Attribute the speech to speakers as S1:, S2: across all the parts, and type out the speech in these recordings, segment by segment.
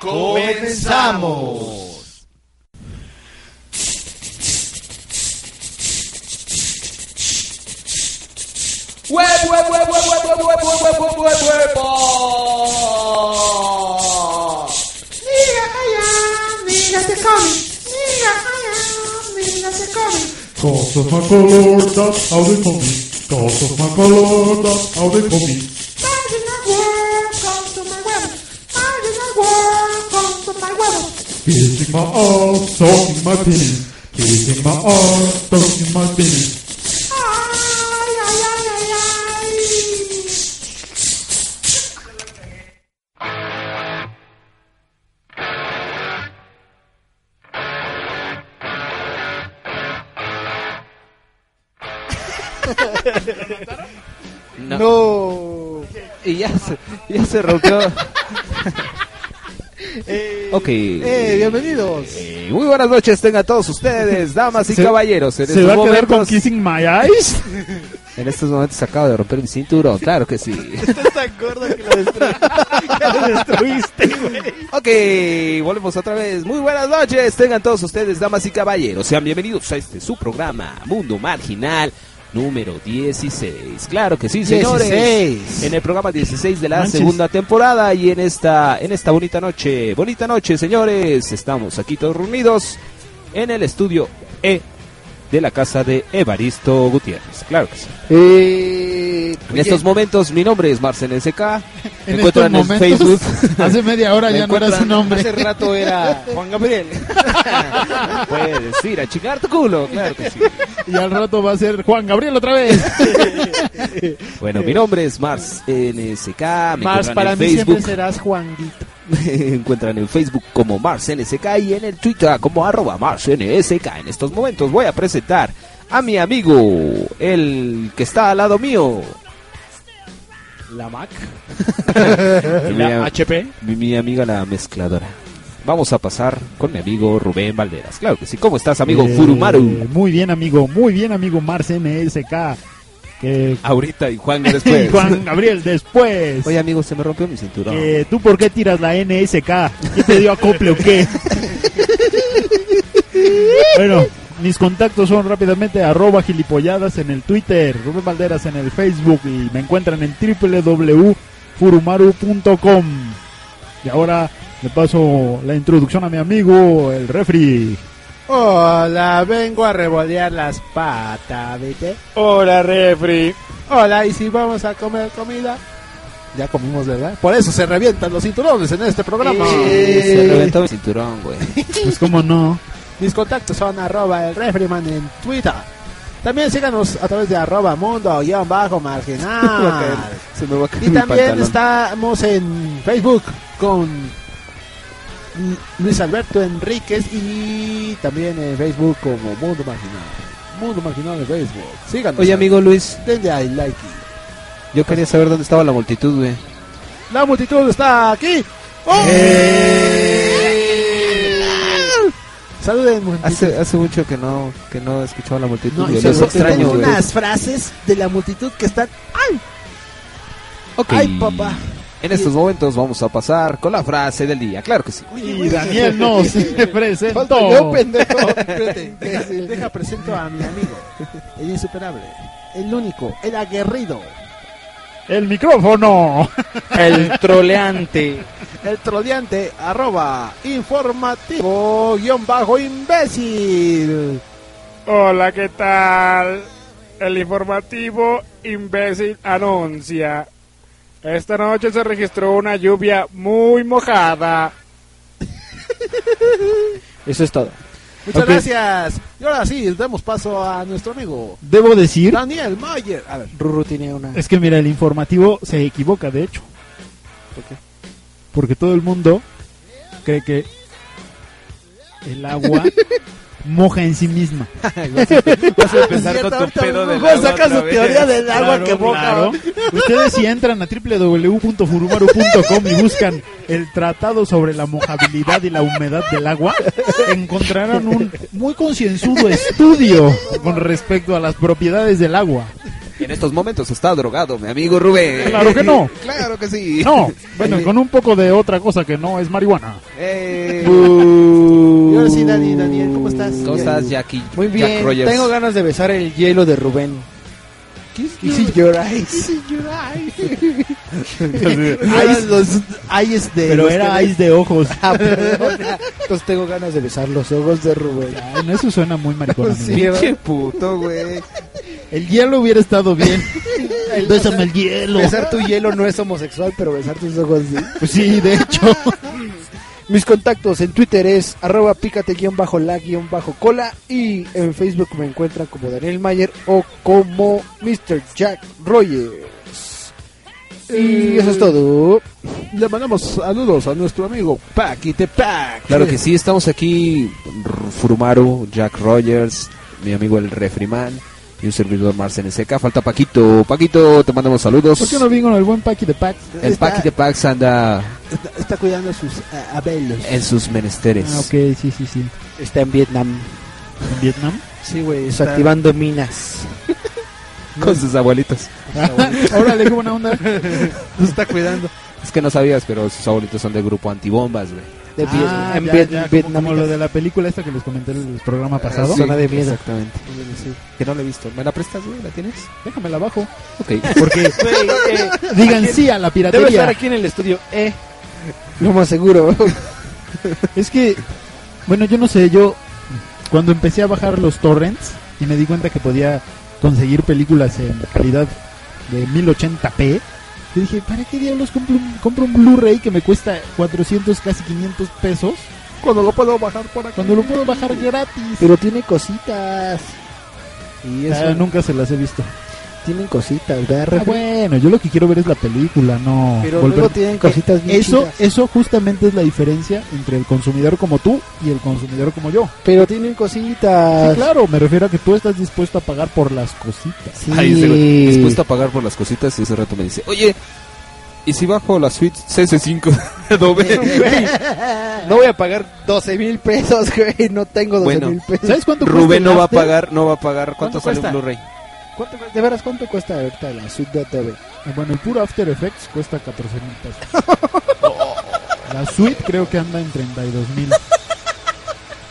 S1: Comic.
S2: Cause of my color, that's how they call me. Cause of my color, that's how they call me. Kissing my ass, talking my penis. Kissing my ass, talking my
S1: ay, ay.
S3: No. Y ya se, ya se rompió. ok.
S4: Eh, bienvenidos.
S3: Eh, muy buenas noches tengan todos ustedes, damas y
S2: Se-
S3: caballeros. En
S2: ¿Se
S3: estos
S2: va a quedar con Kissing My Eyes?
S3: en estos momentos acabo de romper mi cinturón, claro que sí.
S4: Estás tan gordo que lo, destru- que lo destruiste, güey.
S3: Ok, volvemos otra vez. Muy buenas noches, tengan todos ustedes, damas y caballeros. Sean bienvenidos a este su programa, Mundo Marginal, número 16. Claro que sí, señores.
S4: 16.
S3: En el programa 16 de la
S2: Manches.
S3: segunda temporada y en esta, en esta bonita noche, bonita noche, señores. Estamos aquí todos reunidos en el estudio E de la casa de Evaristo Gutiérrez. Claro que sí.
S5: Eh,
S3: En estos momentos, mi nombre es Marcel SK. Me
S6: En
S3: encuentran en Facebook.
S6: hace media hora
S3: Me
S6: ya no era su nombre.
S3: Hace rato era Juan Gabriel. Puedes ir a chingar tu culo, claro que sí.
S6: Y al rato va a ser Juan Gabriel otra vez.
S3: Bueno, mi nombre es Mars NSK. Me encuentran
S4: para
S3: en
S4: mí siempre serás Juanguito.
S3: Me encuentran en Facebook como Mars NSK y en el Twitter como arroba Mars NSK. En estos momentos voy a presentar a mi amigo, el que está al lado mío.
S4: La Mac.
S3: Mi,
S4: La HP.
S3: mi, mi amiga la mezcladora. Vamos a pasar con mi amigo Rubén Valderas. Claro que sí. ¿Cómo estás, amigo
S6: Eh,
S3: Furumaru?
S6: Muy bien, amigo. Muy bien, amigo Mars NSK. Que
S3: Ahorita y Juan después.
S6: Juan Gabriel después.
S3: Oye, amigo, se me rompió mi cinturón.
S6: Eh, ¿Tú por qué tiras la NSK? ¿Quién te dio acople o qué? bueno, mis contactos son rápidamente arroba gilipolladas en el Twitter, Rubén Valderas en el Facebook y me encuentran en www.furumaru.com. Y ahora le paso la introducción a mi amigo, el refri.
S4: Hola, vengo a revolear las patas, ¿viste?
S2: Hola, refri.
S4: Hola, ¿y si vamos a comer comida? Ya comimos, ¿verdad? Por eso se revientan los cinturones en este programa.
S3: Eh, se reventó mi cinturón, güey.
S6: Pues cómo no.
S4: Mis contactos son arroba el refriman en Twitter. También síganos a través de arroba mundo guion bajo
S3: a
S4: marginal.
S3: caer, se me va a caer
S4: Y
S3: mi
S4: también
S3: pantalón.
S4: estamos en Facebook con Luis Alberto Enríquez y también en Facebook como Mundo Marginal. Mundo Marginal en Facebook. Síganos.
S3: Oye, amigo Luis,
S4: denle ahí like.
S3: yo quería saber dónde estaba la multitud, güey.
S4: La multitud está aquí. ¡Oh! Saluden, multitud.
S3: Hace, hace mucho que no, que no escuchaba la multitud.
S4: No,
S3: Los
S4: se-
S3: extraño,
S4: unas frases de la multitud que están. ¡Ay!
S3: Ok.
S4: ¡Ay, papá!
S3: En estos momentos vamos a pasar con la frase del día. Claro que sí.
S6: Y Daniel nos presentó.
S4: Falta yo, pendejo. Deja- Deja presento a mi amigo, el insuperable, el único, el aguerrido,
S6: El micrófono.
S2: El troleante.
S4: el troleante, arroba, informativo, guion bajo, imbécil.
S2: Hola, ¿qué tal? El informativo imbécil anuncia. Esta noche se registró una lluvia muy mojada.
S3: Eso es todo.
S4: Muchas gracias. Y ahora sí, damos paso a nuestro amigo
S6: Debo decir,
S4: Daniel Mayer. A ver,
S7: Ruru tiene una.
S6: es que mira, el informativo se equivoca, de hecho.
S7: ¿Por qué?
S6: Porque todo el mundo cree que el agua moja en sí misma.
S3: Vas a empezar con tu pedo del
S7: Luego
S3: agua
S7: saca su
S3: vez.
S7: teoría del agua
S6: Claro,
S7: que moja.
S6: claro. Ustedes si entran a www.furumaru.com y buscan el tratado sobre la mojabilidad y la humedad del agua, encontrarán un muy concienzudo estudio con respecto a las propiedades del agua.
S3: En estos momentos está drogado, mi amigo Rubén.
S6: Claro que no.
S3: Claro que sí.
S6: No, bueno, con un poco de otra cosa que no es marihuana.
S3: Eh,
S4: y ahora sí, Dani, Daniel, ¿cómo estás?
S3: ¿Cómo estás, Jackie?
S7: Muy bien. Tengo ganas de besar el hielo de Rubén.
S4: Kiss
S7: Kissing your eyes.
S4: Kissing your eyes. Eyes, los eyes de.
S6: Pero era ice de ojos.
S7: Ah. Entonces tengo ganas de besar los ojos de Rubén.
S6: Ay, no, eso suena muy maricón.
S3: Qué puto, güey.
S6: El hielo hubiera estado bien. Bésame el hielo.
S7: Besar tu hielo no es homosexual, pero besar tus ojos sí.
S6: Pues sí, de hecho.
S7: Mis contactos en Twitter es arroba pícate-la-cola y en Facebook me encuentran como Daniel Mayer o como Mr. Jack Rogers. Y eso es todo.
S4: Le mandamos saludos a nuestro amigo Paquite Pac.
S3: Claro que sí, estamos aquí. Furumaru, Jack Rogers, mi amigo el Refriman y un servidor Marcen Seca. Falta Paquito. Paquito, te mandamos saludos.
S6: ¿Por qué no vino el buen Paki de Pac?
S3: El
S4: Está-
S3: Paqui de Pax anda
S4: Está, está cuidando a sus eh, abelos.
S3: en sus menesteres.
S6: Ah, ok, sí, sí, sí.
S7: Está en Vietnam.
S6: ¿En Vietnam?
S4: Sí, güey. Está,
S7: Desactivando minas.
S3: Con sus abuelitos.
S6: Órale, qué buena onda.
S4: nos está cuidando.
S3: Es que no sabías, pero sus abuelitos son del grupo Antibombas, güey.
S7: De
S6: Ah,
S7: Vietnam. En
S6: ya,
S7: Viet-
S6: ya, como-
S7: Vietnam.
S6: como lo de la película esta que les comenté en el programa pasado.
S7: Zona de miedo.
S3: Exactamente. Que no la he visto. ¿Me la prestas, güey? ¿La tienes?
S6: Déjamela abajo.
S3: Ok.
S6: Porque digan sí a la
S7: Debe estar
S6: piratería.
S7: aquí en el estudio. Eh. Lo más seguro.
S6: Es que, bueno, yo no sé, yo cuando empecé a bajar los torrents y me di cuenta que podía conseguir películas en calidad de 1080p, yo dije, ¿para qué diablos compro un, compro un Blu-ray que me cuesta 400, casi 500 pesos
S4: Cuando lo puedo bajar por
S6: cuando lo puedo bajar gratis?
S7: Pero tiene cositas. Y eso.
S6: Ah, nunca se las he visto.
S7: Tienen cositas, ¿verdad?
S6: Ah, bueno, yo lo que quiero ver es la película, no
S7: Pero
S6: volver-
S7: luego tienen cositas bien
S6: Eso,
S7: chidas.
S6: eso justamente es la diferencia entre el consumidor como tú y el consumidor como yo.
S7: Pero tienen
S6: Sí,
S7: cositas.
S6: claro, me refiero a que tú estás dispuesto a pagar por las cositas.
S7: Sí.
S3: Dispuesto a pagar por las cositas y ese rato me dice, oye, ¿y si bajo la suite CS5 de Adobe?
S7: Güey, no voy a pagar 12 mil pesos, güey. No tengo 12
S3: Bueno.
S7: mil pesos.
S6: ¿Sabes cuánto
S3: Rubén no va a pagar, no va a pagar. ¿Cuánto,
S4: ¿Cuánto
S3: sale un? Blu-ray?
S7: ¿Cuánto- ¿De veras cuánto cuesta ahorita la suite de Adobe?
S6: Eh, Bueno, el puro After Effects cuesta 14 mil pesos. La suite creo que anda en 32 mil.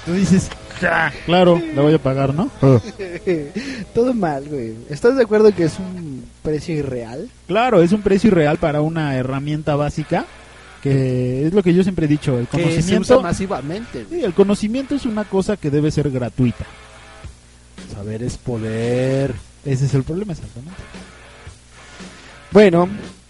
S6: Tú dices, "Ja, claro, la voy a pagar, ¿no?
S7: Todo mal, güey. ¿Estás de acuerdo que es un precio irreal?
S6: Claro, es un precio irreal para una herramienta básica, que es lo que yo siempre he dicho, el
S4: Que se usa
S6: conocimiento...
S4: masivamente.
S6: Sí, el conocimiento es una cosa que debe ser gratuita.
S4: Saber es poder.
S6: Ese es el problema, exactamente.
S7: Bueno,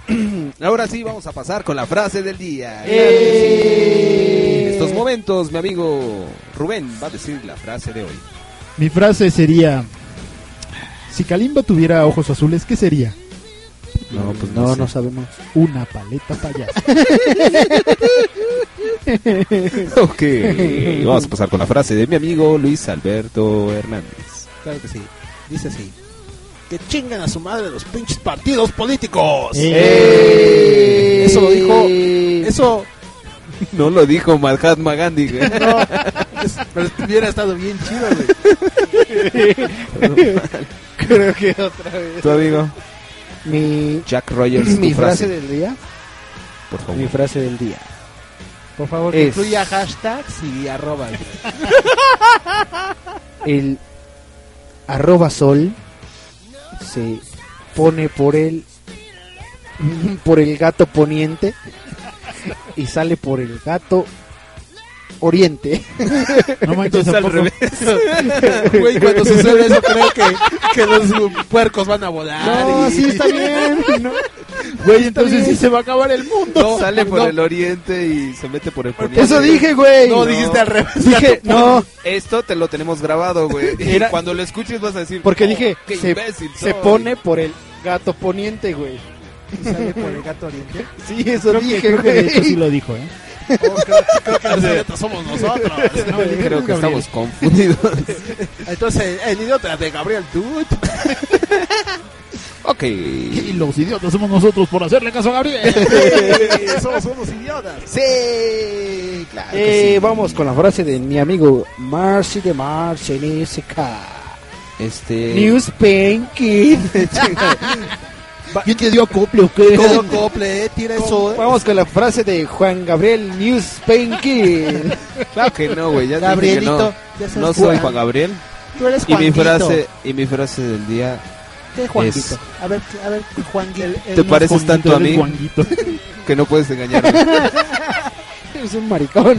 S3: Ahora sí, vamos a pasar con la frase del día.
S7: Eh.
S3: En estos momentos, mi amigo Rubén va a decir la frase de hoy.
S6: Mi frase sería, si Kalimba tuviera ojos azules, ¿qué sería?
S3: No, pues
S7: no,
S3: no,
S7: sabemos.
S6: Una paleta payasa.
S3: Ok, vamos a pasar con la frase de mi amigo Luis Alberto Hernández.
S4: Claro que sí. Dice así. Que chingan a su madre los pinches partidos políticos.
S6: Eh.
S4: Eso lo dijo. Eso.
S3: No lo dijo Mahatma Gandhi. güey.
S4: No. es- pero hubiera estado bien chido, güey.
S7: Creo que otra vez.
S3: Tu amigo
S7: Mi,
S3: Jack Rogers.
S7: mi frase
S3: frase,
S7: del día.
S3: por
S7: Mi
S3: favor.
S7: frase del día.
S4: Por favor, que incluya hashtags y arrobas.
S7: El arroba sol se pone por el por el gato poniente y sale por el gato Oriente.
S6: No manches,
S3: Entonces,
S6: ¿a
S3: al revés.
S4: Güey, cuando sucede eso, creo que, que los puercos van a volar.
S7: No,
S4: y-
S7: sí está bien. no.
S6: Güey, entonces sí se va a acabar el mundo.
S3: Sale por
S4: no.
S3: el oriente y se mete por el poniente.
S7: Eso dije, güey.
S4: No, dijiste al revés.
S7: Dije, no,
S3: Esto te lo tenemos grabado, güey. Y cuando lo escuches vas a decir...
S7: porque
S3: "Oh,
S7: dije,
S3: qué
S7: se,
S3: imbécil
S7: se
S3: soy".
S7: pone por el gato poniente, güey.
S4: Y sale por el gato oriente.
S7: Sí, eso
S6: Creo que,
S7: dije,
S6: creo que de hecho sí lo dijo, ¿eh?
S4: Creo, creo que los idiotas somos nosotros.
S3: Creo que estamos confundidos.
S4: Entonces, el idiota de Gabriel Dude.
S3: ok.
S6: Y los idiotas somos nosotros por hacerle caso a Gabriel.
S4: somos unos idiotas.
S3: Sí, claro.
S7: Eh, Vamos con la frase de mi amigo Marcy de Marcy en SK.
S3: Este...
S7: News Pain Kid.
S6: ¿Quién te dio acople o qué?
S4: Todo cople, eh, tira eso. eh.
S7: Vamos con la frase de Juan Gabriel News Pain Kid.
S3: Claro que no, güey. Ya
S4: Gabrielito,
S3: no.
S4: ya sabes
S3: No soy Juan Gabriel.
S4: Tú eres
S3: Y mi frase, y mi frase del día
S4: ¿Qué Juanguito?
S3: es-
S4: A ver, a ver, Juanguito.
S3: ¿Te pareces tanto a mí?
S6: Juanguito.
S3: que no puedes engañarme.
S7: es un maricón.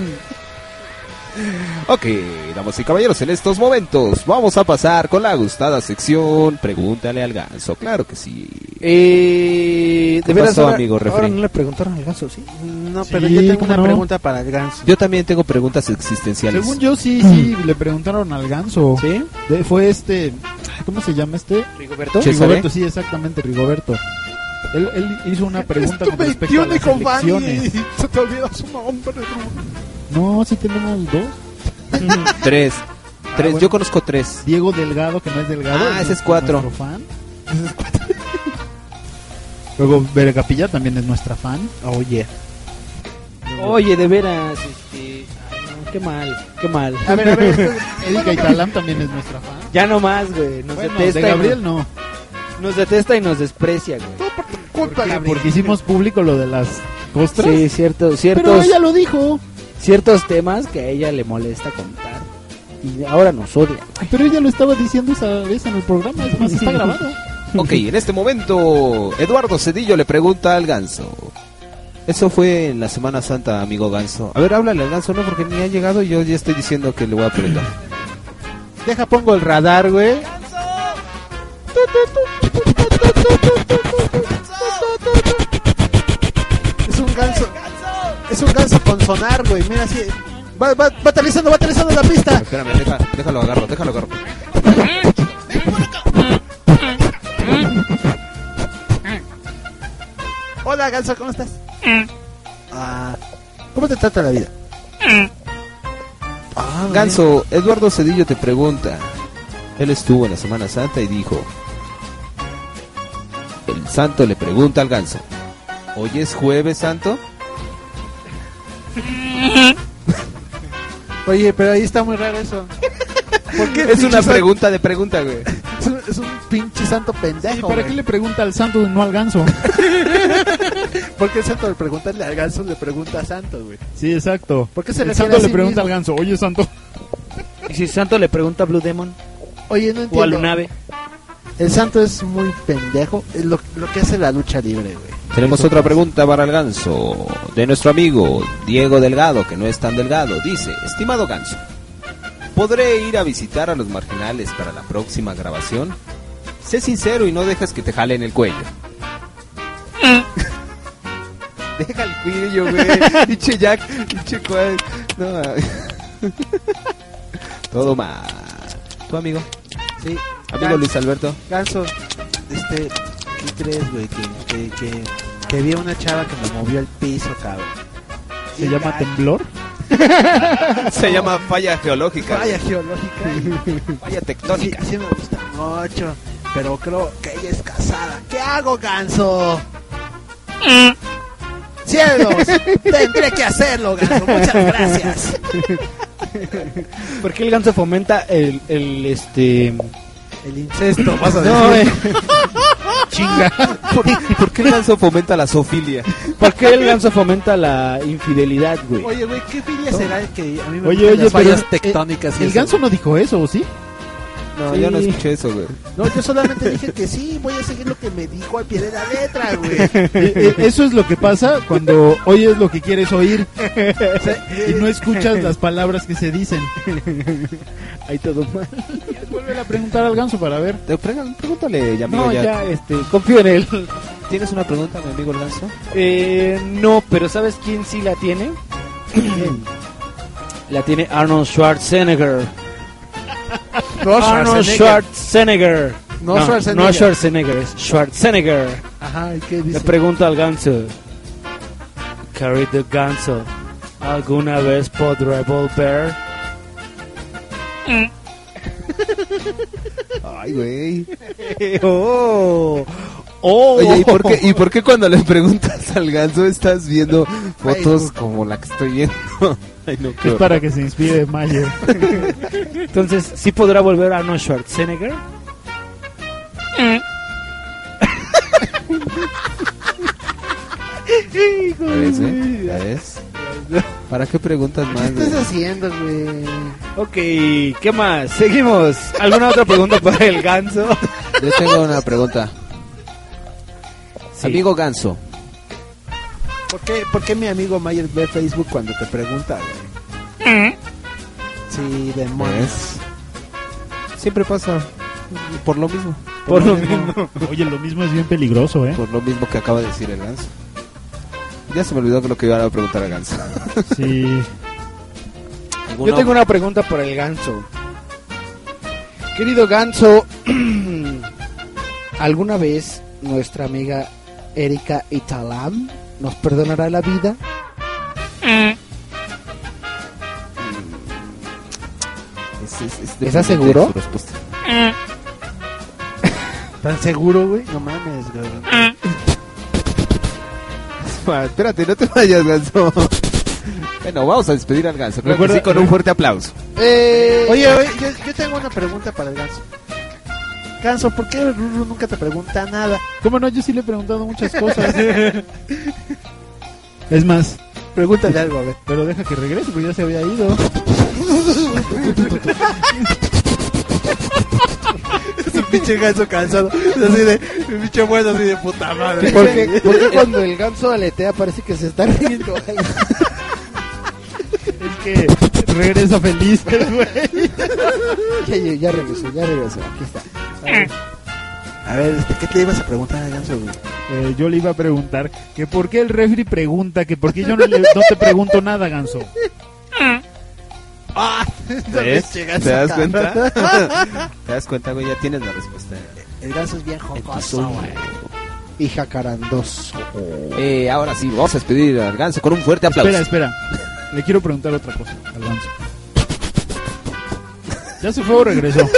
S3: Ok, damas y caballeros, en estos momentos vamos a pasar con la gustada sección Pregúntale al ganso. Claro que sí.
S7: Eh,
S3: ¿Qué
S7: de veras,
S3: pasó,
S7: ahora-
S3: amigo
S7: ahora no le preguntaron al ganso, ¿sí?
S4: No, pero
S6: Sí,
S4: yo tengo
S6: ¿cómo
S4: una
S6: no?
S4: pregunta para el ganso.
S3: Yo también tengo preguntas existenciales.
S6: Según yo, sí, sí, le preguntaron al ganso.
S7: ¿Sí?
S6: De- fue este. ¿Cómo se llama este?
S7: ¿Rigoberto?
S6: Rigoberto, sí, exactamente, Rigoberto. Él, él hizo una pregunta con respecto a las elecciones.
S4: se te olvida su nombre.
S6: No, sí tenemos dos.
S3: Tres. Tres,
S6: bueno.
S3: yo conozco tres.
S6: Diego Delgado, que no es Delgado.
S3: Ah, ese es cuatro.
S6: nuestro fan. Luego Vergapilla también es nuestra fan.
S7: Oye. Oye, de veras, este... ay, no, qué mal, qué mal.
S4: A ver, a ver.
S6: Erika Italam también es nuestra fan.
S7: Ya no más, güey. Nos
S6: Bueno,
S7: detesta
S6: de Gabriel no.
S7: nos detesta y nos desprecia, güey.
S4: Culpa,
S6: Porque,
S4: Gabriel.
S6: porque hicimos público lo de las costras.
S7: Sí, cierto,
S6: Pero
S7: ciertos,
S6: ella lo dijo.
S7: Ciertos temas que a ella le molesta contar. Y ahora nos odia.
S6: Pero ella lo estaba diciendo esa vez en el programa. Es más, está grabado.
S3: Ok, en este momento Eduardo Cedillo le pregunta al ganso. Eso fue en la Semana Santa, amigo ganso. A ver, háblale al ganso, ¿no? Porque ni ha llegado y yo ya estoy diciendo que le voy a preguntar.
S4: Deja, pongo el radar, güey. Es Es un ganso con sonar, güey. Mira así. Va, va, va aterrizando, va aterrizando la pista.
S3: Espérame, deja, déjalo agarro, déjalo agarro.
S4: Hola, ganso, ¿cómo estás? Ah, ¿Cómo te trata la vida? Ah,
S3: Ganso, Eduardo Cedillo te pregunta. Él estuvo en la Semana Santa y dijo: El santo le pregunta al ganso: ¿Hoy es jueves santo?
S4: Oye, pero ahí está muy raro eso. ¿Por qué
S3: Es una pregunta de pregunta, güey.
S4: Es un, es un pinche santo pendejo.
S6: ¿Y para
S4: güey.
S6: qué le pregunta al santo y no al ganso?
S4: ¿Por qué el santo le pregunta al ganso le pregunta a santo, güey?
S6: Sí, exacto.
S4: ¿Por qué se
S6: el santo le
S4: sí
S6: pregunta
S4: mismo?
S6: al ganso, oye santo.
S7: Y si Santo le pregunta a Blue Demon
S4: Oye, no
S7: o a
S4: entiendo.
S7: Lunave.
S4: El santo es muy pendejo. Es lo, lo que hace la lucha libre, güey.
S3: Tenemos otra pregunta para el ganso de nuestro amigo Diego Delgado, que no es tan delgado. Dice, estimado ganso, ¿podré ir a visitar a los marginales para la próxima grabación? Sé sincero y no dejes que te jalen el cuello. Deja el cuello, güey. Pinche Jack, pinche cual. No. Todo mal. ¿Tu amigo?
S4: Sí.
S3: Amigo Luis Alberto.
S4: Ganso, este, ¿qué crees, güey? Que, que, que, que vi a una chava que me movió el piso, cabrón.
S6: Se llama temblor.
S3: Se llama falla geológica.
S4: Vaya geológica.
S3: Falla
S4: Sí,
S3: tectónica.
S4: sí me gusta mucho. Pero creo que ella es casada. ¿Qué hago, ganso? ¡Cielos! Tendré que hacerlo, ganso. Muchas gracias.
S7: ¿Por qué el ganso fomenta el, el este...
S4: El incesto, vas a decir.
S7: No, eh,
S6: Chinga.
S3: ¿Por, por qué el ganso fomenta la zoofilia?
S7: ¿Por qué el ganso fomenta la infidelidad, güey?
S4: Oye, güey, ¿qué filia será que a mí me
S6: Oye, oye,
S4: las
S6: pero
S4: fallas
S6: eh,
S4: tectónicas? y
S6: El
S4: eso?
S6: ganso no dijo eso, ¿o sí?
S3: No,
S4: Sí.
S3: yo no escuché eso, güey.
S4: No, yo solamente dije que sí, voy a seguir lo que me dijo al pie de la letra, güey.
S6: Eh, eh, Eso es lo que pasa cuando oyes lo que quieres oír y no escuchas las palabras que se dicen.
S7: Ahí todo mal.
S6: Vuelve a preguntar al ganso para ver.
S3: Te Pregúntale, ya, amigo,
S7: No,
S3: ya.
S7: ya, este, confío en él.
S3: ¿Tienes una pregunta, mi amigo el ganso?
S7: Eh, no, pero ¿sabes quién sí la tiene? la tiene Arnold Schwarzenegger.
S4: No,
S7: Arnold Schwarzenegger.
S4: No Schwarzenegger.
S7: No Schwarzenegger, es Schwarzenegger.
S4: Ajá, ¿y qué
S7: Le
S4: dice?
S7: pregunto al ganso. Querido ganso, ¿alguna vez podré volver?
S3: Ay, güey.
S7: oh, oh.
S3: Oye, ¿y por, qué, ¿y por qué cuando le preguntas al ganso estás viendo fotos como la que estoy viendo? Ay, no, qué
S6: Es para que se inspire Mayer.
S7: Entonces, ¿sí podrá volver Arnold Schwarzenegger?
S3: ¿Ya ves, eh? ¿Para qué preguntas más?
S4: ¿Qué estás
S3: güey?
S4: haciendo, güey?
S7: Ok, ¿qué más? Seguimos. ¿Alguna otra pregunta para el ganso?
S3: Yo tengo una pregunta.
S7: Sí.
S3: Amigo ganso,
S4: ¿Por qué, ¿Por qué mi amigo Mayer ve Facebook cuando te pregunta, güey? Sí, demonios.
S3: ¿ves? Siempre pasa por lo mismo.
S7: Por lo mismo.
S6: Oye, lo mismo es bien peligroso, ¿eh?
S3: Por lo mismo que acaba de decir el ganso. Ya se me olvidó que lo que iba a preguntar al ganso.
S6: Sí.
S7: Yo tengo una pregunta para el ganso. Querido ganso, ¿alguna vez nuestra amiga Erika Italam nos perdonará la vida?
S3: Es- es- es
S7: ¿Estás seguro?
S3: respuesta.
S4: ¿Tan seguro, güey? No mames, güey.
S3: Ah, espérate, no te vayas, ganso. Bueno, vamos a despedir al ganso. Claro sí, con un fuerte aplauso.
S4: Oye, oye, yo, yo tengo una pregunta para el ganso. Ganso, ¿por qué Ruru nunca te pregunta nada?
S6: ¿Cómo no? Yo sí le he preguntado muchas cosas. es más,
S4: Pregúntale algo, a ver.
S6: pero deja que regrese, porque ya se había ido.
S4: Es un pinche ganso cansado. Así de, un pinche bueno, así de puta madre.
S7: Porque, porque cuando el ganso aletea parece que se está riendo.
S6: Es que regresa feliz, el güey.
S7: ya, ya, ya regresó, ya regresó. Aquí está.
S4: A ver, este, ¿qué te ibas a preguntar ganso, güey?
S6: Eh, yo le iba a preguntar que por qué el refri pregunta que por qué yo no, le- no te pregunto nada, ganso.
S3: ¿Ves?
S4: pinche
S3: ¿Te das cuenta? ¿Te das cuenta, güey? Ya tienes la respuesta.
S4: El ganso es bien jocoso, güey.
S7: Y jacarandoso.
S3: Eh, ahora sí, vamos a despedir al ganso con un fuerte aplauso.
S6: Espera, espera. Le quiero preguntar otra cosa al ganso. ¿Ya se fue o regresó?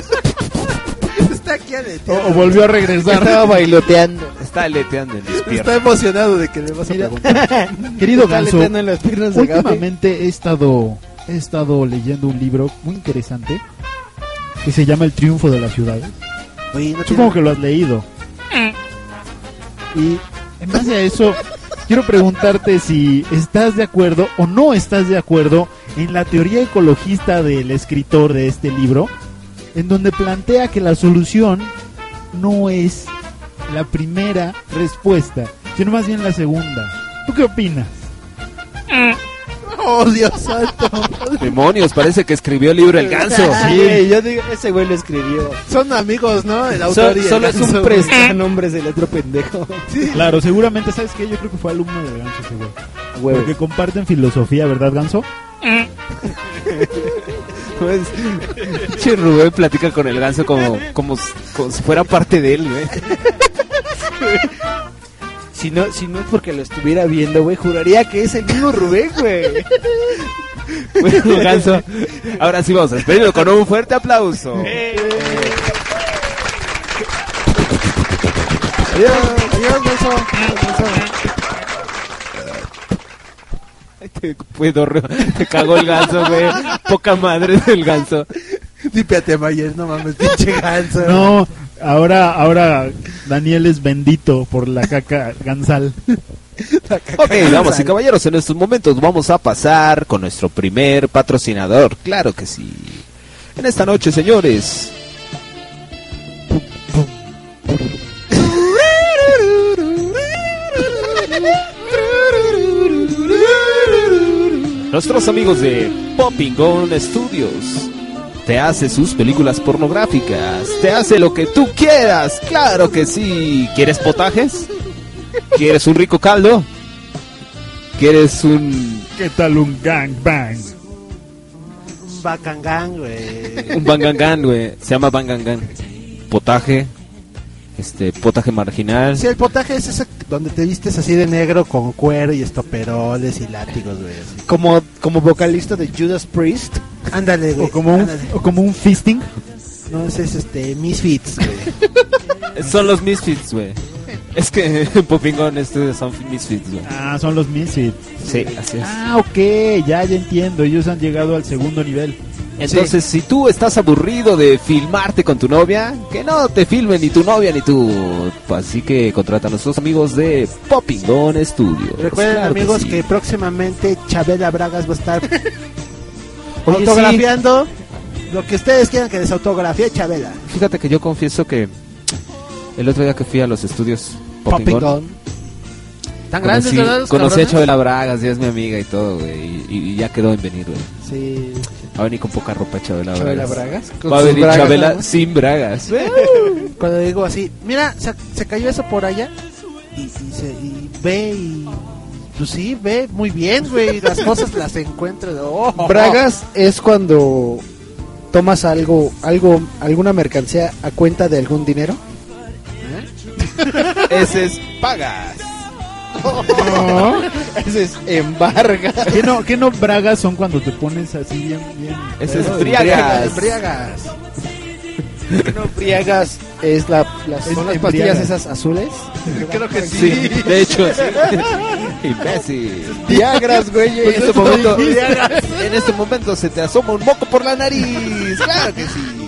S4: Está aquí
S6: O,
S4: aleteando.
S6: o volvió a regresar.
S7: Estaba bailoteando.
S3: Está aleteando despierto.
S4: Está emocionado de que le vas a
S6: Mira.
S4: preguntar.
S6: Querido
S7: Está
S6: ganso,
S7: en las piernas de Gaby.
S6: últimamente he estado, he estado leyendo un libro muy interesante que se llama El triunfo de las ciudades.
S4: Oye, no
S6: Supongo que lo has leído. Y en base a eso, quiero preguntarte si estás de acuerdo o no estás de acuerdo en la teoría ecologista del escritor de este libro, en donde plantea que la solución no es la primera respuesta, sino más bien la segunda. ¿Tú qué opinas?
S4: Oh, Dios santo.
S3: Demonios, parece que escribió el libro El Ganso.
S7: Sí, yo digo, ese güey lo escribió.
S4: Son amigos, ¿no? El
S7: So-
S4: autor y el
S7: solo es un prestanombres del otro pendejo.
S6: Claro, seguramente, ¿sabes qué? Yo creo que fue alumno de Ganso ese güey.
S7: Huevo.
S6: Porque comparten filosofía, ¿verdad, Ganso?
S3: Che, Rubén platica con el ganso como, como, como si fuera parte de él, güey.
S7: Si no, si no es porque lo estuviera viendo, güey, juraría que es el mismo Rubén, güey.
S3: Bueno, ganso, ahora sí vamos a despedirlo con un fuerte aplauso.
S4: Adiós, adiós, ganso. Adiós, ganso.
S3: Ay, Te, puedo, re- te cagó el ganso, güey. Poca madre del ganso.
S4: Límpiate, Mayer, no mames, pinche ganso.
S6: No, ahora, ahora Daniel es bendito por la caca gansal.
S3: Ok, damas y caballeros, en estos momentos vamos a pasar con nuestro primer patrocinador. Claro que sí. En esta noche, señores, Nuestros amigos de Popping Gone Studios. Te hace sus películas pornográficas. Te hace lo que tú quieras. Claro que sí. ¿Quieres potajes? ¿Quieres un rico caldo? ¿Quieres un,
S6: ¿Qué tal un gangbang?
S4: Un bacangán, güey.
S3: un bangangan, güey? Se llama bangangan. Potaje. Este, potaje marginal.
S4: Sí, el potaje es ese donde te vistes así de negro con cuero y estoperoles y látigos, güey. así.
S7: Como, como vocalista de Judas Priest.
S4: Ándale, güey.
S6: O como un, o como un fisting.
S4: No, ese es este, Misfits, güey.
S3: Son los Misfits, güey. Es que Popping Gone Studios son Misfits, güey.
S6: Ah, son los Misfits.
S3: Sí, así es.
S6: Ah, ok, ya, ya entiendo. Ellos han llegado al segundo nivel.
S3: Entonces, si tú estás aburrido de filmarte con tu novia, que no te filmen ni tu novia ni tú. Así que contrata a nuestros amigos de Popping Gone Studios.
S4: Recuerden,
S3: Claro
S4: amigos,
S3: sí.
S4: que próximamente Chabela Bragas va a estar
S3: Oye,
S4: autografiando lo que ustedes quieran que les autografie Chabela.
S3: Fíjate que yo confieso que el otro día que fui a los estudios Gone.
S4: Tan grandes,
S3: conocí,
S4: ¿verdad? los
S3: conocí a
S4: cabrones?
S3: Chabela Bragas, ya es mi amiga y todo, güey. Y, y ya quedó en venir, güey.
S4: Sí.
S3: Va a venir con poca ropa Chabela
S7: Chabela
S3: Bragas.
S7: Bragas. con
S3: Va a venir
S7: bragas
S3: Chabela sin bragas.
S4: Cuando digo así, mira, se, se cayó eso por allá y, y se, y ve y... Pues sí, ve muy bien, güey. Las cosas las encuentra. Oh,
S7: Bragas es cuando tomas algo, algo, alguna mercancía a cuenta de algún dinero.
S3: Ese es pagas.
S7: Ese es embarga.
S6: ¿Qué no, qué no bragas son cuando te pones así bien, bien?
S3: Ese es briagas.
S4: Embriagas.
S7: No, Briagas es la, las,
S6: Es
S7: son las
S6: embriagas.
S7: pastillas esas azules.
S4: Creo que
S3: Sí, de hecho, sí. Imbécil.
S7: Viagras, güey.
S3: En este momento, en este momento se te asoma un moco por la nariz. Claro que sí.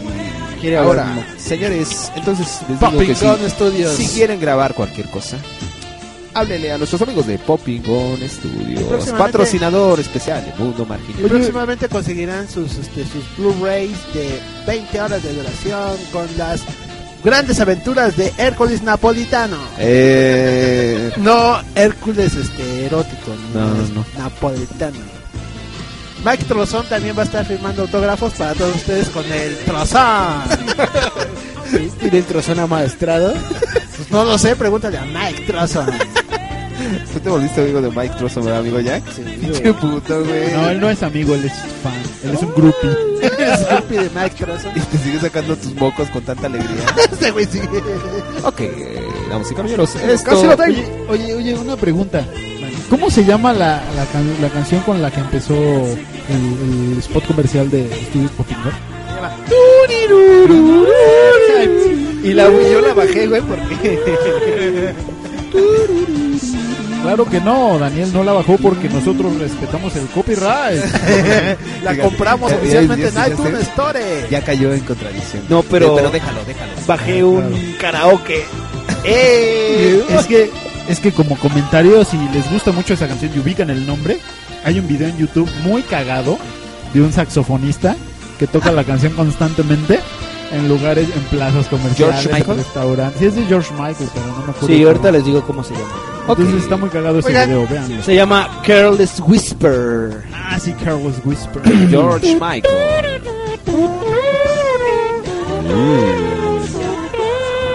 S7: Quiere
S3: Ahora, señores, entonces les digo
S4: Popping
S3: que sí.
S4: Studios.
S3: Si quieren grabar cualquier cosa, háblenle a nuestros amigos de Popping Gone Studios, patrocinador especial de Mundo
S4: Y
S3: Marginal.
S4: próximamente conseguirán sus, este, sus Blu-rays de 20 horas de duración con las grandes aventuras de Hércules Napolitano.
S3: Eh,
S4: No Hércules este, erótico,
S3: No, no, no.
S4: napolitano. Mike Trozón también va a estar firmando autógrafos para todos ustedes con el Trozón.
S7: Tiene el trozón amaestrado.
S4: Pues no lo sé, pregúntale a Mike Trozón.
S3: ¿Tú te volviste amigo de Mike Trosso, verdad, amigo Jack? Qué puto, güey.
S6: No, él no es amigo, él es fan. Él es un groupie.
S4: Es groupie de Mike Trozón.
S3: Y te sigues sacando tus mocos con tanta alegría.
S4: Este güey sí.
S3: ok, damas y caballeros, esto...
S7: Casi lo tengo.
S6: Oye, oye, oye, una pregunta. ¿Cómo se llama la, la, can- la canción con la que empezó el, el spot comercial de Estudios Popingo?
S7: Y la, yo la bajé, güey, porque
S6: Claro que no, Daniel no la bajó porque nosotros respetamos el copyright.
S4: La compramos
S3: Ya,
S4: oficialmente
S3: ya, ya,
S4: en iTunes. Store.
S3: Ya cayó en contradicción.
S7: No, pero-
S3: Pero déjalo, déjalo.
S7: bajé un karaoke. ¡Eh!
S6: es que es que como comentario, si les gusta mucho esa canción y ubican el nombre, hay un video en YouTube muy cagado de un saxofonista que toca la canción constantemente en lugares, en plazas comerciales,
S3: ¿George Michael?
S6: en restaurantes. Sí, es de George Michael, pero no me acuerdo.
S7: Sí,
S6: cómo.
S7: ahorita les digo cómo se llama.
S6: Entonces está muy cagado ese
S4: Oigan.
S6: video, véanlo.
S7: Se llama Careless Whisper.
S6: Ah, sí, Carlos Whisper.
S3: George Michael.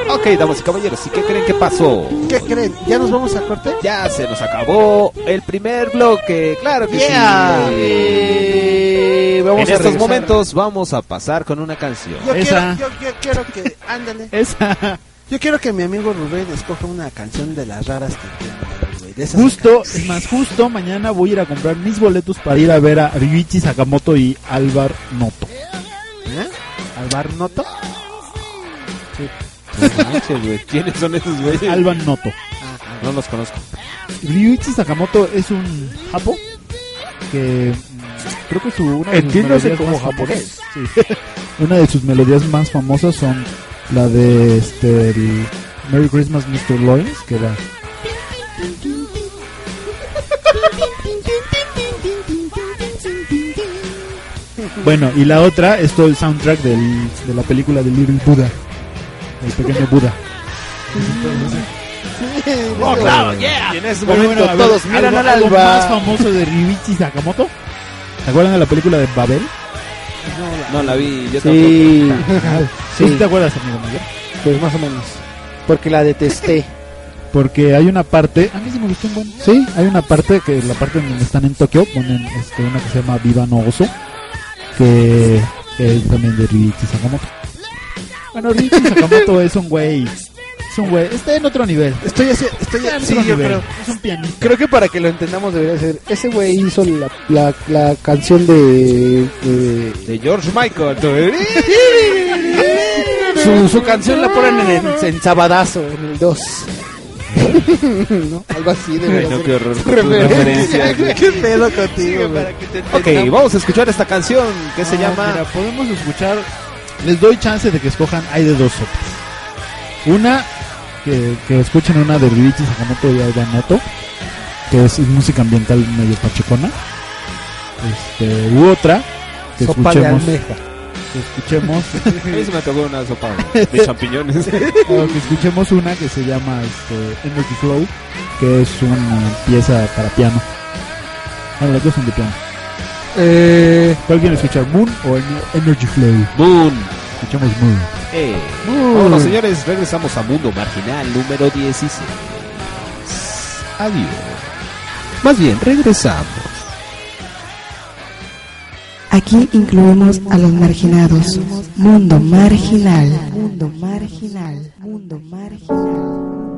S3: Ok, damas y caballeros, ¿y qué creen que pasó?
S4: ¿Qué creen? ¿Ya nos vamos a corte?
S3: Ya se nos acabó el primer bloque, claro que
S4: Yeah.
S3: sí.
S7: Eh, vamos
S3: en
S7: a
S3: estos
S7: regresar.
S3: momentos vamos a pasar con una canción.
S4: Yo
S6: Esa.
S4: quiero, yo, yo quiero que, ándale.
S6: Esa.
S4: Yo quiero que mi amigo Rubén escoja una canción de las raras que
S6: Justo, es más, justo mañana voy a ir a comprar mis boletos para ir a ver a Ryuichi Sakamoto y Alvar Noto.
S4: ¿Eh? ¿Alvar Noto?
S3: No manches, güey. ¿Quiénes son esos güeyes?
S6: Alvar Noto.
S3: No los conozco.
S6: Ryuichi Sakamoto es un japo que mm, creo que su una de sus melodías
S7: como
S6: más
S7: japonés.
S6: famosas- sí. una de sus melodías más famosas son la de este el Merry Christmas Mr. Lawrence que era bueno y la otra es todo el soundtrack del, de la película de Little Buddha el pequeño Buda
S7: Oh, claro, yeah. Y en ese
S6: Pero
S7: momento
S6: bueno, a ver,
S7: todos miran
S6: algo,
S7: al
S6: algo
S7: alba.
S6: más famoso de Ryuichi Sakamoto ¿Se acuerdan de la película de Babel?
S3: No la vi, yo
S7: Sí,
S6: ¿Sí?
S7: sí,
S6: te acuerdas, amigo mayor?
S7: pues más o menos. Porque la detesté.
S6: Porque hay una parte, a mí sí me gustó un buen. Sí, hay una parte que la parte en donde están en Tokio ponen este, una que se llama Viva no Oso, que, que es también de Ryuichi Sakamoto. Bueno, Ryuichi Sakamoto es un güey, es un güey, está en otro nivel.
S4: Estoy así, estoy
S6: Está en
S4: sí,
S6: otro
S4: yo
S6: nivel.
S4: creo.
S6: Es un pianista.
S7: Creo que para que lo entendamos debería ser. Ese güey hizo la, la, la canción de. de-
S3: De George Michael.
S7: su, su canción la ponen en, el- en Sabadazo, en el 2. ¿No? Algo así
S3: Ay,
S7: debería
S3: no,
S7: ser.
S3: qué horror con tus
S7: Referencia.
S3: referencias, güey.
S4: ¿Qué pedo contigo, güey?
S3: Ok, vamos a escuchar esta canción que se
S6: Ah,
S3: llama
S6: Mira, podemos escuchar. Les doy chance de que escojan. Hay de dos sopas. Una, que, que escuchen una de Ryuichi Sakamoto y Alba Noto, que es música ambiental medio pachecona. Este, u otra, que
S7: Sopa de almeja.
S6: Que escuchemos.
S3: A mí se me antojó una sopa de champiñones.
S6: o que escuchemos una que se llama este, Energy Flow, que es una pieza para piano. Bueno, las dos son de piano.
S7: Eh,
S6: ¿Cuál quieren escuchar? ¿Moon o Ener- Energy Flow?
S3: Moon.
S6: Escuchamos Moon.
S3: Eh, Bueno, señores, regresamos a Mundo Marginal número 16. Adiós. Más bien, regresamos.
S8: Aquí incluimos a los marginados. Mundo marginal. Mundo marginal. Mundo marginal.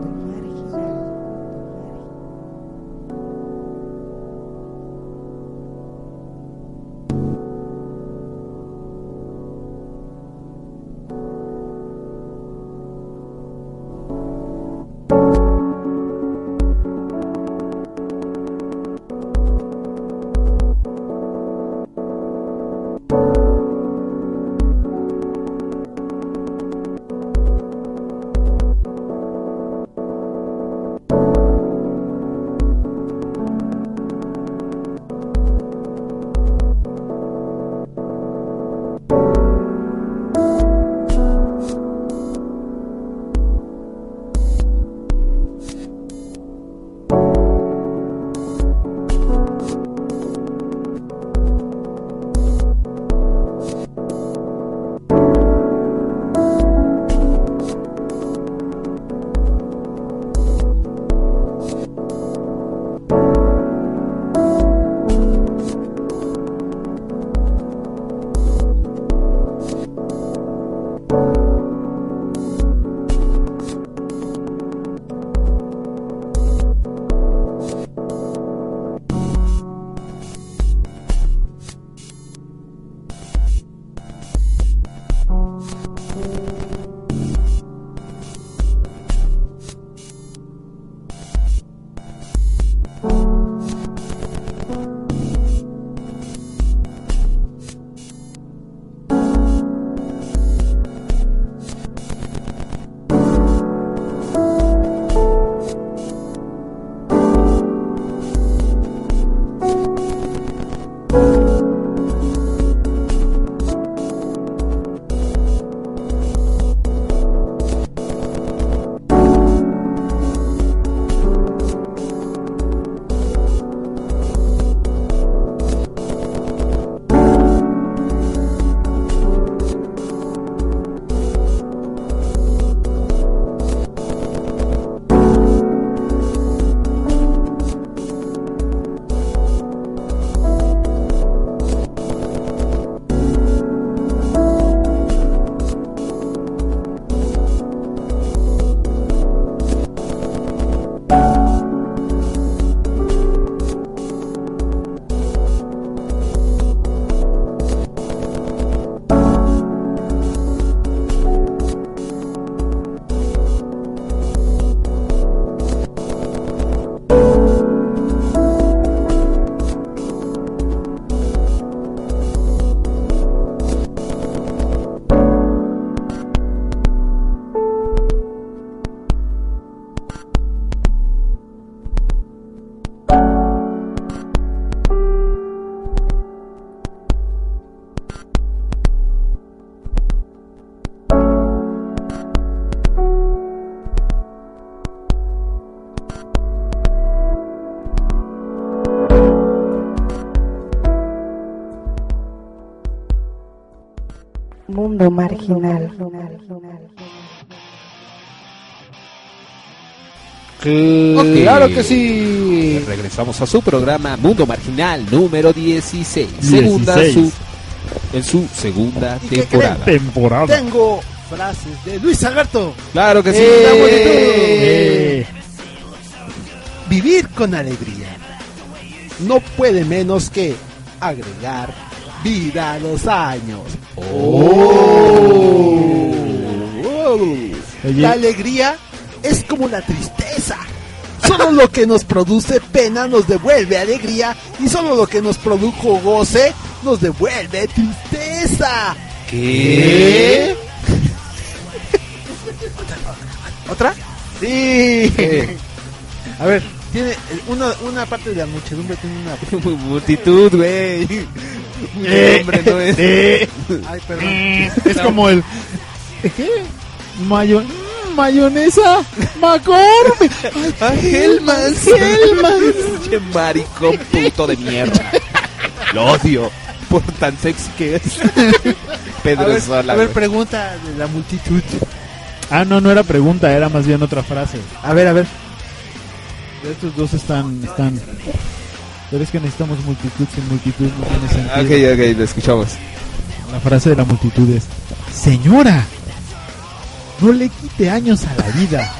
S8: Mundo marginal.
S7: Claro que sí.
S3: Regresamos a su programa Mundo Marginal número 16. Segunda
S6: 16.
S3: su en su segunda
S4: ¿Y qué
S3: temporada.
S6: Temporada.
S4: Tengo frases de Luis Alberto.
S3: Claro que sí.
S4: ¡Eh!
S6: Eh,
S4: Vivir con alegría. No puede menos que agregar vida a los años. Oh.
S6: Oye.
S4: La alegría es como la tristeza. Solo lo que nos produce pena nos devuelve alegría y solo lo que nos produjo goce nos devuelve tristeza.
S3: ¿Qué?
S4: ¿Otra? Sí. A ver, tiene una, una parte de la muchedumbre tiene una
S3: Multitud, güey.
S6: Eh,
S3: Hombre, no es.
S6: eh,
S4: Ay, perdón.
S6: es como el. ¿Qué? Mayo- mm, mayonesa. McCormick.
S3: Hellmans.
S6: Hellmans.
S3: Qué maricón puto de mierda. Lo odio por tan sexy que es.
S4: A
S3: Pedro
S4: ver,
S3: Sola.
S4: a ver,
S3: güey.
S4: pregunta de la multitud.
S6: Ah, no, no era pregunta, era más bien otra frase.
S4: A ver, a ver.
S6: Estos dos están. están pero es que necesitamos multitud sin multitud, no tiene sentido.
S3: Ok, ok, lo escuchamos.
S6: La frase de la multitud es: Señora, no le quite años a la vida.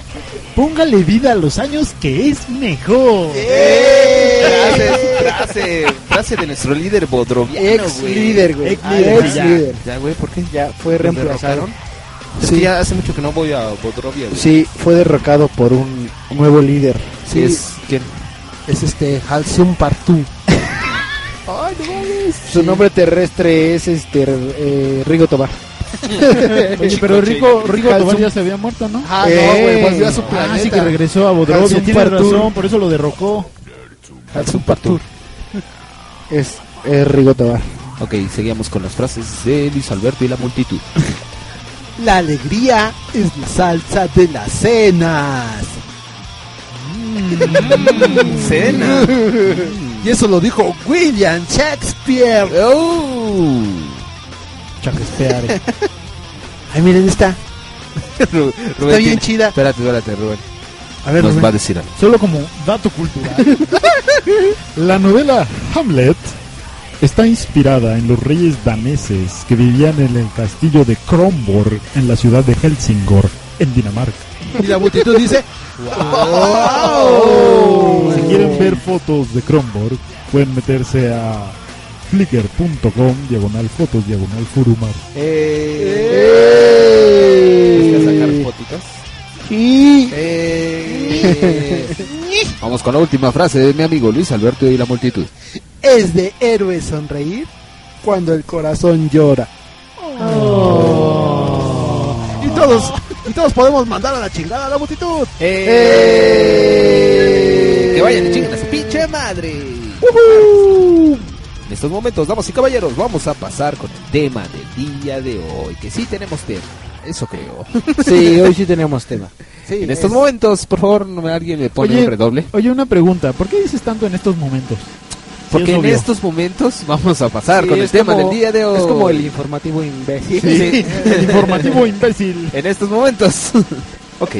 S6: Póngale vida a los años que es mejor.
S3: Frase, frase, frase de nuestro líder bodroviano,
S7: Ex
S3: güey.
S7: líder, güey.
S6: Ex líder,
S7: Ex
S6: ya.
S7: líder.
S3: Ya, güey, ¿por qué?
S7: Ya fue
S3: ¿Lo
S7: reemplazado.
S3: derrocaron? Es que ya hace mucho que no voy a Bodrovia, güey.
S7: Sí, fue derrocado por un nuevo líder.
S3: Sí, es... ¿Quién?
S4: Es este Halsum Partu.
S7: Su nombre terrestre es este eh, Rigo Tobar.
S6: Oye, pero Rico, Rico. Tobar ya se había muerto, ¿no?
S4: Ah,
S7: Eh,
S4: no, güey, volvió a su
S6: Ah,
S4: planeta.
S6: sí que regresó a Bodrovia, tiene
S7: Partur.
S6: razón, por eso lo derrocó.
S7: Halsum Partur. Es, es Rigo Tobar.
S3: Ok, seguimos con las frases de Luis Alberto y la multitud.
S4: La alegría es la salsa de las cenas.
S3: Cena.
S4: Y eso lo dijo William Shakespeare.
S3: Oh.
S6: Shakespeare.
S4: Ay, miren esta.
S3: Ru-
S4: Está
S3: Rubén
S4: bien
S3: tiene-
S4: chida.
S3: Espérate, espérate, Rubén.
S4: A ver,
S3: Nos
S4: Rubén.
S3: va a decir algo.
S6: Solo como dato cultural. La novela Hamlet está inspirada en los reyes daneses que vivían en el castillo de Kronborg en la ciudad de Helsingor, en Dinamarca.
S4: Y la multitud dice,
S6: Si quieren ver fotos de Kronborg, pueden meterse a flickr.com diagonal fotos diagonal furumar.
S3: ¿Viste a sacar fotitos? Eh. Vamos con la última frase de mi amigo Luis Alberto y la multitud.
S4: es de héroe sonreír cuando el corazón llora. Y todos, y todos podemos mandar a la chingada a la multitud.
S3: Eh. Que vayan y chinguen a su pinche madre. En estos momentos, damas y caballeros, vamos a pasar con el tema del día de hoy. Que sí tenemos tema. Eso creo.
S7: sí, hoy sí tenemos tema.
S4: Sí,
S3: En estos
S4: es-
S3: momentos, por favor, no me- alguien me pone
S6: Oye,
S3: un redoble.
S6: Oye, una pregunta, ¿por qué dices tanto en estos momentos? Sí,
S3: Porque
S6: es
S3: en
S6: obvio.
S3: estos momentos vamos a pasar
S7: Sí,
S3: con el tema
S7: como-
S3: del día de hoy.
S7: Es como el informativo imbécil.
S3: Sí.
S6: El informativo imbécil.
S3: En estos momentos. ok.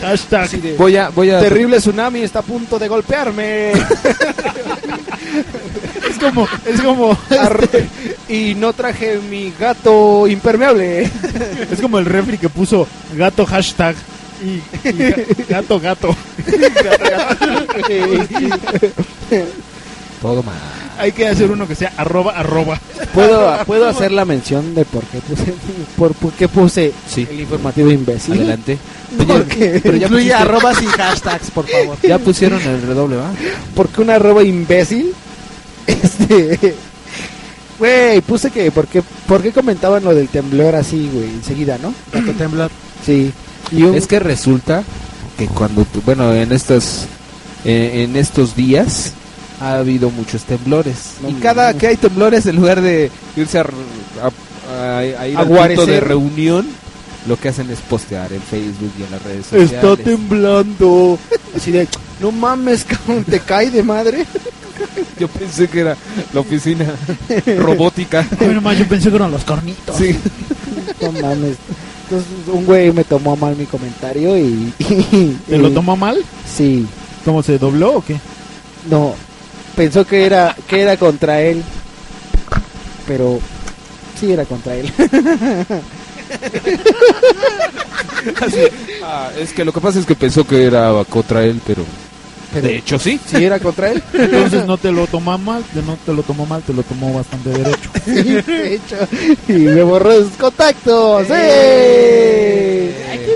S6: Hashtag.
S3: Voy a, voy a.
S7: Terrible tsunami está a punto de golpearme.
S6: Es como, es como,
S7: y no traje mi gato impermeable.
S6: es como el refri que puso gato hashtag y, y ga- gato gato.
S3: Todo mal.
S6: Hay que hacer uno que sea arroba arroba.
S7: ¿Puedo, ¿Puedo hacer la mención de por qué puse, por, por qué puse
S3: Sí.
S7: el informativo imbécil?
S3: Adelante.
S7: Porque,
S3: Pero ya
S4: Incluye
S3: pusiste-
S4: arrobas y hashtags, por favor.
S3: Ya pusieron el redoble, ¿va?
S7: porque una arroba imbécil. Este. Güey, puse que. ¿por qué, ¿Por qué comentaban lo del temblor así, güey? Enseguida, ¿no?
S4: Temblor.
S7: Sí. Y un,
S3: Es que resulta que cuando, tu- bueno, en estos, eh, en estos días ha habido muchos temblores.
S7: No,
S3: y cada
S7: no.
S3: que hay temblores, en lugar de irse a, a- a- a ir
S7: A
S3: al punto de reunión, lo que hacen es postear en Facebook y en las redes sociales.
S7: Está temblando. Así de. No mames, cabrón, te cae de madre.
S3: Yo pensé que era la oficina robótica.
S6: Ay, nomás, yo pensé que eran los cornitos.
S3: Sí.
S7: No mames. Entonces un güey me tomó a mal mi comentario y... y-
S6: ¿Te lo tomó mal?
S7: Sí.
S6: ¿Cómo se dobló o qué?
S7: No, pensó que era que era contra él, pero sí era contra él.
S3: Así, ah, es que lo que pasa es que pensó que era contra él, pero...
S7: Pero
S3: de hecho, sí.
S7: sí era contra él.
S6: Entonces no te lo tomó mal, no te lo tomó mal, te lo tomó bastante derecho.
S7: Sí, de hecho, y me borró sus contactos.
S6: Ay,
S7: ¡Eh!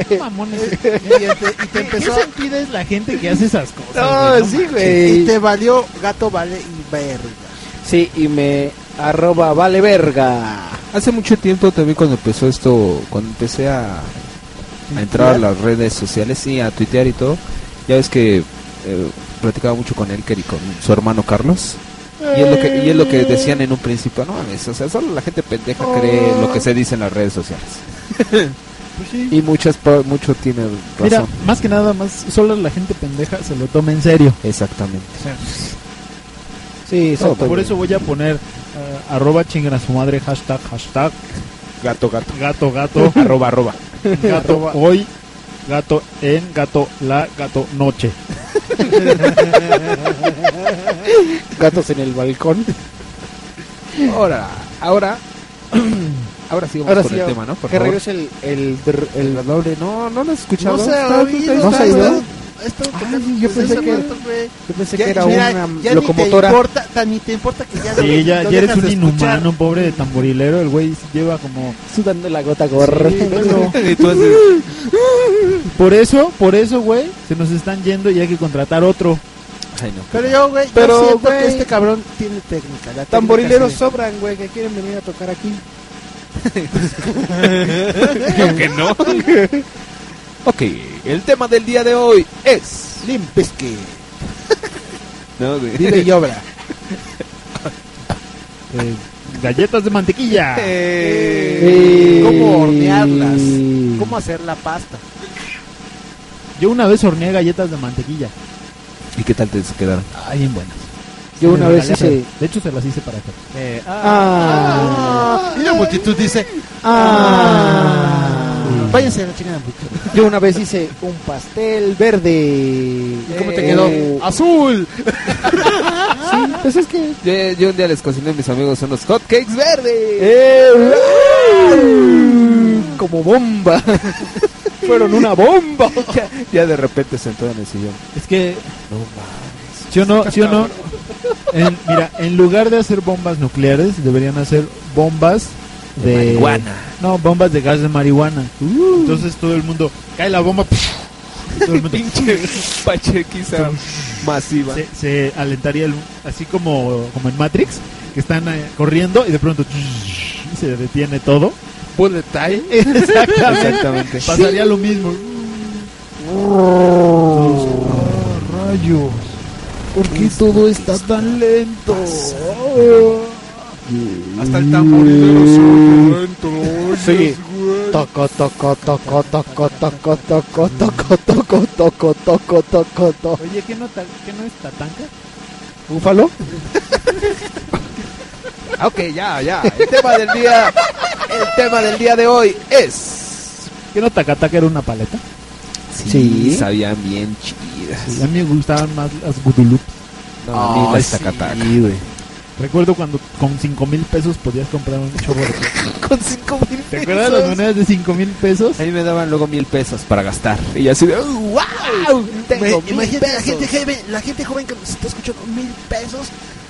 S6: qué mamones.
S4: Y te, y te empezó
S6: ¿Qué sentido es la gente que hace esas cosas?
S7: No,
S6: güey?
S7: sí,
S4: y
S7: güey.
S4: te valió gato vale y verga.
S7: Sí, y me arroba vale verga.
S3: Hace mucho tiempo también cuando empezó esto, cuando empecé a, a entrar a las redes sociales y a tuitear y todo, ya ves que eh, platicaba mucho con Elker y con su hermano Carlos. Y es lo que, y es lo que decían en un principio, no mames, o sea, solo la gente pendeja cree lo que se dice en las redes sociales.
S6: Pues sí.
S3: Y muchas, mucho tiene
S6: Mira,
S3: razón.
S6: más que nada, más solo la gente pendeja se lo toma en serio.
S3: Exactamente.
S7: Sí,
S6: No,
S7: exacto.
S6: por eso voy a poner eh, arroba chingan a su madre, hashtag, hashtag,
S3: Gato, gato.
S6: gato, gato,
S3: arroba, arroba.
S6: gato hoy, gato en, gato la, gato noche.
S7: Gatos en el balcón.
S3: Ahora, ahora, ahora sí vamos
S7: Ahora
S3: con
S7: sí,
S3: el tema, ¿no? Por
S7: que
S3: favor.
S7: regrese el el, el-
S3: El doble, no, no lo he escuchado.
S4: No se ha oído.
S7: ¿No se ha ido? Ay,
S4: tocando
S7: yo pensé que-
S4: rato.
S7: Yo pensé
S4: Ya-
S7: que era
S4: mira,
S7: una
S4: ya
S7: locomotora.
S4: Ni te importa, tan ni te importa que ya
S6: Sí, ya,
S4: lo
S6: ya eres
S4: dejas
S6: un inhumano, pobre de tamborilero. El güey lleva como.
S7: Sudando la gota.
S6: Sí,
S3: así,
S6: Por eso, por eso, güey, se nos están yendo y hay que contratar otro.
S3: Ay, no.
S4: Pero yo, güey,
S7: Pero,
S4: yo siento que este cabrón tiene técnica. La técnica
S7: Tamborileros sobran, güey, que quieren venir a tocar aquí.
S3: Creo que no. Ok, el tema del día de hoy es.
S4: Limp Bizkit.
S3: No, güey.
S4: Vive y obra.
S6: Eh, galletas de mantequilla.
S3: Eh,
S4: ¿Cómo hornearlas? ¿Cómo hacer la pasta?
S6: Yo una vez horneé galletas de mantequilla.
S3: ¿Y qué tal te quedaron?
S6: Ay, bien buenas.
S7: Yo una vez hice-.
S6: De hecho, se las hice para acá.
S7: Ah.
S4: Y la multitud dice,
S7: Ah.
S4: Váyanse a la chingada multitud.
S7: Yo una vez hice un pastel verde.
S4: ¿Y cómo te
S7: Eh,
S4: quedó? ¡Azul!
S7: Sí, pues es que...
S3: Yo, yo un día les cociné a mis amigos unos hotcakes verdes.
S7: Eh, como bomba. Fueron una bomba.
S3: Ya, ya de repente sentado en el sillón.
S6: Es que,
S3: No mames.
S6: ¿sí o no? ¿Sí o no? En- mira, en lugar de hacer bombas nucleares, deberían hacer bombas de...
S3: Marihuana.
S6: No, bombas de gas de marihuana. Entonces todo el mundo... Cae la bomba... Todo el mundo...
S3: Pinche pachequiza masiva.
S6: se, se alentaría el- así como, como en Matrix, que están eh, corriendo y de pronto se detiene todo.
S4: Bullet time.
S6: Exactamente.
S3: Exactamente.
S6: Pasaría lo mismo.
S7: Rayos. ¿Por qué todo está tan lento?
S4: Hasta el tamborilero
S7: Sí. Toco, toco, toco, toco, toco, toco, toco, toco, toco, toco, toco, toco.
S6: Oye, ¿qué no, ta- qué no es tatanca?
S7: ¿Búfalo?
S3: Ok, ya, ya. El tema del día, el tema del día de hoy es.
S6: ¿Qué no tacataca era una paleta?
S7: Sí.
S3: Sabían bien chidas.
S6: Sí, a mí me gustaban más las Gudulup.
S3: No, a mí
S4: Ay,
S3: las
S4: sí.
S6: Recuerdo cuando con 5 mil pesos podías comprar un chorro de...
S3: Con cinco mil
S6: ¿Te acuerdas de las monedas de 5 mil pesos?
S3: A mí me daban luego mil pesos para gastar. Y así de, "Uh, ¡wow! Tengo
S4: Me-
S3: mil
S4: Imagínate la
S3: pesos".
S4: gente, joven, la gente joven que nos está escuchando mil pesos.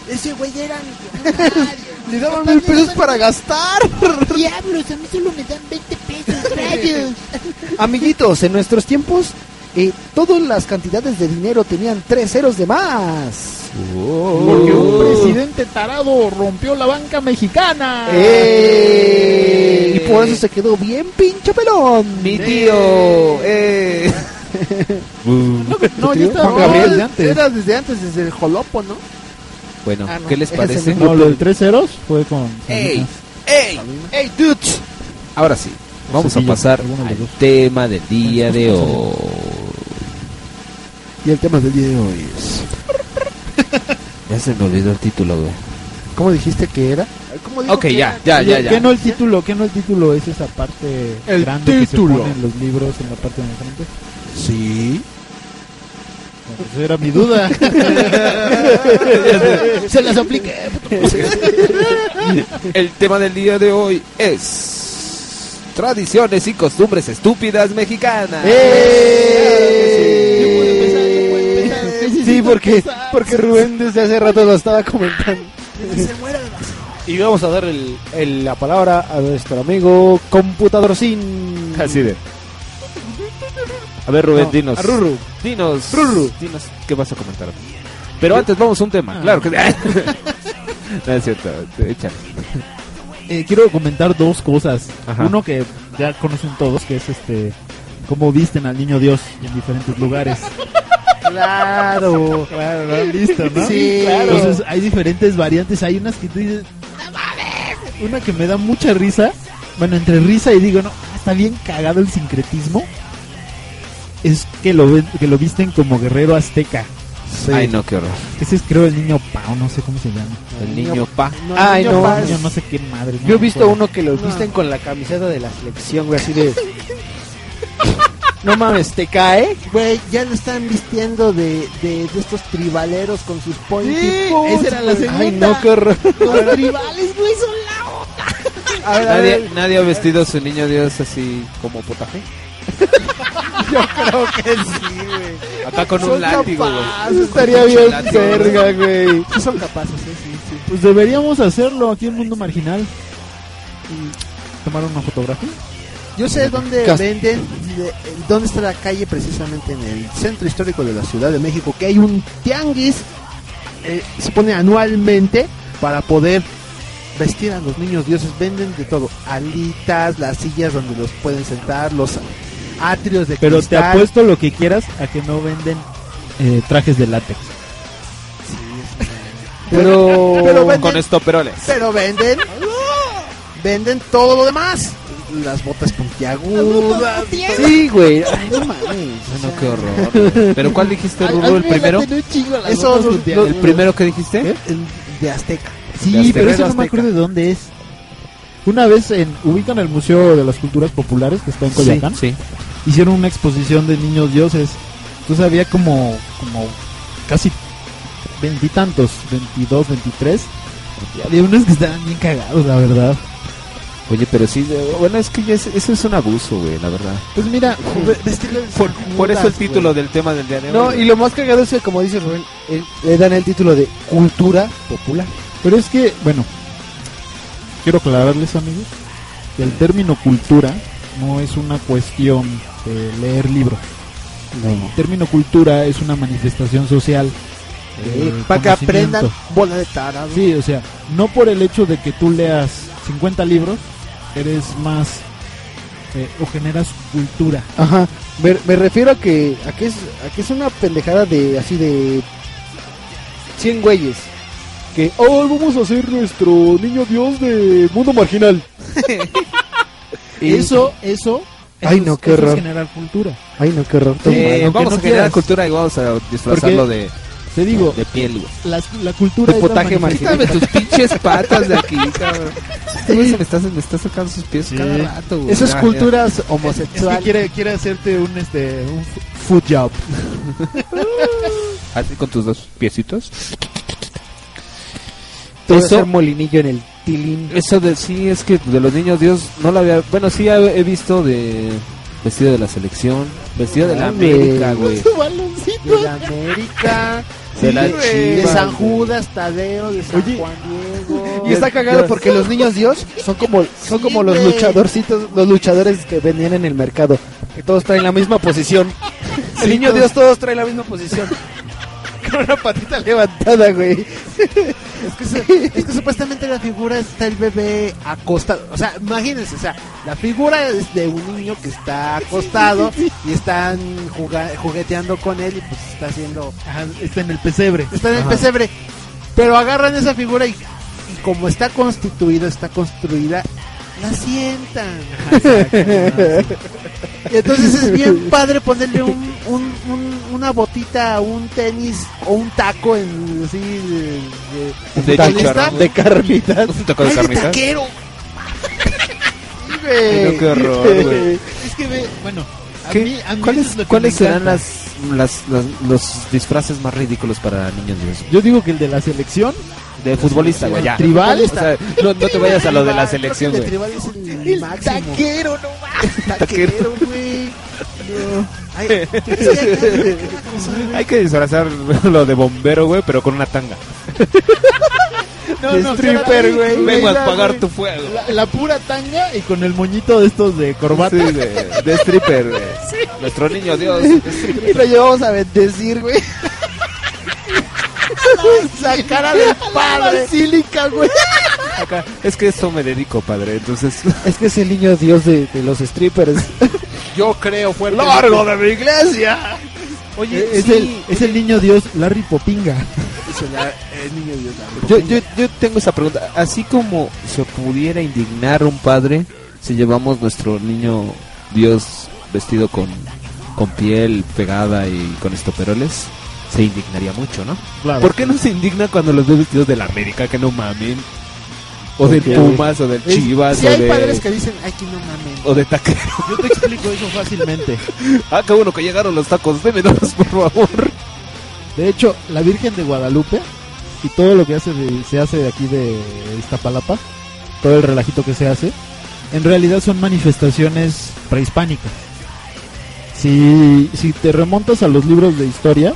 S4: Ese güey era
S7: Le daban mil pesos para gastar.
S1: Diablos, a mí solo me dan 20 pesos, rayos.
S7: Amiguitos, en nuestros tiempos, eh, todas las cantidades de dinero tenían tres ceros de más.
S6: Porque un presidente tarado rompió la banca mexicana.
S7: Eh, y por eso se quedó bien pinche pelón.
S3: Mi tío, eh.
S6: No, ya
S7: tío?
S6: estaba
S7: Juan Gabriel.
S6: desde antes.
S4: Era desde antes, desde el jolopo, ¿no?
S3: Bueno,
S7: Ah, no,
S3: ¿qué les parece?
S6: No, lo del tres ceros fue con...
S3: ¡Ey! ¡Ey!
S7: ¡Ey, dudes!
S3: Ahora sí, vamos a pasar al tema del día de hoy.
S5: Y el tema del día de hoy es...
S3: Ya se me olvidó el título, güey.
S4: ¿Cómo dijiste que era? ¿cómo digo
S3: Ok,
S4: que
S3: ya,
S4: era?
S3: ya, ya, ya.
S6: ¿Qué no el título? ¿Qué no el título es esa parte
S7: El
S6: grande
S7: título.
S6: que se pone en los libros en la parte de enfrente?
S4: Sí.
S6: Bueno, pues era mi duda.
S4: Se las apliqué.
S3: El tema del día de hoy es tradiciones y costumbres estúpidas mexicanas.
S7: Sí, porque, porque Rubén desde hace rato lo estaba comentando. Y vamos a dar el, el- la palabra a nuestro amigo computador sin.
S3: Así de. A ver, Rubén,
S7: No,
S3: dinos.
S7: a Ruru.
S3: Dinos.
S7: Ruru.
S3: Dinos qué vas a comentar. Pero antes vamos a un tema. Claro que. no es cierto. Échale.
S6: Eh, quiero comentar dos cosas.
S3: Ajá.
S6: Uno que ya conocen todos, que es este cómo visten al niño Dios en diferentes lugares.
S4: Claro.
S6: Claro, lo han visto, ¿no?
S4: Sí, claro.
S6: Entonces hay diferentes variantes. Hay unas que tú dices, "No mames". Una que me da mucha risa. Bueno, entre risa y digo, no, está bien cagado el sincretismo. Es que lo, que lo visten como guerrero azteca.
S3: Ay, no, qué horror.
S6: Ese es creo el niño Pau, no sé cómo se llama.
S3: El niño pa.
S4: No,
S7: Ay,
S4: niño
S7: no.
S4: Paz.
S6: Niño no sé qué madre. no
S7: Yo he visto
S6: acuerdo.
S7: uno que lo visten con la camiseta de la selección, güey, así de. No mames, ¿te cae?
S4: Güey, ya lo están vistiendo de, de, de estos tribaleros con sus pointy
S6: Sí, esa era la segunda.
S7: Ay, no, qué horror.
S4: Los tribales, güey, son la
S7: A ver, a
S3: Nadie,
S7: ver.
S3: nadie ha vestido a su niño Dios así como potaje.
S4: Creo que sí, güey.
S3: Acá con
S4: Son
S3: un látigo, güey.
S7: Estaría bien
S3: látigo,
S7: verga, güey.
S4: Sí son capaces, sí, sí, sí.
S6: Pues deberíamos hacerlo aquí en Mundo Marginal. Y tomar una fotografía.
S4: Yo sé dónde venden, de- dónde está la calle precisamente en el centro histórico de la Ciudad de México, que hay un tianguis, eh, se pone anualmente para poder vestir a los niños dioses. Venden de todo, alitas, las sillas donde los pueden sentar, los atrios de
S6: Pero te apuesto lo que quieras a que no venden eh, trajes de látex.
S7: Pero.
S4: Pero venden,
S3: Con estoperoles.
S4: pero venden, venden todo lo demás. Las botas puntiagudas.
S7: Sí, güey. Ay, no mames.
S3: Bueno, qué horror. ¿Pero cuál dijiste, Ruru? ¿El primero?
S4: Eso, lo-
S3: ¿El primero que dijiste?
S4: el de Azteca.
S6: Sí,
S3: Azteca.
S6: pero eso no
S4: Azteca.
S6: me acuerdo de dónde es. Una vez en ubican el Museo de las Culturas Populares que está en Coyoacán.
S3: Sí.
S6: Hicieron una exposición de niños dioses. Entonces había como como casi veintitantos, 22, 23. Y había unos que estaban bien cagados, la verdad.
S3: Oye, pero sí, bueno, es que ya es- eso es un abuso, güey, la verdad.
S6: Pues mira,
S3: Por, por eso el título del tema del día de hoy.
S7: No, y lo más cagado es que, como dice Rubén, eh, le dan el título de cultura popular.
S6: Pero es que, bueno, quiero aclararles, amigos, que el término cultura no es una cuestión de leer libros. El término cultura es una manifestación social. de
S4: para que aprendan bola de tarados.
S6: Sí, o sea, no por el hecho de que tú leas 50 libros, eres más eh, o generas cultura.
S7: Ajá. Me, me refiero a que, a que es a que es una pendejada de así de 100 güeyes. Que, oh, vamos a hacer nuestro niño dios de mundo marginal.
S6: Eso, eso,
S7: Ay, no,
S6: es-
S7: qué
S6: eso es generar cultura.
S7: Ay, no, qué horror.
S3: Eh, vamos
S6: no
S3: a generar
S6: quieras.
S3: cultura y vamos a disfrazarlo de,
S6: Te digo,
S3: de piel, güey.
S6: la, la cultura
S7: De
S6: es
S7: potaje
S3: Quítame tus pinches patas de aquí, cabrón. Se me está, me está sacando sus pies
S6: Sí.
S3: cada rato, güey.
S4: Eso es
S3: Ya,
S4: culturas
S6: Es que
S4: homosexuales.
S6: quiere, quiere hacerte un este un food job.
S3: Así con tus dos piecitos.
S7: A
S3: Eso-
S7: hacer molinillo en el tilín.
S3: Eso de sí, es que de los niños Dios no lo había. Bueno, sí he, he visto de vestido de la selección, vestido de la
S7: güey.
S3: América, güey.
S4: De la América,
S3: De la
S4: de San. Judas, Tadeo, de San
S6: Oye,
S4: Juan Diego.
S7: Y está cagado porque los niños dios son como son
S4: Sí,
S7: como los
S4: güey.
S7: luchadorcitos, los luchadores que vendían en el mercado, que todos traen la misma posición. El niño dios todos traen la misma posición. Con una patita levantada, güey.
S4: Es que, se- es que supuestamente la figura está el bebé acostado. O sea, imagínense, o sea, la figura es de un niño que está acostado y están jugueteando con él y pues está haciendo.
S6: Ajá, está en el pesebre.
S4: Está en el
S3: Ajá.
S4: pesebre. Pero agarran esa figura y, y como está constituida, está construida, la sientan. Y entonces es bien padre ponerle un, un- un- una botita, un tenis o un taco en así de, de,
S3: De chicharrón.
S7: De carnitas.
S3: ¿Un taco de
S4: ¡Ay, de
S3: carnitas?
S4: taquero! Sí,
S3: no, qué horror, güey.
S6: Es que ve, bueno, a
S3: ¿Qué-
S6: mí, a mí
S3: ¿Cuáles,
S6: eso es lo que
S3: cuáles
S6: me
S3: serán las, las, las- los disfraces más ridículos para niños de eso?
S6: Yo digo que el de la selección,
S3: De futbolista, güey, ya.
S6: tribal,
S3: O sea, no, no te vayas a lo de la selección, güey.
S4: el de tribal es el, máximo.
S7: Taquero, no
S4: Taquero, güey. No. Hay
S3: Hay que disfrazar lo de bombero, güey, pero con una tanga.
S6: no,
S7: De
S6: no,
S7: stripper,
S6: sí,
S7: güey.
S3: Vengo a
S6: güey,
S3: tu fuego.
S6: La, la pura tanga y con el moñito de estos de corbata.
S3: Sí, de, de stripper, güey. Nuestro niño Dios.
S7: Y lo llevamos a bendecir, güey.
S4: Esa cara del padre.
S7: Basílica, güey.
S3: Acá. Es que esto me dedico, padre. Entonces,
S7: Es que es el niño dios de, de los strippers.
S4: Yo creo fue
S7: ¡Largo de mi iglesia!
S3: Oye,
S6: es,
S3: sí,
S6: el, es el niño dios Larry Popinga.
S4: el niño Dios.
S3: Yo, yo, yo tengo esa pregunta. Así como se pudiera indignar un padre si llevamos nuestro niño Dios vestido con, con piel pegada y con estoperoles, se indignaría mucho, ¿no?
S6: Claro.
S3: ¿Por qué no se indigna cuando los ve vestidos de la América, que no mamen? O del Pumas, o del Chivas,
S4: Si
S3: o,
S4: hay
S3: de,
S4: padres que dicen, ay, que no mamen.
S3: o de taquero.
S6: Yo te explico eso fácilmente.
S3: Ah, qué bueno que llegaron los tacos. Deme dos, por favor.
S6: De hecho, la Virgen de Guadalupe y todo lo que hace de- se hace de aquí de Iztapalapa, todo el relajito que se hace, en realidad son manifestaciones prehispánicas. Si, si te remontas a los libros de historia,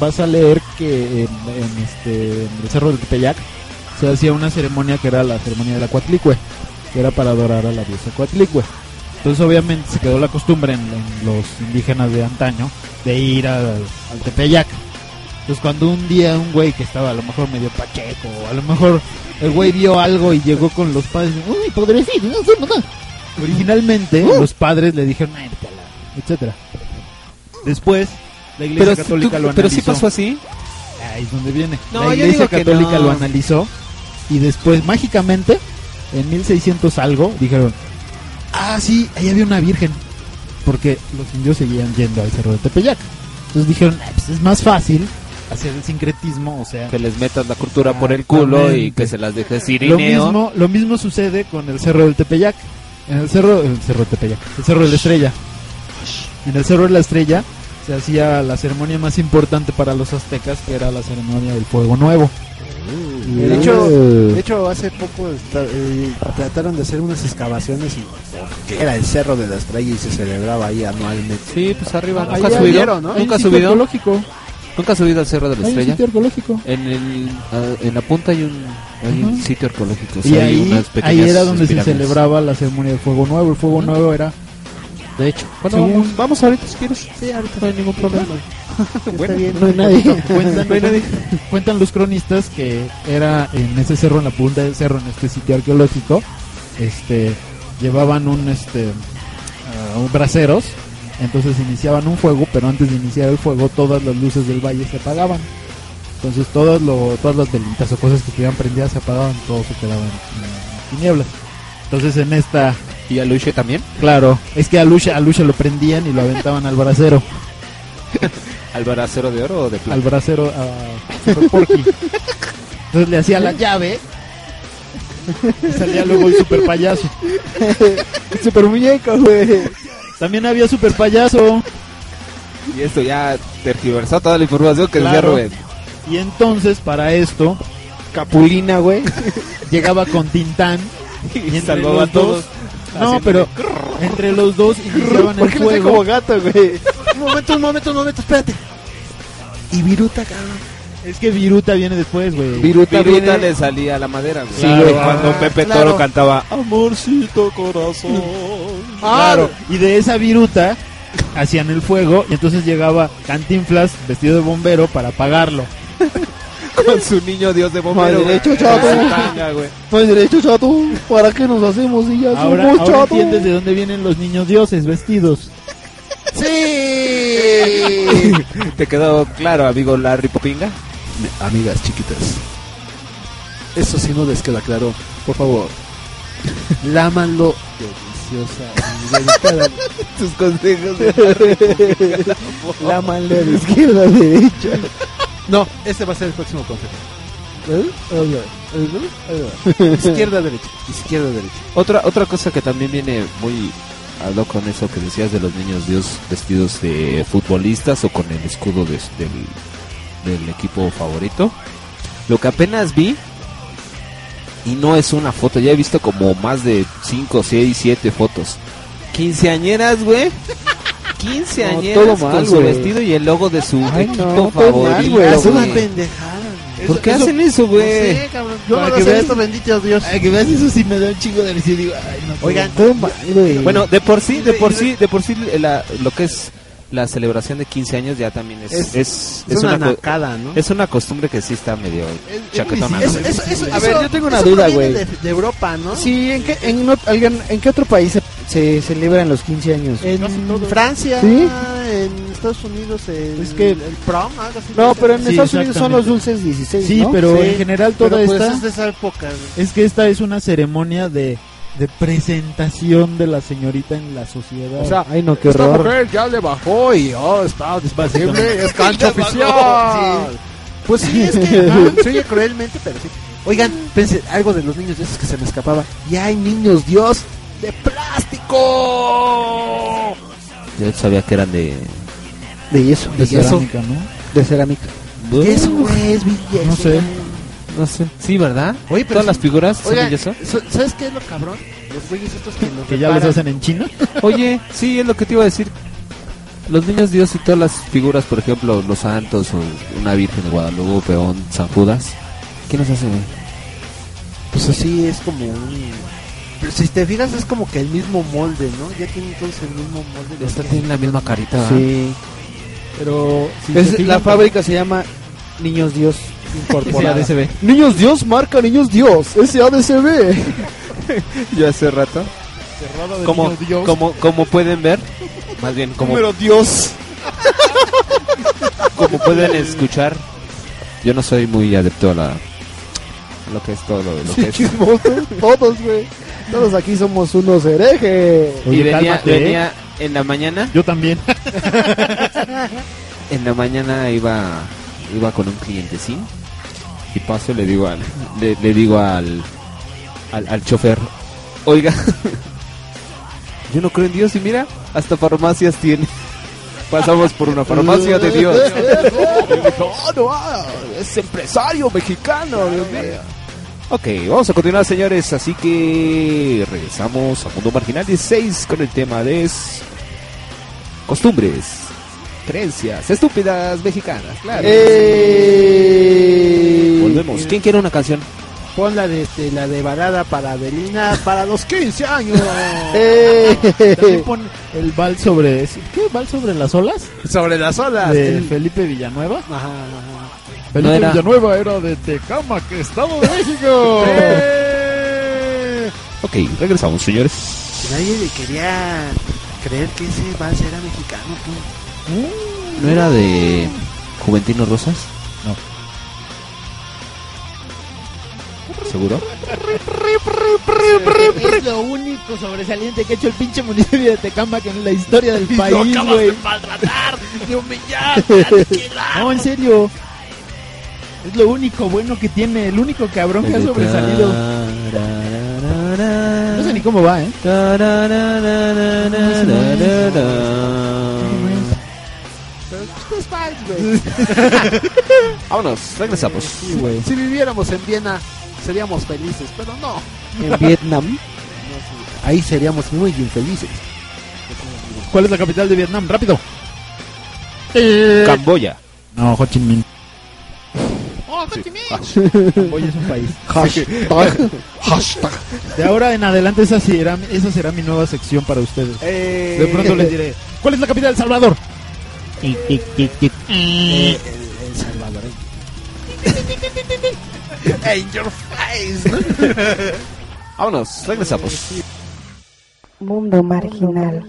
S6: vas a leer que en, en este, en el Cerro del Tepeyac se hacía una ceremonia que era la ceremonia de la Coatlicue, que era para adorar a la diosa Coatlicue. Entonces obviamente se quedó la costumbre en, en los indígenas de antaño de ir al, al Tepeyac. Entonces cuando un día un güey que estaba a lo mejor medio pacheco, o a lo mejor el güey vio algo y llegó con los padres, uy, padrecito, no sé nada. Originalmente los padres le dijeron, "Ay, vete a la-", etcétera. Después la iglesia
S3: Pero,
S6: católica
S3: tú-
S6: lo
S3: pero sí
S6: analizó.
S3: pasó así.
S6: Ahí es donde viene.
S3: No,
S6: la
S3: yo
S6: iglesia católica
S3: no.
S6: lo analizó y después mágicamente en 1600 algo dijeron, ah sí, ahí había una virgen, porque los indios seguían yendo al cerro de Tepeyac. Entonces dijeron, "Ah, pues es más fácil hacer el sincretismo, o sea,
S3: Que les metas la cultura por el culo y que se las dejes
S6: lo
S3: irineo.
S6: mismo, lo mismo sucede con el cerro del Tepeyac. En el cerro, el cerro Tepeyac, el cerro de la Estrella. En el cerro de la Estrella se hacía la ceremonia más importante para los aztecas, que era la ceremonia del fuego nuevo. Y
S4: De hecho, de hecho, hace poco eh, trataron de hacer unas excavaciones y que era el Cerro de la Estrella y se celebraba ahí anualmente.
S3: Sí, pues arriba. ¿Nunca subido?
S4: vieron, ¿no?
S3: ¿Nunca subido?
S6: arqueológico.
S3: ¿Nunca has subido al Cerro de la
S6: Hay un
S3: Estrella?
S6: sitio arqueológico.
S3: En, el, ah, en la punta hay un, hay un sitio arqueológico. o
S6: Y
S3: sea,
S6: ahí,
S3: unas
S6: ahí era donde se celebraba la ceremonia del fuego nuevo. El fuego nuevo era, de hecho,
S3: Bueno,
S6: según-
S3: vamos, vamos ahorita si quieres.
S4: Sí, ahorita
S3: No hay ningún problema.
S4: bien.
S7: No hay nadie.
S6: cuentan, cuentan los cronistas que era en ese cerro, en la punta del cerro, en este sitio arqueológico, este, llevaban un, este, ah, un braseros, entonces iniciaban un fuego, pero antes de iniciar el fuego todas las luces del valle se apagaban. Entonces todas, lo, todas las velitas o cosas que estuvieran prendidas se apagaban, todo se quedaba en, en tinieblas. Entonces en esta,
S3: ¿Y a Luche también?
S6: claro, es que a Lucha, a Lucha lo prendían y lo aventaban al brasero.
S3: ¿Al baracero de oro o de plata?
S6: al bracero a Super Porky. Entonces le hacía la llave y salía luego el super payaso.
S7: Super muñeca, güey.
S6: También había super payaso.
S3: Y esto ya tergiversó toda la información que decía
S6: Claro.
S3: Rubén.
S6: Y entonces para esto
S7: Capulina, güey.
S6: llegaba con Tintán y
S3: salvaba a todos.
S6: No, pero entre los dos iniciaban el
S7: ¿Por qué le hace
S6: fuego.
S7: como gato, güey?
S4: Un momento, un momento, un momento, espérate. Y Viruta, cabrón.
S6: Es que Viruta viene después, güey.
S7: Viruta,
S3: Viruta
S7: viene-
S3: le salía a la madera, güey.
S6: Sí, güey.
S3: Cuando
S4: Ah,
S3: Pepe
S4: claro.
S3: Toro cantaba Amorcito corazón.
S6: Claro. Y de esa viruta hacían el fuego y entonces llegaba Cantinflas vestido de bombero para apagarlo.
S3: Con su niño Dios de bombero. Güey.
S7: derecho, chato.
S3: Tanga,
S7: derecho, chato. ¿Para qué nos hacemos si ya
S6: Ahora,
S7: somos
S6: ahora entiendes de dónde vienen los niños dioses vestidos.
S4: ¡Sí!
S3: ¿Te quedó claro, amigo Larry Popinga?
S4: Amigas chiquitas. Eso sí no les queda claro. Por favor, Lámanlo deliciosa y delicada.
S3: Tus consejos de
S7: La mano de izquierda a derecha.
S4: No, ese va a ser el próximo consejo. Izquierda derecha, izquierda derecha.
S3: Otra, otra cosa que también viene muy habló con eso que decías de los niños Dios vestidos de futbolistas o con el escudo de- del, del equipo favorito. Lo que apenas vi, y no es una foto, ya he visto como más de 5, 6, 7 fotos. Quinceañeras, güey. Quinceañeras
S7: No, todo mal,
S3: con su
S7: güey.
S3: vestido y el logo de su
S7: Ay,
S3: equipo
S7: no, mal,
S3: favorito.
S4: Es una pendejada.
S3: ¿Por qué
S4: Eso-
S3: hacen eso,
S4: No
S3: güey?
S4: sé, cabrón. Yo
S6: Para
S4: no
S6: que veas-
S4: esto, bendito Dios.
S6: Ay, que veas eso sí me da un chingo de risa y digo, ay, no.
S4: Oigan,
S7: Todo mal, güey.
S3: Bueno, de por sí, de por sí, de por sí, la- lo que es la celebración de 15 años ya también es
S4: Es-
S3: es,
S4: es una
S3: co-
S4: nacada, ¿no?
S3: es una costumbre que sí está medio chaquetona.
S4: Eso-
S3: ¿no?
S7: A ver,
S4: eso-
S7: yo tengo una duda, güey.
S4: De, de Europa, ¿no?
S7: Sí, ¿en qué, en, no- alguien- ¿en qué otro país se, se celebran los 15 años?
S4: En Francia,
S7: ¿Sí?
S4: en Estados Unidos, el,
S6: Es que-
S4: el prom, algo así.
S7: No, pero en
S6: Sí,
S7: Estados Unidos son los dulces 16,
S6: Sí,
S7: ¿no?
S6: pero
S4: Sí,
S6: en general
S4: Pero
S6: toda
S4: pues
S6: esta
S4: es de esa época.
S6: es que esta es una ceremonia de, de presentación de la señorita en la sociedad.
S7: O sea, ay no, qué
S4: Esta
S7: horror.
S4: mujer ya le bajó y oh, está disponible, es cancha oficial. Sí. Pues sí, es que se oye cruelmente, pero sí. Oigan, pensé, algo de los niños dioses que se me escapaba. Ya hay niños Dios de plástico.
S3: Yo sabía que eran de
S7: De yeso.
S6: de
S4: yeso.
S6: cerámica, ¿no?
S7: De cerámica.
S4: Eso, güey, es billete.
S6: No sé.
S3: no sé. Sí, ¿verdad?
S4: Oye, pero
S3: Todas
S4: sí.
S3: las figuras son
S4: Oigan,
S3: de yeso.
S4: so- ¿sabes qué es lo cabrón? Los güeyes estos que los
S6: Que ya
S4: reparan.
S6: hacen en China.
S3: Oye, sí, es lo que te iba a decir. Los niños Dios y todas las figuras, por ejemplo, los santos o una Virgen de Guadalupe, Peón, San Judas. ¿Qué nos hace, güey?
S4: Pues así es como un... Pero si te fijas es como que el mismo molde, ¿no? Ya tienen todos el mismo molde. de
S3: Esta
S4: que-
S3: tiene la misma carita. ¿verdad?
S7: Sí.
S6: Pero si
S7: Es-
S6: se fijan,
S7: la fábrica se llama Niños Dios Incorporada.
S3: SADCB.
S7: Niños Dios marca Niños Dios. SADCB.
S3: Yo hace rato.
S6: cerrado de
S3: Como,
S6: niños Dios.
S3: como, como pueden ver, más bien como,
S7: Número Dios.
S3: como pueden escuchar, yo no soy muy adepto a la a lo que es todo lo, lo que
S7: Sí,
S3: es.
S7: chismoso. Todos, güey. Todos aquí somos unos herejes.
S3: Y venía,
S6: ¿eh?
S3: venía en la mañana,
S6: Yo también.
S3: en la mañana iba iba con un clientecín y paso y le digo al le, le digo al, al al chofer, "Oiga, yo no creo en Dios y mira, hasta farmacias tiene." Pasamos por una farmacia de Dios.
S7: Oh, no, es empresario mexicano. Dios mío.
S3: Ok, vamos a continuar, señores. Así que regresamos a Mundo Marginal 16 con el tema de costumbres, creencias estúpidas mexicanas. Claro.
S7: Eh,
S3: Volvemos. ¿Quién quiere una canción?
S4: Pon la de, este, la de balada para Adelina para los 15 años.
S7: eh,
S6: También pon el bal sobre. ¿Qué? ¿Bal sobre las olas?
S4: Sobre las olas.
S6: De
S4: El-
S6: Felipe Villanueva.
S4: Ajá, ajá.
S6: Felipe
S3: era-
S6: Villanueva era de Tecamac, Estado de México.
S3: Ok, regresamos, señores.
S4: Nadie le quería creer que ese vals era mexicano. tú.
S3: ¿No era de Juventino Rosas?
S6: No.
S3: ¿Seguro?
S6: Es lo único sobresaliente que ha hecho el pinche municipio de Tecamac en la historia del país, güey.
S4: maltratar, de humillar,
S6: No, en serio. Es lo único bueno que tiene, el único cabrón que ha sobresalido. No sé ni cómo va, ¿eh?
S3: Vámonos, regresamos.
S6: Sí, güey.
S4: Si viviéramos en Viena, seríamos felices, pero no.
S7: en Vietnam.
S4: Ahí seríamos muy infelices.
S6: ¿Cuál es la capital de Vietnam? Rápido.
S3: Camboya.
S6: No, Ho Chi Minh.
S4: Oh,
S6: Camboya es un país.
S7: Hashtag. Hashtag.
S6: De ahora en adelante esa será, esa será mi nueva sección para ustedes.
S4: Eh,
S6: De pronto les diré, ¿cuál es la capital de El Salvador? Tic, tic, tic.
S4: Eh, el, el. In your face. ¿no?
S3: Vámonos, regresamos.
S8: Mundo marginal.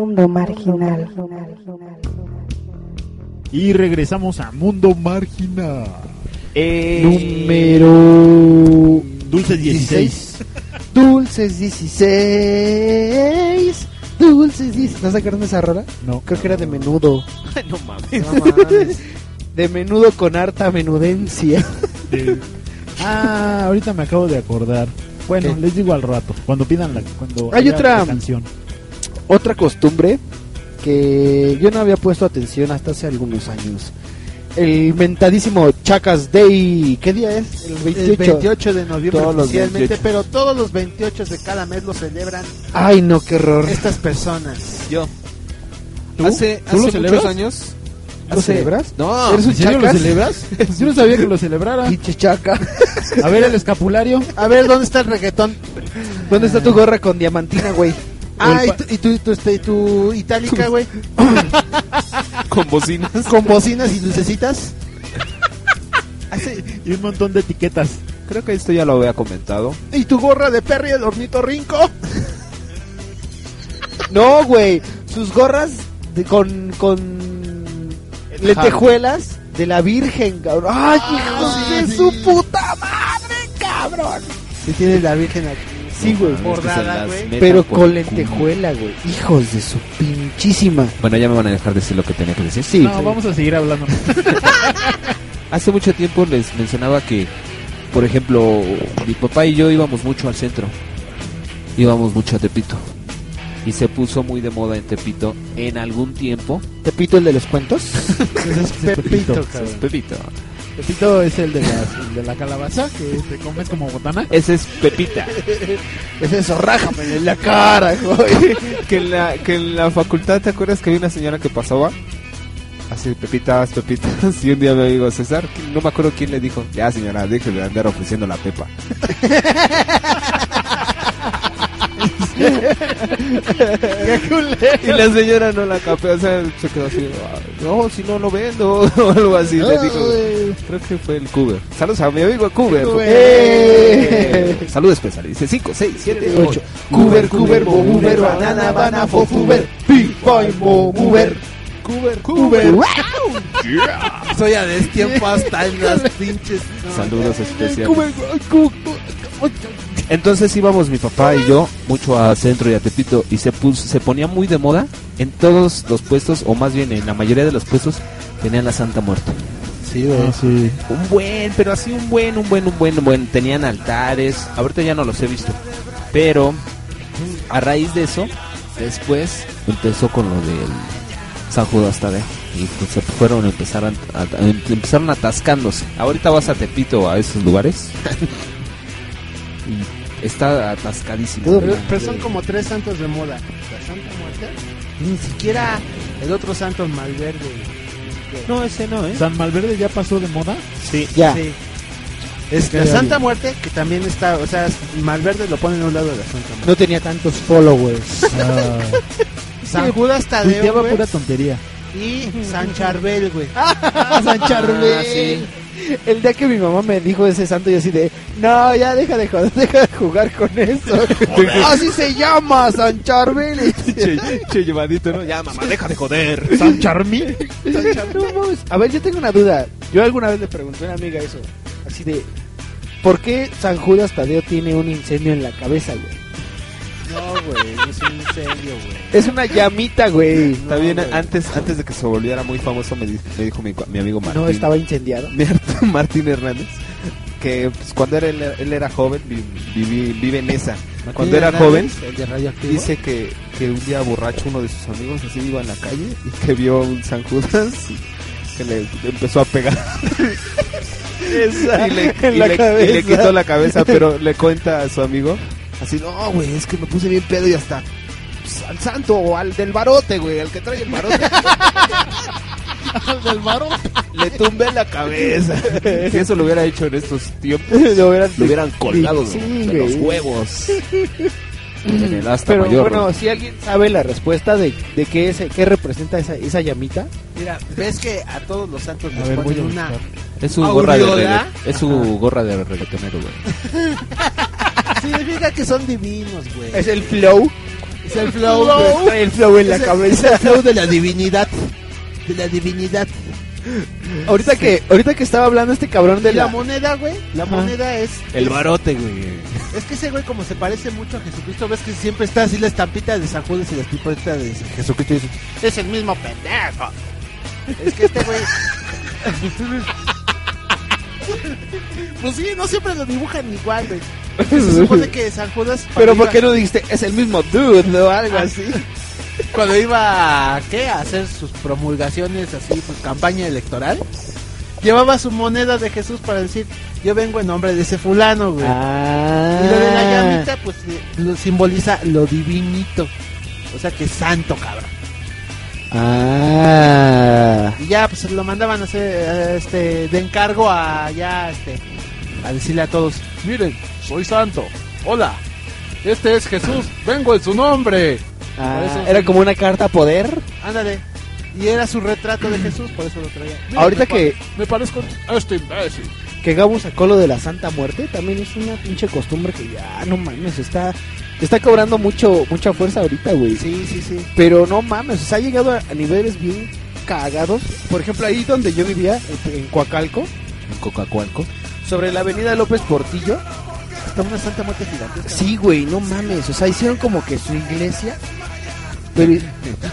S8: Mundo marginal.
S6: Y regresamos a Mundo Marginal.
S3: Eh,
S7: Número
S6: Dulces 16.
S7: Dulces 16. Dulces 16. ¿No sacaron esa rola?
S6: No.
S7: Creo que era de menudo.
S3: no mames.
S7: No mames. De menudo con harta menudencia.
S6: Ah, ahorita me acabo de acordar. Bueno,
S7: ¿Qué?
S6: les digo al rato. Cuando pidan la cuando
S7: Hay otra-
S6: la canción.
S7: Otra costumbre que yo no había puesto atención hasta hace algunos años. El mentadísimo Chacas Day. ¿Qué día es? El 28.
S4: El 28 de noviembre
S3: Todos los
S4: oficialmente,
S3: 28.
S4: pero todos los 28 de cada mes lo celebran
S7: Ay, no, qué horror.
S4: estas personas.
S3: Yo.
S6: ¿Tú?
S3: Hace,
S6: ¿Tú lo
S3: hace
S6: celebras?
S3: muchos años.
S7: ¿Lo celebras?
S3: No.
S7: ¿Eres un
S6: ¿En serio lo
S7: chacas?
S6: celebras? Yo no sabía que lo celebrara.
S7: Pinche chaca.
S6: A ver el escapulario.
S4: A ver, ¿dónde está el reggaetón?
S7: ¿Dónde está tu gorra con diamantina, güey?
S4: Ah, y tu, y tu, y tu, este, y tu itálica, güey.
S3: Con bocinas.
S4: Con bocinas y lucecitas.
S6: Y un montón de etiquetas.
S3: Creo que esto ya lo había comentado.
S4: Y tu gorra de Perry el ornitorrinco.
S7: No, güey. Sus gorras de- con, con lentejuelas de la Virgen, cabrón. ¡Ay, hijos
S4: sí,
S7: de
S4: sí.
S7: su puta madre, cabrón!
S4: Si tiene la Virgen aquí.
S7: Sí, güey.
S3: Es
S4: Bordada, güey.
S7: Pero con
S3: el
S7: lentejuela, güey. Hijos de su pinchísima.
S3: Bueno, ya me van a dejar decir lo que tenía que decir.
S7: Sí,
S6: no, vamos a seguir hablando.
S3: Hace mucho tiempo les mencionaba que, por ejemplo, mi papá y yo íbamos mucho al centro. Íbamos mucho a Tepito. Y se puso muy de moda en Tepito en algún tiempo.
S7: ¿Te pito el de los cuentos?
S6: Es
S4: Pepito,
S6: Pepito.
S4: cabrón.
S3: Pepito.
S6: Pepito es el de, las- el de la calabaza que te comes como botana.
S3: Ese es Pepita.
S7: es eso, rájame en la cara, güey.
S3: que, en la, que en la facultad, ¿te acuerdas que había una señora que pasaba? Así, pepitas, pepitas. Y un día me amigo César, no me acuerdo quién le dijo, ya señora, deje de andar ofreciendo la pepa. y la señora no la capea, o sea, se quedó así, "Ah, no, si no lo vendo, o algo así, le dijo, creo que fue el Cuber. Saludos a mi amigo Cuber.
S7: ¡Eh!
S3: Saludos especial, dice 5, 6, 7, 8.
S7: Cuber, Cuber, Bobuber, banana, banana, fofuber, Big Boy, Bobuber.
S4: Cuber,
S7: Cuber.
S4: Soy a destiempo hasta en las pinches.
S3: Saludos especiales. Entonces íbamos mi papá y yo mucho a Centro y a Tepito y se puso, se ponía muy de moda en todos los puestos o más bien en la mayoría de los puestos tenían la Santa Muerte.
S4: Sí.
S6: Ah, sí.
S3: Un buen, pero así un buen, un buen, un buen, un buen. Tenían altares. Ahorita ya no los he visto. Pero a raíz de eso, después empezó con lo del San Judas Tadeo. Y pues se fueron a empezar a, a- a- empezaron atascándose. Ahorita vas a Tepito a esos lugares. está atascadísimo.
S4: Pero, pero son como tres santos de moda. La Santa Muerte. Ni siquiera el otro santo Malverde.
S3: No, ese no, ¿eh?
S6: San Malverde ya pasó de moda.
S3: Sí.
S7: Ya.
S4: Sí. Es la Santa Muerte que también está, o sea, Malverde lo ponen a un lado de la Santa Muerte.
S7: No tenía tantos followers.
S6: Ah,
S4: San Judas Tadeo
S6: pura tontería.
S4: y San Charbel, güey.
S7: Ah, San Charbel.
S4: Ah, sí.
S7: El día que mi mamá me dijo ese santo, yo así de, no, ya deja de joder, deja de jugar con eso. Así se llama, San Charbel.
S3: che, che, llevadito, ¿no? Ya, mamá, deja de joder.
S6: San
S7: mames. A ver, yo tengo una duda. Yo alguna vez le pregunté a una amiga eso. Así de, ¿por qué San Judas Tadeo tiene un incendio en la cabeza, güey?
S4: No, güey, no es un incendio, güey.
S7: Es una llamita, güey.
S3: Está bien, antes, antes de que se volviera muy famoso, me, di- me dijo mi, mi amigo Martín.
S7: No estaba incendiado.
S3: Martín, Hernández. Que pues, cuando era, él, él era joven, vi- vive en esa. Cuando era joven,
S4: de
S3: dice que, que un día borracho uno de sus amigos así iba en la calle y que vio un San Judas y que le empezó a pegar
S7: Esa,
S3: y le,
S7: en
S3: y
S7: la
S3: le- y
S7: cabeza.
S3: le quitó la cabeza, pero le cuenta a su amigo así, no, güey, es que me puse bien pedo y hasta pues, al santo o al del barote, güey, al que trae el barote. al del barote. Le tumbé la cabeza. si eso lo hubiera hecho en estos tiempos,
S7: Lo hubieran-
S3: lo hubieran colgado
S7: Sí,
S3: de,
S7: güey.
S3: los huevos. en el asta
S7: Pero
S3: mayor.
S7: bueno,
S3: ¿no?
S7: si alguien sabe la respuesta de, de qué, es, qué representa esa, esa llamita,
S4: Mira, ves que a todos los santos les ponen una.
S3: es su gorra de es su gorra de reggaetonero, güey.
S4: Significa que son divinos, güey.
S7: es el flow.
S4: Es el flow,
S7: Flow. Trae el flow en la
S4: el-
S7: cabeza.
S4: Es el flow de la divinidad. De la divinidad.
S7: Ahorita que, ahorita que estaba hablando este cabrón de
S4: la
S7: la...
S4: moneda, güey. La
S7: Ajá.
S4: moneda es.
S3: El
S4: es-
S3: barote, güey.
S4: Es que ese güey, como se parece mucho a Jesucristo, ves que siempre está así la estampita de San Judas y la estampita de Jesucristo. Y dices, es el mismo pendejo. Es que este güey. pues sí, no siempre lo dibujan igual, güey. Se supone que San Judas.
S7: Pero ¿por qué no dijiste? Es el mismo dude, ¿no? Algo así.
S4: Cuando iba a, ¿qué? a hacer sus promulgaciones, así, pues campaña electoral, llevaba su moneda de Jesús para decir, yo vengo en nombre de ese fulano, güey.
S7: Ah.
S4: Y lo de la llamita, pues lo simboliza lo divinito. O sea que es santo, cabrón.
S7: Ah.
S4: Y ya, pues lo mandaban a hacer, este, de encargo a, ya, este, a decirle a todos, miren, soy santo. Hola, este es Jesús, vengo en su nombre.
S7: Ah,
S4: eso-
S7: Era como una carta poder.
S4: Ándale. Y era su retrato de Jesús, por eso lo traía. Mira,
S7: Ahorita
S4: me
S7: que,
S4: pa- Me parezco a este imbécil.
S7: que Gabo sacó lo de la Santa Muerte, también es una pinche costumbre que ya, no mames, está, está cobrando mucho, mucha fuerza ahorita, güey.
S4: Sí, sí, sí.
S7: Pero no mames, o sea, ha llegado a, a niveles bien cagados. Por ejemplo, ahí donde yo vivía, en, en Coacalco,
S3: Un Coca-Cualco.
S7: Sobre la avenida López Portillo.
S4: Está una santa muerte gigante.
S7: Sí, güey, no mames, o sea, hicieron como que su iglesia. Pero,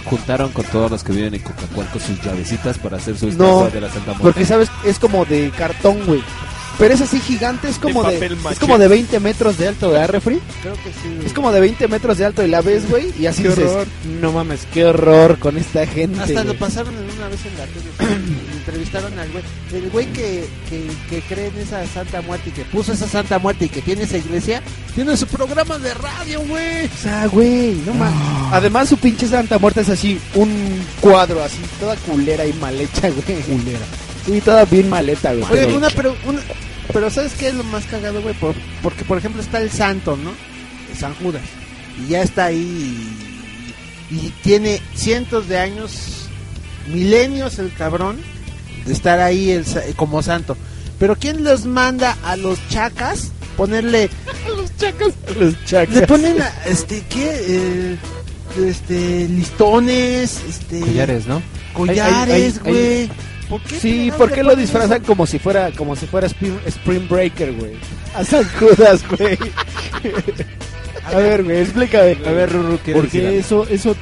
S3: Juntaron con todos los que viven en Coca-Cualco sus llavecitas para hacer su
S7: No,
S3: estatua de la Santa Muerte.
S7: porque sabes, es como de cartón, güey. Pero es así gigante, es como
S3: De
S7: es como de 20 metros de alto, ¿verdad, refri?
S4: Creo que sí.
S7: Es como de 20 metros de alto y la ves, güey, y así
S4: Qué
S7: dices,
S4: horror.
S7: no mames, qué horror con esta gente.
S4: Hasta lo
S7: güey".
S4: pasaron en una vez en la tele. Le entrevistaron al güey. El güey que, que, que cree en esa santa muerte y que puso esa santa muerte y que tiene esa iglesia, tiene su programa de radio, güey.
S7: O sea, güey, no mames. Además, su pinche Santa Muerte es así, un cuadro así, toda culera y mal hecha, güey. Culera. Sí, toda bien maleta, güey.
S4: Oye, una, pero, una, pero ¿sabes qué es lo más cagado, güey? Por- porque, por ejemplo, está el santo, ¿no? San Judas. y ya está ahí y, y tiene cientos de años, milenios el cabrón de estar ahí el como santo. Pero ¿quién los manda a los chacas ponerle
S6: Los chacas. Los chacas.
S4: le ponen a- este qué Eh, este listones, este
S9: Collares, ¿no?
S4: collares, güey. ¿Por qué
S7: Sí, ¿por qué lo disfrazan como si fuera como si fuera Spring, Spring Breaker, güey? A San Judas, güey. A ver, güey, explícame.
S9: A ver, Ruru, ¿qué
S6: Porque eso, eso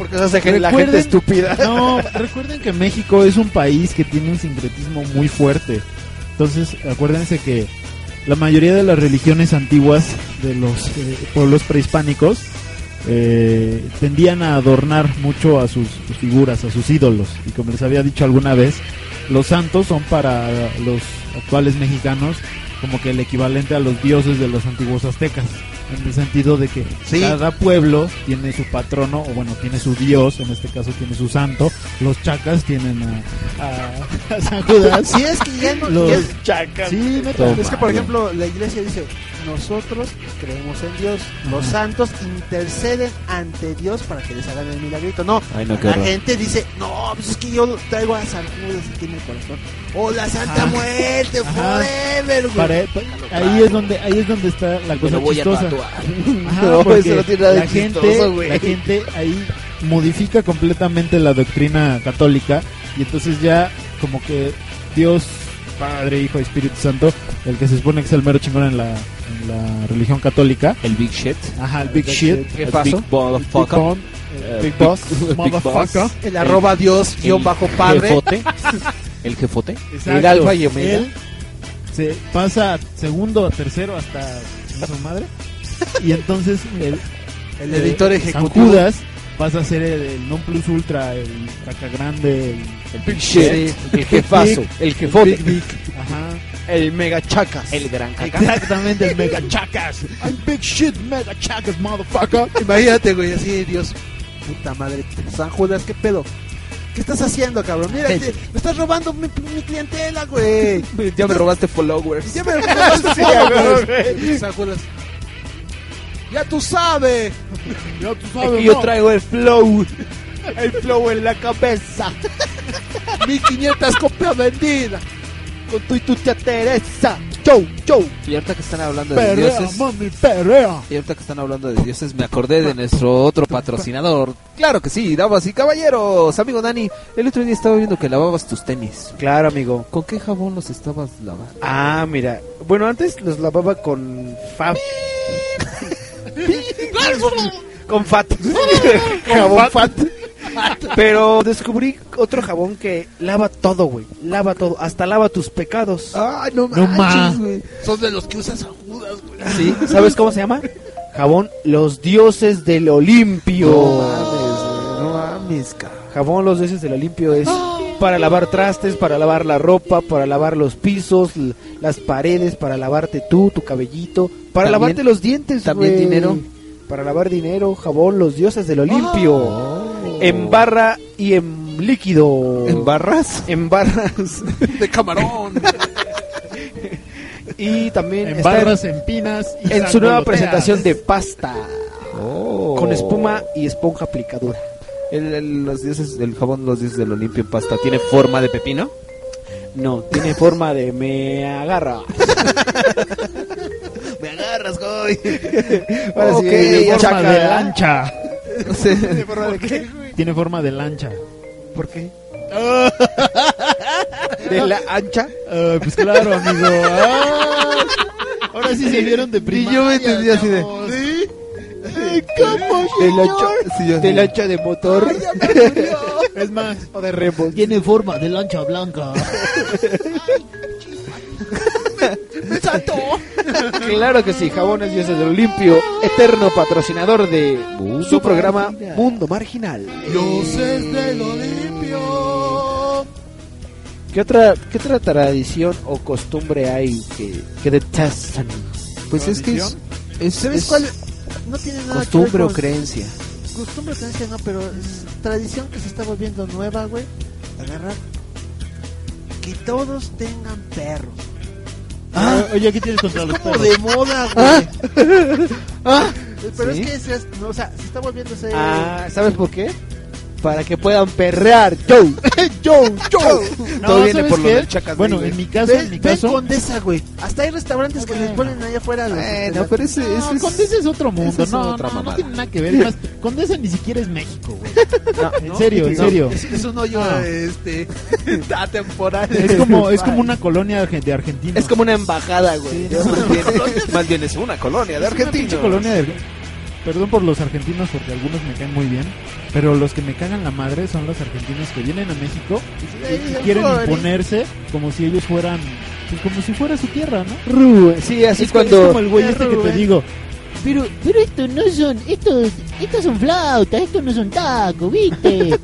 S7: porque se hace la gente estúpida.
S6: No, recuerden que México es un país que tiene un sincretismo muy fuerte. Entonces, acuérdense que la mayoría de las religiones antiguas de los eh, pueblos prehispánicos eh, tendían a adornar mucho a sus, figuras, a sus ídolos. Y como les había dicho alguna vez, los santos son para los actuales mexicanos como que el equivalente a los dioses de los antiguos aztecas. En el sentido de que
S4: Sí.
S6: cada pueblo tiene su patrono, o bueno, tiene su dios, en este caso tiene su santo. Los chacas tienen a, a- a San Judas.
S4: Si es que ya no
S6: Los
S4: ya-
S7: chacas.
S6: Sí.
S9: Toma.
S4: es que por ejemplo la iglesia dice nosotros creemos en Dios, los
S6: Ajá.
S4: santos interceden ante Dios para que les hagan el milagrito. No,
S9: Ay, no, qué
S4: la
S9: horror.
S4: gente dice, no, pues es que yo traigo a San Judas aquí en el corazón. O la Santa
S6: Ajá.
S4: Muerte,
S6: Ajá.
S4: forever, güey.
S6: Para- pa- ahí es donde ahí es donde está la cosa
S9: voy a
S6: chistosa.
S9: tatuar.
S6: Ajá,
S7: No,
S6: porque
S7: eso no tiene nada de
S6: la gente,
S7: chistoso, güey.
S6: la gente ahí modifica completamente la doctrina católica y entonces ya como que Dios, Padre, Hijo y Espíritu Santo, el que se supone que es el mero chingón en la, la religión católica,
S9: El Big Shit.
S6: ajá, el Big Shit,
S7: ¿Qué
S9: El
S7: pasó?
S9: Big Motherfucker.
S6: Big Bomb,
S9: Eh,
S6: Big Boss,
S9: Big
S6: motherfucker.
S9: Boss.
S4: el arroba Dios guion
S9: El
S4: bajo padre.
S9: Jefote. El jefote.
S6: Exacto.
S7: El alfa y omega.
S6: Él se pasa segundo, a tercero hasta su madre. Y entonces el,
S4: El editor
S6: eh,
S4: ejecutivo.
S6: San Judas pasa a ser el, el non plus ultra, el caca grande, el,
S9: El Big Shit.
S7: el jefazo, el
S6: el
S7: jefote,
S6: Big Dick. Ajá.
S7: el mega chacas.
S9: El gran caca.
S6: Exactamente, el mega chacas. I'm big shit, mega chacas, motherfucker.
S4: Imagínate, güey, así, Dios, puta madre, San Judas, ¿qué pedo? ¿Qué estás haciendo, cabrón? Mira, te- me estás robando mi, mi clientela, güey.
S9: Ya me robaste followers.
S4: Ya me robaste. San Judas. Ya tú sabes.
S6: Ya tú
S7: Es
S6: sabes,
S7: que yo traigo el flow. El flow en la cabeza.
S4: 1500 copias vendidas.
S7: Con tu y tu tía Teresa. Chau, chau.
S9: Y ahorita que están hablando de dioses.
S6: mami, perrea.
S9: Y ahorita que están hablando de dioses, me acordé de nuestro otro patrocinador. Claro que sí, damas y caballeros. Amigo Dani, el otro día estaba viendo que lavabas tus tenis.
S7: Claro, amigo.
S9: ¿Con qué jabón los estabas lavando?
S7: Ah, mira. Bueno, antes los lavaba con Fab. Con Fat. jabón Fat. Pero descubrí otro jabón que lava todo, güey. Lava todo. Hasta lava tus pecados.
S4: Ay, no,
S6: No
S4: manches,
S6: ma.
S4: güey. Son de los que usan San Judas, güey.
S7: ¿Sí? ¿Sabes cómo se llama? Jabón Los Dioses del Olimpio.
S4: No mames, güey, no mames, cabrón.
S7: Jabón Los Dioses del Olimpio es para lavar trastes, para lavar la ropa, para lavar los pisos, las paredes, para lavarte tú, tu cabellito, para
S9: También-
S7: lavarte los dientes,
S9: también dinero.
S7: Para lavar dinero, jabón Los Dioses del Olimpio. En barra y en líquido.
S9: ¿En barras?
S7: En barras.
S4: De camarón.
S7: y también
S6: En
S7: está
S6: barras, en pinas. y
S7: en su nueva presentación de pasta.
S9: Oh.
S7: Con espuma y esponja aplicadura.
S9: El, el- los dioses del jabón, los dioses del Olimpio en pasta, ¿tiene forma de pepino?
S7: No, tiene forma de me agarra.
S4: Me agarras, güey.
S7: Ahora sí,
S6: tiene forma
S7: chaca.
S6: de lancha.
S9: No sé.
S7: ¿Tiene forma de qué?
S6: Tiene forma de lancha.
S7: ¿Por qué? ¿De la ancha?
S6: Ah, pues claro, amigo. Ah, ahora sí se vieron de primaria.
S9: yo me entendí así de-.
S7: ¿De la ancha, de la ancha de motor?
S6: Es más,
S7: ¿O de remos?
S6: tiene forma de lancha blanca.
S4: ¡Me saltó!
S7: Claro que sí, Jabones Dioses del Olimpio, eterno patrocinador de su programa Mundo Marginal.
S4: Dioses del Olimpio.
S7: ¿Qué otra, ¿Qué otra tradición o costumbre hay que, que detestan?
S9: Pues es que es, es,
S4: ¿Sabes
S9: es
S4: cuál? No tiene nada
S9: costumbre
S4: que ver
S9: o
S4: con-
S9: creencia.
S4: Costumbre, creencia no, pero es tradición que se está volviendo nueva, güey. Agarrar. Que todos tengan perros.
S6: Ah, oye, ¿qué tienes contra los
S4: Como
S6: perros?
S4: de moda, güey.
S7: Ah,
S4: Pero
S7: ¿Sí?
S4: es que es- no, o sea, se está volviendo ese...
S7: Ah, ¿sabes por qué? Para que puedan perrear. Joe, Joe, Joe.
S6: No,
S3: Todo viene
S6: ¿sabes
S3: por lo
S6: qué?
S3: del Chacas
S6: Bueno,
S3: Day,
S6: en mi caso,
S4: Ven,
S6: en mi
S4: ven
S6: caso.
S4: Condesa, güey. Hasta hay restaurantes que les ponen allá afuera los... Este,
S3: pero ese,
S6: No,
S3: ese es...
S6: Condesa es otro mundo.
S3: es
S6: no,
S3: otra
S6: no, no tiene nada que ver. Más, Condesa ni siquiera es México, güey. en
S4: ¿no?
S6: serio, en
S4: No,
S6: serio.
S4: Es, es un hoyo
S6: Ah.
S4: este, atemporal.
S6: Es como, es como una colonia de argentinos.
S7: Es como una embajada, güey.
S6: Sí,
S3: Más bien, más bien es una colonia de
S6: Es una pinche
S3: argentinos.
S6: colonia de... Perdón por los argentinos porque algunos me caen muy bien, pero los que me cagan la madre son los argentinos que vienen a México y, y quieren imponerse como si ellos fueran, pues como si fuera su tierra, ¿no?
S7: Sí, así
S6: es, que- es
S7: cuando.
S6: como el güey este que te digo. Pero, pero estos no son, estos, estos son flautas, estos no son tacos, ¿viste?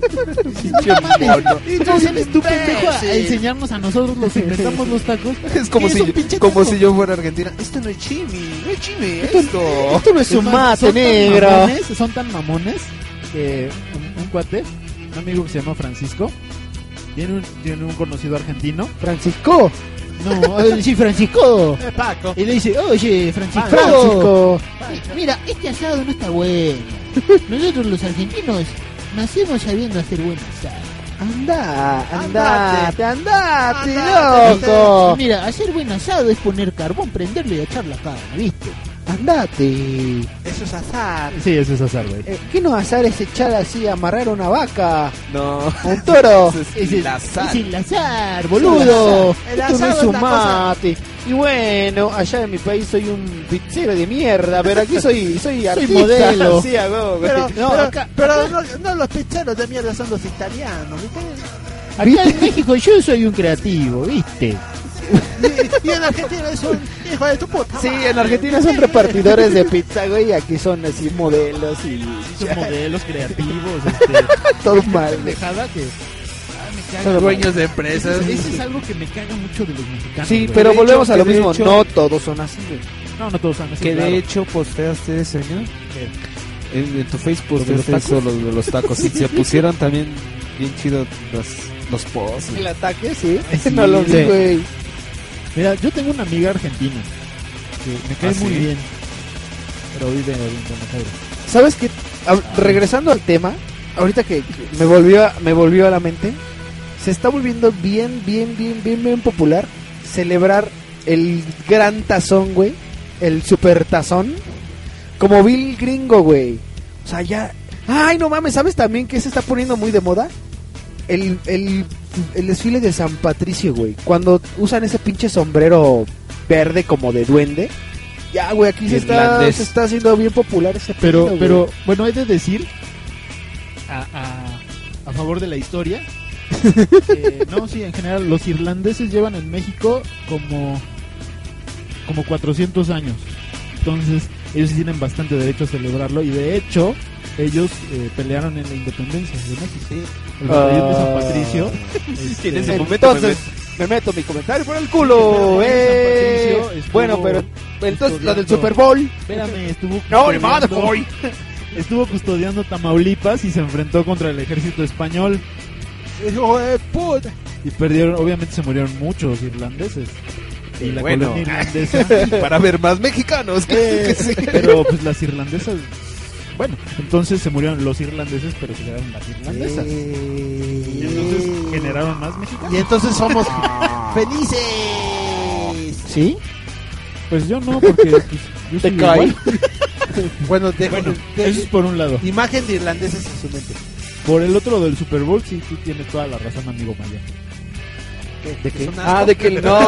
S6: no mames, ¿cómo vienes tú, pendejo, a enseñarnos a nosotros los que inventamos los tacos?
S3: Es como,
S6: ¿Qué
S3: si,
S6: pinche
S3: como si yo fuera argentina. Esto no es chimi, no es chimi, esto.
S7: Esto no es
S6: Es
S7: un mate
S6: son tan
S7: negro.
S6: mamones, son tan mamones que un, un cuate, un amigo que se llama Francisco, tiene un, tiene un conocido argentino.
S7: Francisco.
S6: No, sí, Francisco.
S4: Paco.
S6: Y le dice, oye, Francisco,
S7: Francisco.
S6: mi- mira, este asado no está bueno. Nosotros los argentinos nacemos sabiendo hacer buen asado.
S7: Anda,
S4: Andate.
S7: andate, andate,
S4: Andate.
S7: loco.
S6: Mira, hacer buen asado es poner carbón, prenderlo y echar la carne, ¿viste?
S7: Andate.
S4: Eso es azar.
S6: Sí, eso es asar, güey.
S7: Eh, ¿Qué no azar es echar así, amarrar una vaca?
S3: No.
S7: Un toro.
S6: Es el,
S3: Lazar.
S6: es el azar, boludo.
S4: El
S7: Esto no
S4: asado
S7: es
S4: es
S7: un
S4: la cosa-
S7: mate. Y bueno, allá en mi país soy un pizzero de mierda, pero aquí soy soy artista.
S6: modelo.
S7: Sí.
S4: Pero,
S6: No,
S4: pero,
S6: acá-
S4: pero no, no los pizzeros de mierda son los italianos, ¿viste?
S6: Acá en México yo soy un creativo, ¿viste?
S4: Y, y en Argentina es un hijo de tu puta.
S7: Sí, en Argentina son repartidores de pizza, güey, y aquí son así modelos y
S6: Son modelos creativos, este,
S7: todo mal. güey.
S6: pendejada que ah, caga,
S3: Son
S6: güey.
S3: dueños de empresas.
S6: Ese, ese es algo que me caga mucho de los mexicanos.
S7: Sí,
S6: güey.
S7: pero
S3: De
S7: volvemos
S3: hecho,
S7: a lo mismo,
S3: hecho-
S7: no todos son así, güey.
S6: no, no todos son así.
S3: Que
S6: claro.
S3: de hecho posteaste eso, ¿no? En, en tu Facebook
S6: ¿Lo de los
S3: posteaste eso, de los tacos. Y se pusieron también bien chido los, los posts.
S7: El ataque, sí.
S6: Sí,
S7: no lo vi,
S6: sí. Mira, yo tengo una amiga argentina que me cae
S3: ¿Ah,
S6: muy
S3: sí?
S6: bien, pero vive en Buenos Aires.
S7: ¿Sabes qué? Hab- Regresando al tema, ahorita que que me volvió a, me volvió a la mente, se está volviendo bien, bien, bien, bien, bien popular celebrar el gran tazón, güey, el super tazón, como Bill Gringo, güey. O sea, ya... Ay, no mames, ¿sabes también que se está poniendo muy de moda? El, el, el desfile de San Patricio, güey. Cuando usan ese pinche sombrero verde como de duende. Ya, güey, aquí se está, se está haciendo bien popular ese
S6: Pero, pero bueno, he de decir a, a, a favor de la historia. eh, no, sí, en general, los irlandeses llevan en México como, como 400 años. Entonces, ellos tienen bastante derecho a celebrarlo. Y de hecho, ellos eh, pelearon en la independencia de México. El batallón de San
S7: Ah.
S6: Patricio.
S3: Sí, en ese
S6: este,
S3: momento me
S7: Entonces, me meto mi comentario por el culo. Eh.
S6: Patricio
S7: Bueno, pero entonces lo del Super Bowl.
S6: Espérame, estuvo
S7: No, madre, boy.
S6: Estuvo custodiando Tamaulipas y se enfrentó contra el ejército español.
S4: Hijo de puta.
S6: Y perdieron, obviamente se murieron muchos irlandeses. Y la
S3: Bueno.
S6: colonia irlandesa.
S3: Para ver más mexicanos.
S6: eh,
S3: que sí.
S6: pero pues las irlandesas. Bueno, entonces se murieron los irlandeses, pero se quedaron las irlandesas. Y entonces generaron más mexicanos.
S4: Y entonces somos felices.
S7: ¿Sí?
S6: Pues yo no, porque pues, yo
S7: ¿Te
S6: soy
S7: cae?
S6: igual.
S4: Bueno, de,
S6: Bueno,
S4: de-
S6: eso es por un lado.
S4: imagen de irlandeses en su mente.
S6: Por el otro del Super Bowl, sí, tú tienes toda la razón, amigo Maya.
S4: ¿De qué?
S7: Ah, de que no,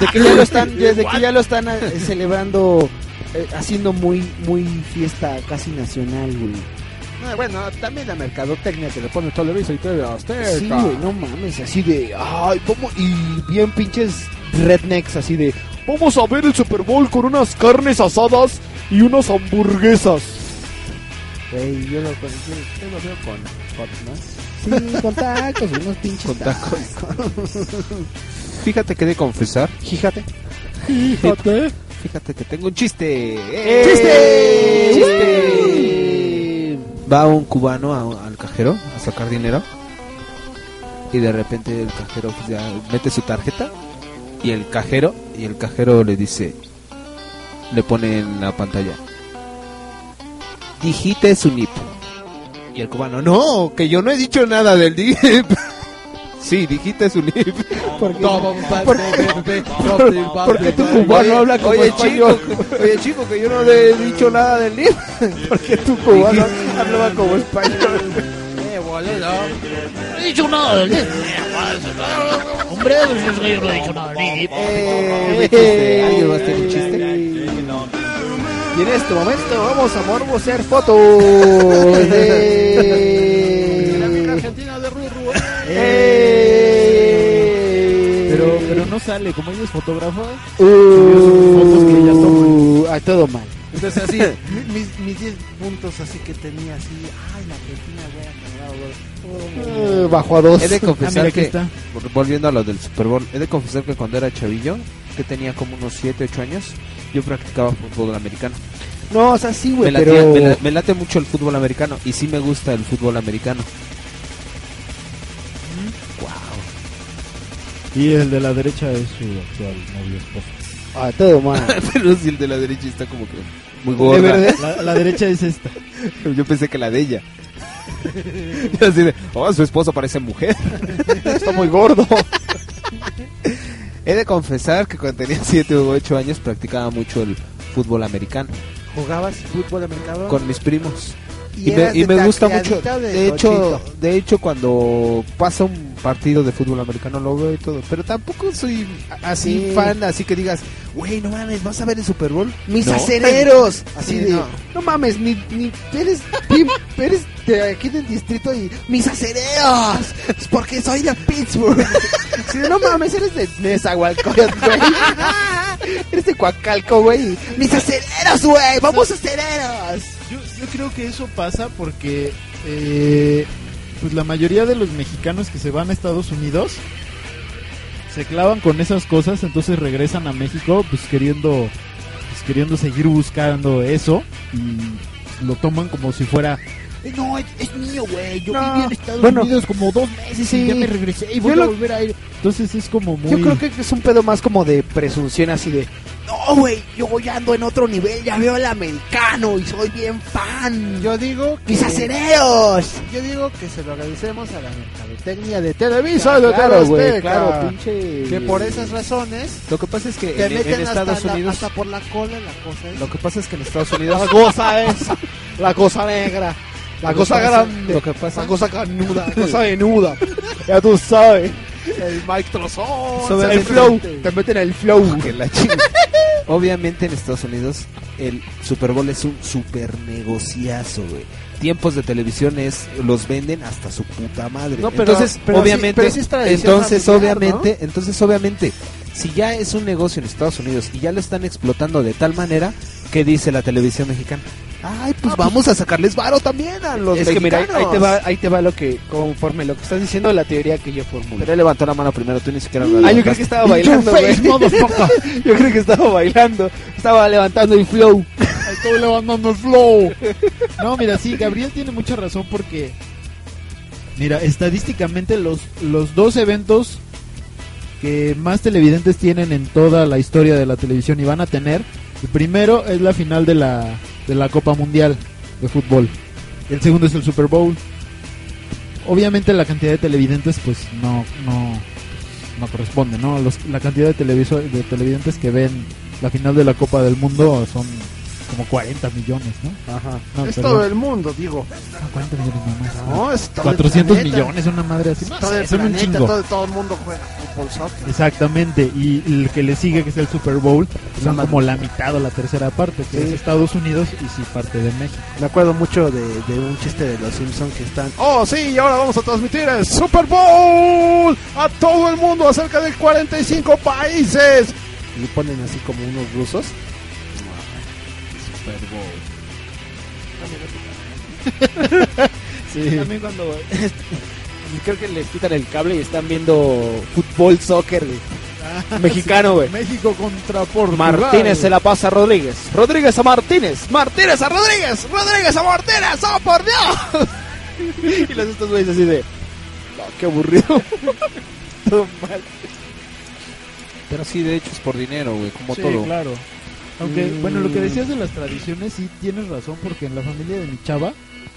S7: de que ya lo están, de que ya lo están eh, celebrando, haciendo muy, muy fiesta casi nacional, güey.
S4: Ah, bueno, también la mercadotecnia que le pone Televisa y TV Azteca.
S7: Sí, güey, no mames, así de, ay, ¿cómo? Y bien pinches rednecks, así de, vamos a ver el Super Bowl con unas carnes asadas y unas hamburguesas.
S4: Güey, yo lo, yo, yo lo veo con hot, ¿no?
S7: Sí, con tacos, unos pinches
S3: Con tacos. Fíjate que de confesar.
S7: Fíjate.
S6: Fíjate.
S3: Fíjate que tengo un chiste.
S7: ¡Chiste!
S3: ¡Chiste! Va un cubano a- al cajero a sacar dinero. Y de repente el cajero pues, ya mete su tarjeta. Y el cajero, y el cajero le dice, le pone en la pantalla. dijiste su nip. Y el cubano, no, que yo no he dicho nada del dip. sí, dijiste su nip.
S7: Porque, porque tu cubano habla como
S3: oye,
S7: español.
S3: chico, oye chico, que yo no le he dicho nada del nip.
S7: Porque tu cubano hablaba como español.
S10: Eh, boludo. No he dicho nada del dip. Hombre, pues yo no he dicho nada del dip.
S3: Eh, ¿Alguien más tiene un chiste?
S7: Y en este momento vamos a morbosear fotos de...
S4: Argentina de Ruru.
S7: Eh.
S6: No sale, como ella es fotógrafa, subió sus fotos que ella toma.
S7: Uh, a todo mal.
S4: Entonces así, mi- mis, mis 10 puntos así que tenía así, ay, la Argentina, güey,
S7: Eh, bajo a dos.
S3: He de
S6: Ah,
S3: confesar que, volviendo a lo del Super Bowl, he de confesar que cuando era chavillo, que tenía como unos 7, 8 años, yo practicaba fútbol americano.
S7: No, o sea, sí, güey,
S3: me,
S7: pero...
S3: me late mucho el fútbol americano y sí me gusta el fútbol americano.
S6: Y el de la derecha es su actual novio esposo.
S7: A todo mal.
S3: Pero si el de la derecha está como que muy
S7: ¿De
S3: gorda.
S7: verdad?
S6: La, la derecha es esta.
S3: Yo pensé que la de ella. Yo así de, oh, su esposo parece mujer.
S7: Está muy gordo.
S3: He de confesar que cuando tenía 7 u 8 años practicaba mucho el fútbol americano
S4: ¿Jugabas fútbol americano?
S3: con mis primos.
S4: ¿Y
S3: Y, me, y gusta mucho.
S4: de
S3: De hecho, de hecho cuando pasa un partido de fútbol americano lo veo y todo. Pero tampoco soy así
S7: Sí.
S3: fan, así que digas, güey, no mames, ¿vas a ver el Super Bowl?
S7: Mis
S3: No.
S7: acereros. Así
S4: Sí,
S7: de. No.
S4: no.
S7: mames, ni, ni eres, eres de aquí del distrito y. ¡Mis acereros! Porque soy de Pittsburgh. De, no mames, eres de Nezahualcóyotl, güey. eres de Coacalco, güey. ¡Mis acereros, güey! ¡Vamos acereros!
S6: Yo, yo creo que eso pasa porque eh, pues la mayoría de los mexicanos que se van a Estados Unidos se clavan con esas cosas, entonces regresan a México pues queriendo pues, queriendo seguir buscando eso y lo toman como si fuera "Eh, no, es, es mío, güey. Yo
S7: No,
S6: viví en Estados
S7: bueno,
S6: Unidos como dos meses
S7: sí.
S6: y ya me regresé y voy a volver a ir. Entonces es como muy...
S7: Yo creo que es un pedo más como de presunción así de. No, güey, yo ya ando en otro nivel, ya veo el americano y soy bien fan.
S4: Yo digo que...
S7: ¡Mis acereros!
S4: Yo digo que se lo agradecemos a la mercadotecnia de Televisa, de
S7: claro,
S4: TV
S7: güey, claro, pinche.
S4: Que por esas razones
S3: Lo que pasa es que
S4: te
S3: en,
S4: meten
S3: en Estados
S4: hasta, la-
S3: Unidos,
S4: hasta por la cola la cosa es...
S3: lo que pasa es que en Estados Unidos,
S7: La cosa es. La cosa negra. La cosa grande.
S3: lo que pasa-
S7: La cosa canuda. La cosa venuda. Ya tú sabes.
S4: El Mike Trozón,
S3: Obviamente-
S7: El flow. Te meten el flow.
S3: que la. Obviamente en Estados Unidos el Super Bowl es un super negociazo, güey. Tiempos de televisión es los venden hasta su puta madre.
S4: No, pero-
S3: entonces,
S4: pero sí-
S3: obviamente,
S4: pero sí es tradición
S3: entonces
S4: familiar,
S3: obviamente, entonces obviamente, si ya es un negocio en Estados Unidos y ya lo están explotando de tal manera, ¿qué dice la televisión mexicana? Ay, pues vamos a sacarles varo también a los
S7: Es que mira, ahí- te va, ahí te va lo que, conforme lo que estás diciendo, la teoría que yo formulo.
S3: Pero él levantó la mano primero, tú ni siquiera lo
S7: Ah, yo creo que estaba bailando, güey. Yo creo que estaba bailando. Estaba levantando el flow.
S6: Estoy levantando el flow. No, mira, sí, Gabriel tiene mucha razón porque, mira, estadísticamente los, los dos eventos que más televidentes tienen en toda la historia de la televisión y van a tener, el primero es la final de la, de la Copa Mundial de fútbol. El segundo es el Super Bowl. Obviamente la cantidad de televidentes pues no, no, no corresponde, ¿no? Los- la cantidad de, televiso- de televidentes que ven la final de la Copa del Mundo son como 40 millones, ¿no?
S7: Ajá.
S6: No,
S4: es
S6: perdón.
S4: todo el mundo, digo.
S6: No, 40 millones nomás.
S4: No, es todo
S6: 400
S4: el planeta.
S6: millones, una madre así. No
S4: todo
S6: sé,
S4: el
S6: son un chingo.
S4: todo, todo el mundo juega fútbol soccer.
S6: Exactamente, y el que le sigue, que es el Super Bowl, son como la mitad o la tercera parte, que
S4: Sí.
S6: es Estados Unidos y sí parte de México.
S4: Me acuerdo mucho de, de un chiste de los Simpsons que están. Oh, sí, y ahora vamos a transmitir el Super Bowl a todo el mundo, a cerca de 45 países. Y ponen así como unos rusos. Super Bowl.
S6: Sí.
S7: También cuando creo que les quitan el cable y están viendo fútbol, soccer, güey. Mexicano, güey.
S6: México contra Portugal.
S7: Martínez se la pasa a Rodríguez. Rodríguez a Martínez. Martínez a Rodríguez. Rodríguez a Martínez. ¡Oh, por Dios! y los estos güeyes así de... No, qué aburrido. Todo mal.
S3: Pero sí, de hecho es por dinero, güey, como
S6: Sí,
S3: todo.
S6: claro. Aunque,
S7: Mm.
S6: bueno, lo que decías de las tradiciones, sí tienes razón, porque en la familia de mi chava,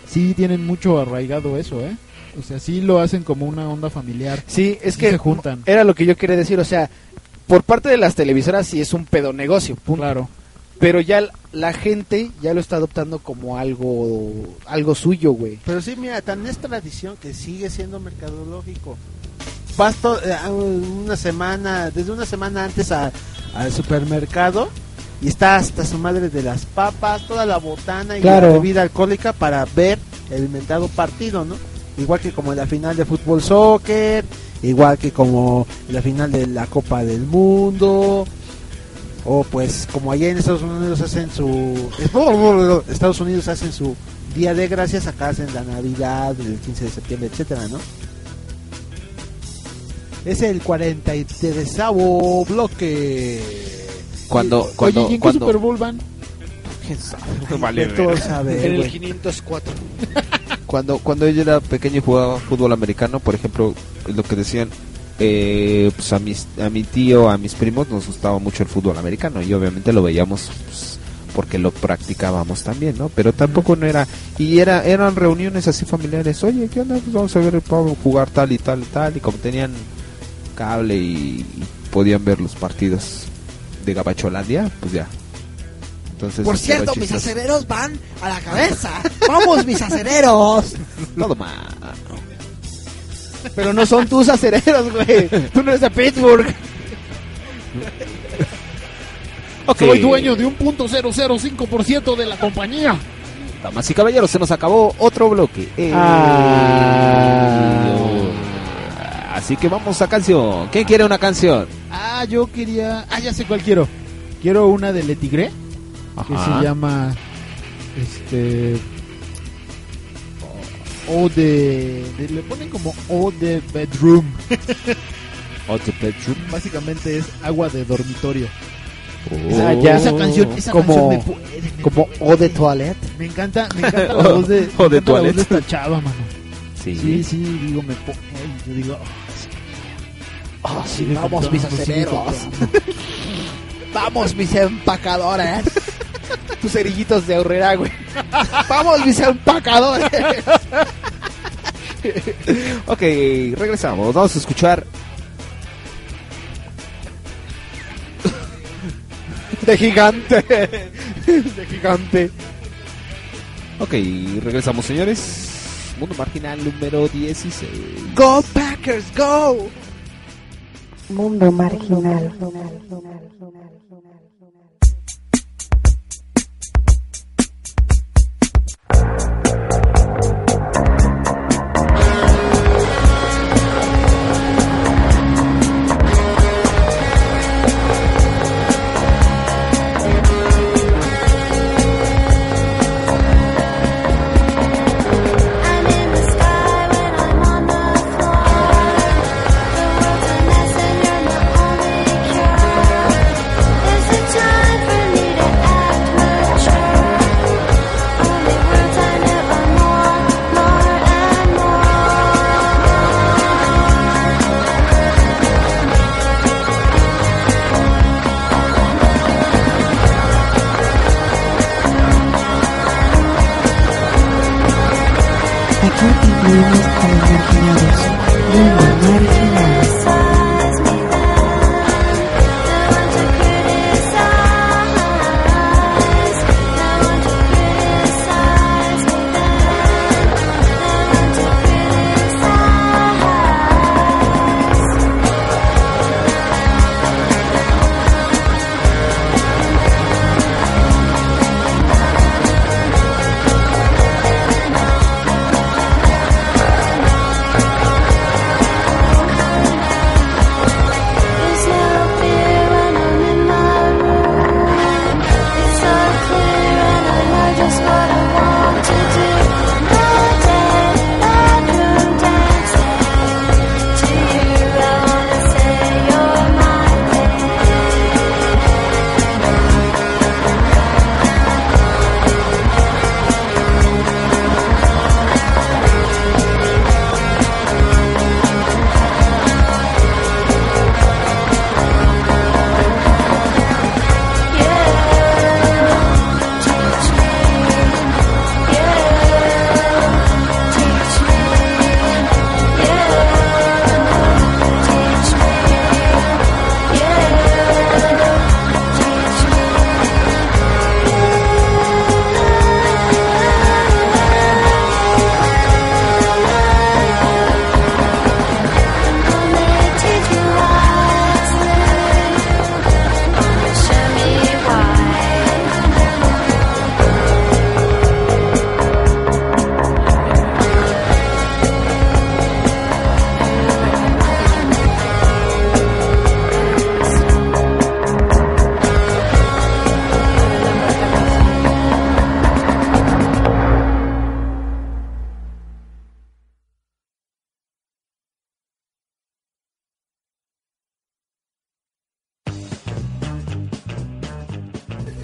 S6: sí tienen mucho arraigado eso, ¿eh? O sea, sí lo hacen como una onda familiar.
S7: Sí, es
S6: Sí
S7: que
S6: se juntan.
S7: era lo que yo quería decir, o sea, por parte de las televisoras sí es un pedo negocio, punto.
S6: Claro.
S7: Pero ya la gente ya lo está adoptando como algo algo suyo, güey.
S4: Pero sí, mira, tan es tradición que sigue siendo mercadológico. Vas to- eh, a una semana, desde una semana antes a- al supermercado y está hasta su madre de las papas, toda la botana y
S7: Claro.
S4: la bebida alcohólica para ver el inventado partido, ¿no? Igual que como en la final de fútbol soccer, igual que como en la final de la Copa del Mundo, o pues como allá en Estados Unidos hacen su Estados Unidos hacen su Día de Gracias, acá hacen la Navidad, el 15 de septiembre, etcétera, ¿no? Es el 43 bloque.
S3: Cuando,
S6: Oye,
S3: cuando,
S6: ¿y en qué
S3: cuando...
S6: Super Bowl van?
S3: ¿Quién sabe?
S4: Ay,
S3: Vale,
S4: sabe,
S7: En el
S4: güey.
S7: 504.
S3: Cuando, cuando yo era pequeño y jugaba fútbol americano, por ejemplo, lo que decían, eh, pues a, mis, a mi tío, a mis primos nos gustaba mucho el fútbol americano y obviamente lo veíamos pues, porque lo practicábamos también, ¿no? Pero tampoco no era, y era eran reuniones así familiares, oye, ¿qué onda? Pues vamos a ver, vamos a jugar tal y tal y tal, y como tenían cable y, y podían ver los partidos de Gabacholandia, pues ya. Entonces,
S1: Por
S3: era
S1: cierto, mis acereros van a la cabeza. ¡Vamos, mis acereros!
S3: Todo mal.
S7: Pero no son tus acereros, güey. Tú no eres de Pittsburgh.
S3: Ok.
S10: Soy dueño de un punto .005% de la compañía.
S3: Damas y caballeros, se nos acabó otro bloque. Eh,
S7: Ah.
S3: Así que vamos a canción. ¿Quién quiere una canción?
S6: Ah, yo quería... Ah, ya sé cuál quiero. Quiero una de Le Tigre, que se llama... Este... O de, de- Le ponen como O de Bedroom.
S3: Otro Bedroom.
S6: Básicamente es agua de dormitorio.
S7: Ah, ya.
S6: Esa canción, esa
S7: Como-
S6: canción me puede, me
S7: Como O de Toilette.
S6: Me encanta, me encanta la voz de,
S3: O de
S6: la voz
S3: toilet.
S6: de esta chava, mano.
S3: Sí.
S6: Sí, sí, digo, me pone, yo digo,
S1: Oh, sí,
S6: sigue
S1: vamos, mis
S6: comprando.
S1: Vamos, mis empacadores.
S7: Tus cerillitos de ahorrera, güey.
S1: Vamos, mis empacadores.
S3: Ok, regresamos. Vamos a escuchar.
S7: De gigante. De gigante.
S3: Ok, regresamos, señores. Mundo Marginal número 16.
S1: Go Packers, go.
S8: Mundo marginal. Aquí incluimos a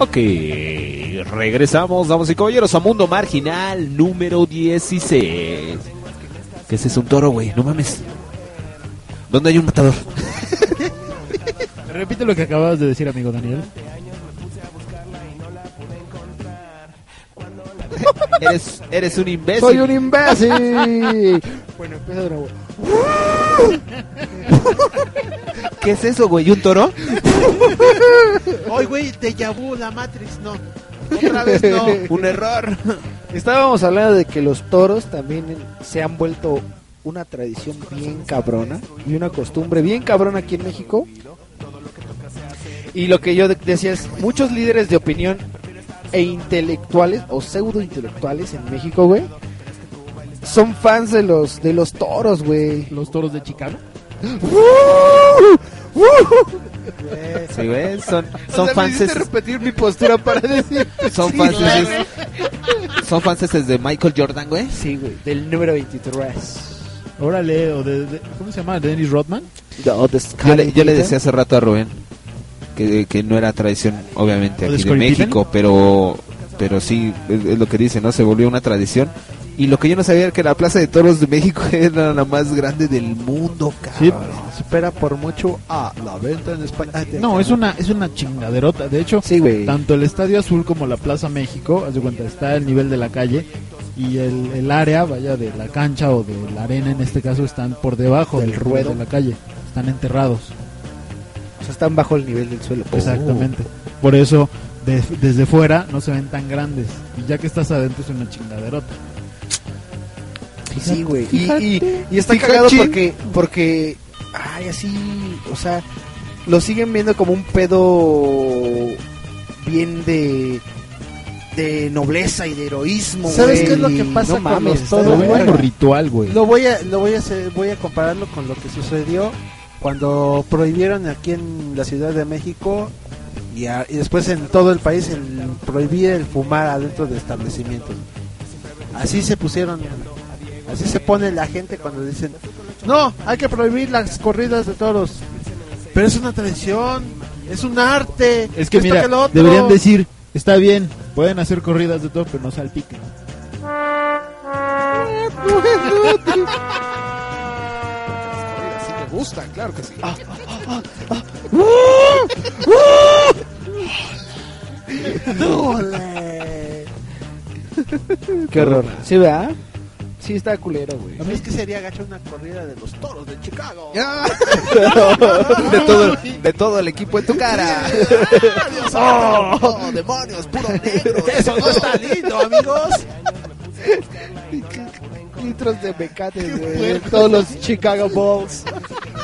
S3: Ok, regresamos, damas y caballeros, a Mundo Marginal número 16. ¿Qué es eso? Un toro, güey, no mames. ¿Dónde hay un matador?
S6: Repite lo que acabas de decir, amigo Daniel.
S3: eres, eres un imbécil.
S7: Soy un imbécil. bueno, empieza de nuevo.
S3: ¿Qué es eso, güey? ¿Un toro?
S4: Güey, la Matrix, no. Otra vez no.
S3: Un error.
S7: Estábamos hablando de que los toros también se han vuelto una tradición bien cabrona y una costumbre bien cabrona aquí en México. Y lo que yo de- decía es, muchos líderes de opinión e intelectuales o pseudo intelectuales en México, güey, son fans de los de los toros, güey.
S6: Los toros de Chicago.
S3: Sí, güey, son,
S7: O
S3: son
S7: sea, me
S3: fans.
S7: hiciste repetir mi postura para decir.
S3: Son
S7: Sí,
S3: fans.
S7: güey.
S3: Son fans de Michael Jordan, güey.
S7: Sí, güey, del número 23.
S6: Órale, o de, de- ¿cómo se llama? Dennis Rodman.
S3: Yo le, yo le decía hace rato a Rubén que, que no era tradición, obviamente,
S6: ¿O de
S3: aquí de México, pero pero sí, es, es lo que dice, ¿no? Se volvió una tradición. Y lo que yo no sabía era que la Plaza de Toros de México era la más grande del mundo,
S6: Sí.
S3: cabrón.
S4: Supera por mucho a la venta en España.
S6: No, es una, es una chingaderota. De hecho,
S7: Sí,
S6: tanto el Estadio Azul como la Plaza México, haz de cuenta, está al nivel de la calle y el, el área, vaya, de la cancha o de la arena en este caso, están por debajo
S7: Del
S6: del
S7: ruedo.
S6: de la calle. Están enterrados.
S7: O sea, están bajo el nivel del suelo.
S6: Exactamente. Por eso, de- desde fuera no se ven tan grandes. Y ya que estás adentro es una chingaderota.
S7: Sí, güey. Y, y, y está
S6: Fíjate.
S7: cagado porque, porque, ay, así, o sea, lo siguen viendo como un pedo bien de, de nobleza y de heroísmo.
S4: ¿Sabes qué es lo que pasa
S7: no
S4: con
S7: mames,
S4: los
S7: de
S6: Lo ritual, güey.
S4: Lo voy a, lo voy a hacer, voy a compararlo con lo que sucedió cuando prohibieron aquí en la Ciudad de México y, a- y después en todo el país el prohibir el fumar adentro de establecimientos. Así se pusieron, así se pone la gente cuando dicen, no, hay que prohibir las corridas de toros. Pero es una tradición, es un arte.
S6: Es que mira,
S4: lo otro".
S6: deberían decir, está bien, pueden hacer corridas de todo, pero no salpiquen.
S3: Gusta, claro que sí.
S7: Qué horror. Sí, ¿verdad? Sí, está culero, güey.
S4: A mí es que sería gacho una corrida de los toros de Chicago.
S3: de, todo, de todo el equipo en tu cara.
S4: ¡Oh, demonios! ¡Puro negro! ¡Eso no está lindo, amigos!
S7: Litros de mecate, güey. Todos los Chicago Bulls.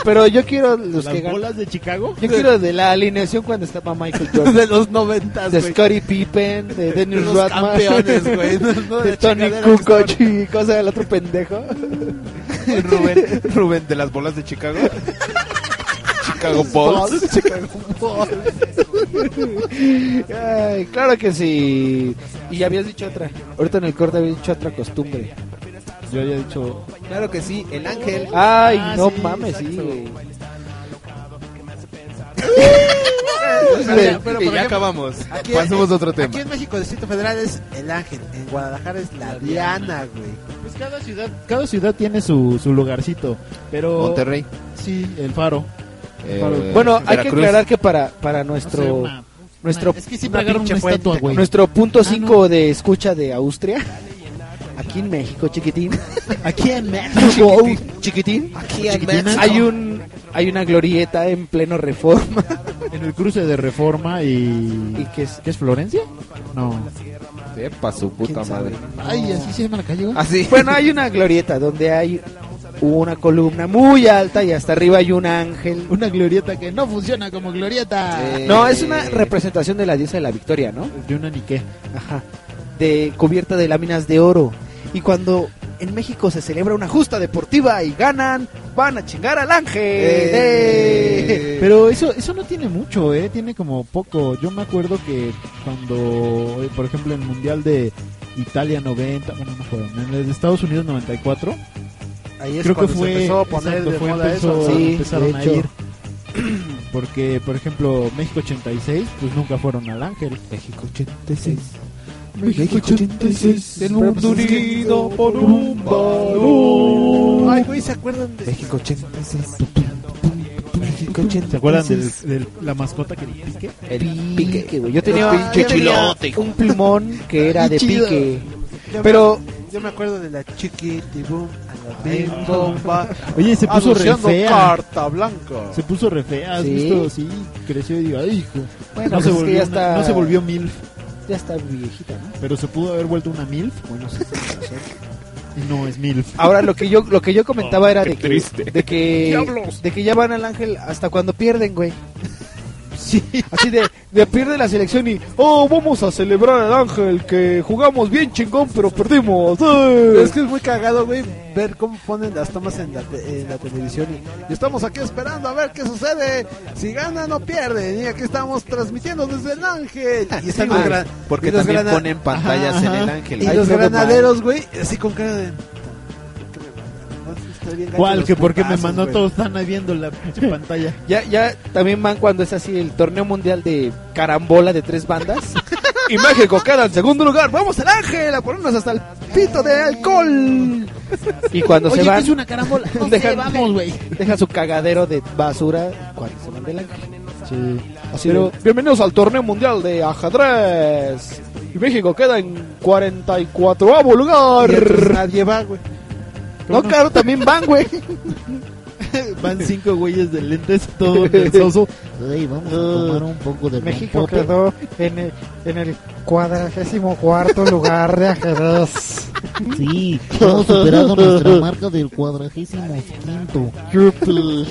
S7: Pero yo quiero los
S6: ¿Las
S7: que ganan.
S6: bolas de Chicago?
S7: Yo quiero de la alineación cuando estaba Michael Jordan.
S4: De los noventas,
S7: de. Scottie Pippen, de Dennis
S4: Los
S7: Rodman,
S4: campeones, güey. No, no,
S7: de
S4: de
S7: Tony Kukoc y cosa del otro pendejo.
S3: Rubén, Rubén de las bolas de Chicago. Chicago Bulls.
S7: Chicago Bulls. Ay, claro que sí. Y ya habías dicho otra. Ahorita en el corte habías dicho otra costumbre.
S6: Yo había dicho,
S3: Claro que sí, el ángel.
S7: Ay,
S6: Ah,
S7: no
S6: sí,
S7: mames, sí, güey.
S4: Pero, pero,
S3: y ya
S4: ejemplo,
S3: acabamos.
S4: aquí-
S3: Pasemos a otro
S4: Aquí
S3: tema.
S4: en México, el Distrito Federal es el ángel. En Guadalajara es la Diana, güey.
S6: pues cada ciudad, cada ciudad tiene su, su lugarcito, pero...
S3: Monterrey.
S6: Sí, el faro.
S3: Eh,
S6: Faro.
S7: Bueno, hay que aclarar que para, para
S6: No sé,
S7: nuestro
S6: una-
S7: nuestro-
S6: una- es que siempre
S4: una
S6: agarran una estatua, güey.
S7: nuestro punto
S6: Ah,
S7: 5 de escucha de Austria, aquí en México, chiquitín.
S6: Aquí en México.
S7: Chiquitín, chiquitín.
S3: Aquí en
S6: Chiquitín.
S3: México.
S7: Hay un hay una glorieta en pleno reforma.
S6: En el cruce de Reforma y...
S7: ¿Y qué es?
S6: ¿Qué es Florencia? No.
S3: Sepa su puta madre.
S6: Ay, así se llama la calle.
S3: Así.
S7: Bueno, hay una glorieta donde hay una columna muy alta y hasta arriba hay un ángel.
S6: Una glorieta que no funciona como glorieta.
S3: Eh,
S7: No, es una representación de la diosa de la victoria, ¿no?
S6: De una niqué.
S7: Ajá. De cubierta de láminas de oro. Y cuando en México se celebra una justa deportiva y ganan, van a chingar al ángel.
S3: Eh.
S6: Pero eso eso no tiene mucho, ¿eh? Tiene como poco. Yo me acuerdo que cuando, eh, por ejemplo, en el Mundial de Italia 90, bueno, no fueron, en el de Estados Unidos 94,
S4: Ahí es
S6: creo que fue...
S4: se empezó a poner
S6: exacto,
S4: de
S6: fue,
S4: moda
S6: empezó-
S4: eso.
S7: Sí,
S6: empezaron
S7: de
S6: a
S7: hecho.
S6: ir. Porque, por ejemplo, México 86, pues nunca fueron al Ángel.
S3: México 86.
S6: México 86,
S7: el mundo unido por un balón.
S4: Ay, güey, ¿se acuerdan de
S3: México 86. México 86.
S6: ¿Se acuerdan de la mascota que era Pique?
S7: El pique, güey. Yo tenía, yo tenía un plumón que era de pique. Pero
S4: yo me acuerdo de la chiquitibum a la bomba.
S6: Oye, se puso re fea.
S4: carta blanca.
S6: Se puso re fea, ¿has
S7: ¿Sí?
S6: visto? Sí, creció y digo, ay, hijo.
S7: Bueno,
S6: no,
S7: pues
S6: se
S7: es que
S6: volvió
S7: ya está-
S6: no se volvió MILF,
S7: ya está viejita, ¿no?
S6: pero se pudo haber vuelto una MILF.
S7: Bueno, sí,
S6: no es MILF.
S7: Ahora lo que yo lo que yo comentaba era de que
S3: triste.
S7: de que de que ya van al ángel hasta cuando pierden, güey. Sí, así de, de pierde la selección y oh, vamos a celebrar al ángel que jugamos bien chingón, pero perdimos. ¡eh!
S4: Es que es muy cagado, güey, ver cómo ponen las tomas en la, te- en la televisión. Y, y estamos aquí esperando a ver qué sucede. Si ganan o pierden. Y aquí estamos transmitiendo desde el ángel. Y están gran-
S3: porque
S4: y
S3: también ponen pantallas
S4: Ajá,
S3: en el ángel.
S4: Y los granaderos, güey, así con cara de. Estoy bien
S6: ¿Cuál? Que porque me mandó todos están ahí viendo la pinche pantalla.
S7: Ya ya también van cuando es así el torneo mundial de carambola de tres bandas. y México queda en segundo lugar. Vamos al ángel a ponernos hasta el pito de alcohol. Y cuando
S10: Oye,
S7: se
S10: ¿qué
S7: van
S10: es una carambola? No sé, vamos, güey.
S7: dejan su cagadero de basura cuando se van del ángel.
S6: Sí.
S7: Así
S6: Pero-
S7: de, bienvenidos al torneo mundial de ajedrez. Y México queda en 44 lugar.
S4: Y nadie va, güey.
S7: No, claro, también van, güey.
S6: Van cinco güeyes de lentes, todo perezoso.
S10: Ey, vamos a tomar un poco de
S1: México quedó en el, en el cuadragésimo cuarto lugar de ajedrez.
S10: Sí, hemos superado nuestra marca del cuadragésimo quinto.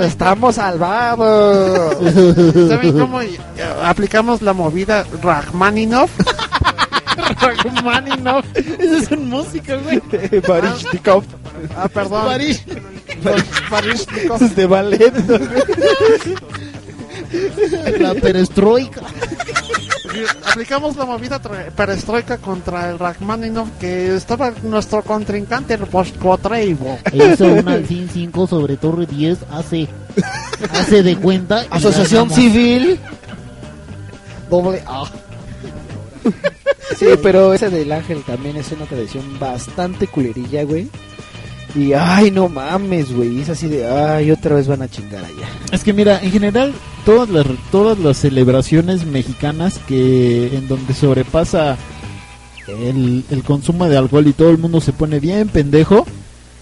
S1: Estamos salvados.
S4: ¿saben cómo aplicamos la movida Rachmaninoff?
S6: Rachmaninoff. Esa es un música, güey.
S7: Barishnikov.
S4: Ah, perdón.
S6: París.
S4: Barishnikov.
S7: Es de ballet.
S10: La perestroika.
S4: Aplicamos la movida perestroika contra el Rachmaninoff que estaba nuestro contrincante el Post-Quatreibo.
S10: E hizo un alfín 5 sobre torre 10. Hace, hace de cuenta.
S7: Asociación. Civil. Doble A. Sí, pero ese del ángel también es una tradición bastante culerilla, güey. Y ay, no mames, güey. Es así de, ay, otra vez van a chingar allá.
S6: Es que mira, en general, todas las, todas las celebraciones mexicanas que en donde sobrepasa el, el consumo de alcohol y todo el mundo se pone bien pendejo,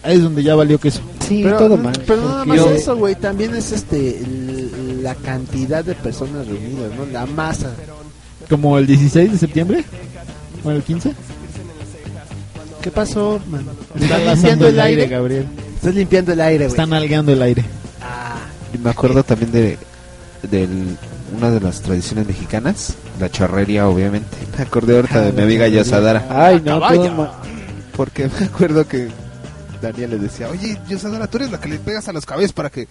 S6: ahí es donde ya valió queso.
S7: Sí,
S4: Pero,
S7: todo mal.
S4: pero no nada más
S7: yo-
S4: eso, güey. También es este la cantidad de personas reunidas, ¿no? La masa.
S6: Como el 16 de septiembre, o el 15.
S4: ¿Qué pasó, man?
S6: Están
S4: limpiando el aire?
S6: Gabriel.
S4: Estás limpiando el aire, güey.
S6: Están algando el aire.
S3: Y me acuerdo también de del, una de las tradiciones mexicanas, la charrería, obviamente. Me acordé ahorita de mi amiga Yosadara.
S7: Ay, no,
S4: Caballo.
S7: todo mal.
S3: Porque me acuerdo que Daniel le decía, oye, Yosadara, tú eres la que le pegas a los cabezas para que...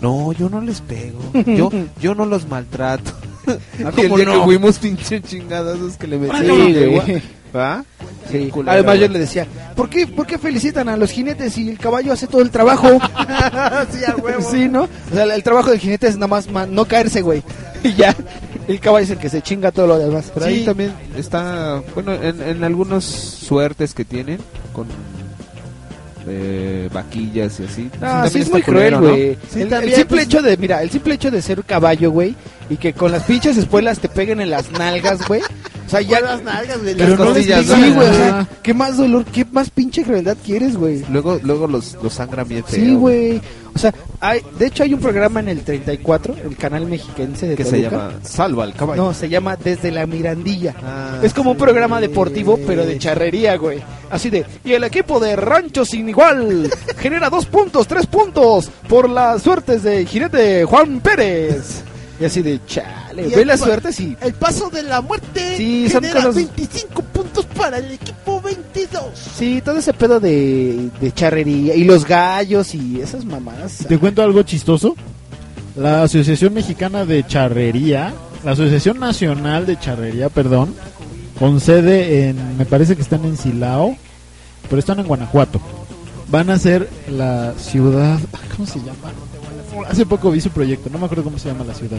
S3: No, yo no les pego. Yo, yo no los maltrato.
S4: Ah,
S3: el
S4: ¿cómo
S3: día
S4: no?
S3: que fuimos pinche chingadazos que le
S7: Sí,
S3: metían.
S7: güey.
S3: ¿Va?
S7: Sí. Además yo
S3: güey.
S7: le decía, ¿por qué, ¿por qué felicitan a los jinetes y el caballo hace todo el trabajo?
S4: sí, a huevo.
S7: sí, ¿no? O sea, el trabajo del jinete es nada más no caerse, güey. Y ya, el caballo es el que se chinga todo lo demás.
S3: Pero ahí también está, bueno, en, en algunas suertes que tienen, con eh, vaquillas y así.
S7: Ah,
S3: también
S7: sí es muy cruel,
S3: culero, ¿no?
S7: güey.
S4: Sí,
S7: el, el simple
S4: pues-
S7: hecho de, mira, el simple hecho de ser caballo, güey, y que con las pinches espuelas te peguen en las nalgas, güey. O sea, ya...
S4: las nalgas, güey.
S3: Pero
S4: las
S3: no
S4: costillas,
S3: les
S7: Sí, güey, o
S3: Ajá.
S7: sea, qué más dolor, qué más pinche crueldad quieres, güey.
S3: Luego, luego los, los sangran bien feo.
S7: Sí, güey. O sea, hay, de hecho hay un programa en el 34, el canal mexiquense de
S3: Que se llama Salva al caballo.
S7: No, se llama Desde la Mirandilla.
S3: Ah,
S7: es como un programa deportivo, pero de charrería, güey. Así de, y el equipo de Rancho Sin Igual genera dos puntos, tres puntos por las suertes de jinete Juan Pérez. Y así de, chale,
S4: Y
S7: ve
S4: el pa-
S7: suertes y...
S4: El paso de la muerte
S7: Sí, son
S4: genera
S7: cosas-
S4: 25 puntos para el equipo 22.
S7: Sí, todo ese pedo de, de charrería y los gallos y esas mamadas.
S6: Te cuento algo chistoso. La Asociación Mexicana de Charrería, la Asociación Nacional de Charrería, perdón, con sede en, me parece que están en Silao, pero están en Guanajuato. Van a ser la ciudad, ¿cómo se llama? Hace poco vi su proyecto, no me acuerdo cómo se llama la ciudad.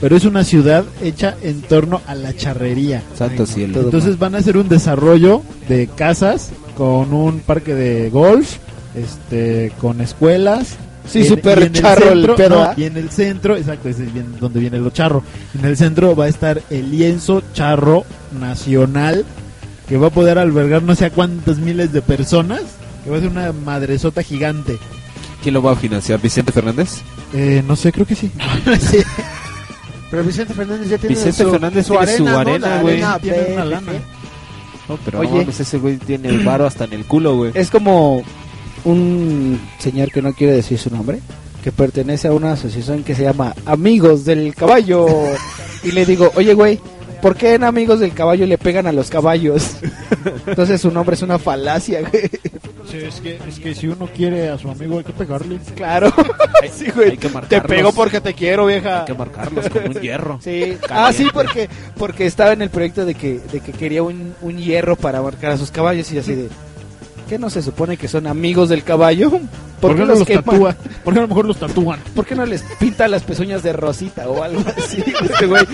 S6: Pero es una ciudad hecha en torno a la charrería.
S3: Santo cielo.
S6: Entonces van a hacer un desarrollo de casas con un parque de golf, este, con escuelas.
S7: Sí, súper charro el pedo,
S6: no,
S7: ¿ah?
S6: y en el centro, exacto, ese es donde viene lo charro. En el centro va a estar el lienzo charro nacional que va a poder albergar no sé a cuántas miles de personas. Que va a ser una madresota gigante.
S3: ¿Quién lo va a financiar? ¿Vicente Fernández?
S6: Eh, no sé, creo que sí.
S4: Sí. Pero Vicente Fernández ya tiene
S3: Vicente
S4: su,
S3: Fernández
S4: su
S3: tiene
S4: arena,
S3: su
S4: ¿no?
S3: arena, güey.
S4: arena
S6: Tiene una lana.
S3: No, pero
S7: Oye.
S3: no mames, ese güey tiene el varo hasta en el culo, güey.
S7: Es como un señor que no quiere decir su nombre, que pertenece a una asociación que se llama Amigos del Caballo. y le digo, oye, güey, ¿por qué en Amigos del Caballo le pegan a los caballos? Entonces su nombre es una falacia, güey.
S6: Sí, es, que, es que si uno quiere a su amigo hay que pegarle.
S7: Claro. sí, güey.
S3: Hay que
S7: Te pego porque te quiero, vieja.
S3: Hay que marcarlos con un hierro.
S7: Sí. Ah, sí, porque porque estaba en el proyecto de que, de que quería un, un hierro para marcar a sus caballos y así de... ¿Qué no se supone que son amigos del caballo?
S6: ¿Por, qué no los
S7: queman?
S6: tatúa? ¿Por qué a lo mejor los tatúan?
S7: ¿Por qué no les pinta las pezuñas de rosita o algo así? Este güey.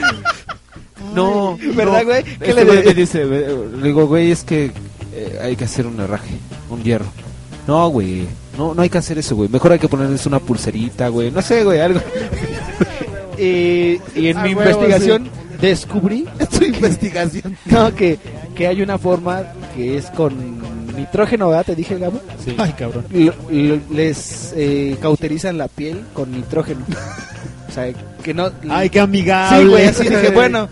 S3: No,
S7: ¿Verdad,
S3: no.
S7: güey? ¿Qué
S3: Este
S7: le
S3: güey
S7: de-
S3: me dice, le digo, güey, es que eh, hay que hacer un herraje, un hierro. No, güey, no, no hay que hacer eso, güey. Mejor hay que ponerles una pulserita, güey. No sé, güey, algo.
S7: Y, y en
S4: Ah,
S7: mi
S4: huevo,
S7: investigación descubrí
S4: Es tu investigación.
S7: no, que, que hay una forma que es con nitrógeno, ¿verdad? Te dije, Gabo.
S6: Ay, cabrón.
S7: Les eh, cauterizan la piel con nitrógeno. O sea, que no...
S6: Ay, qué amigable.
S7: Sí, güey, así dije, bueno,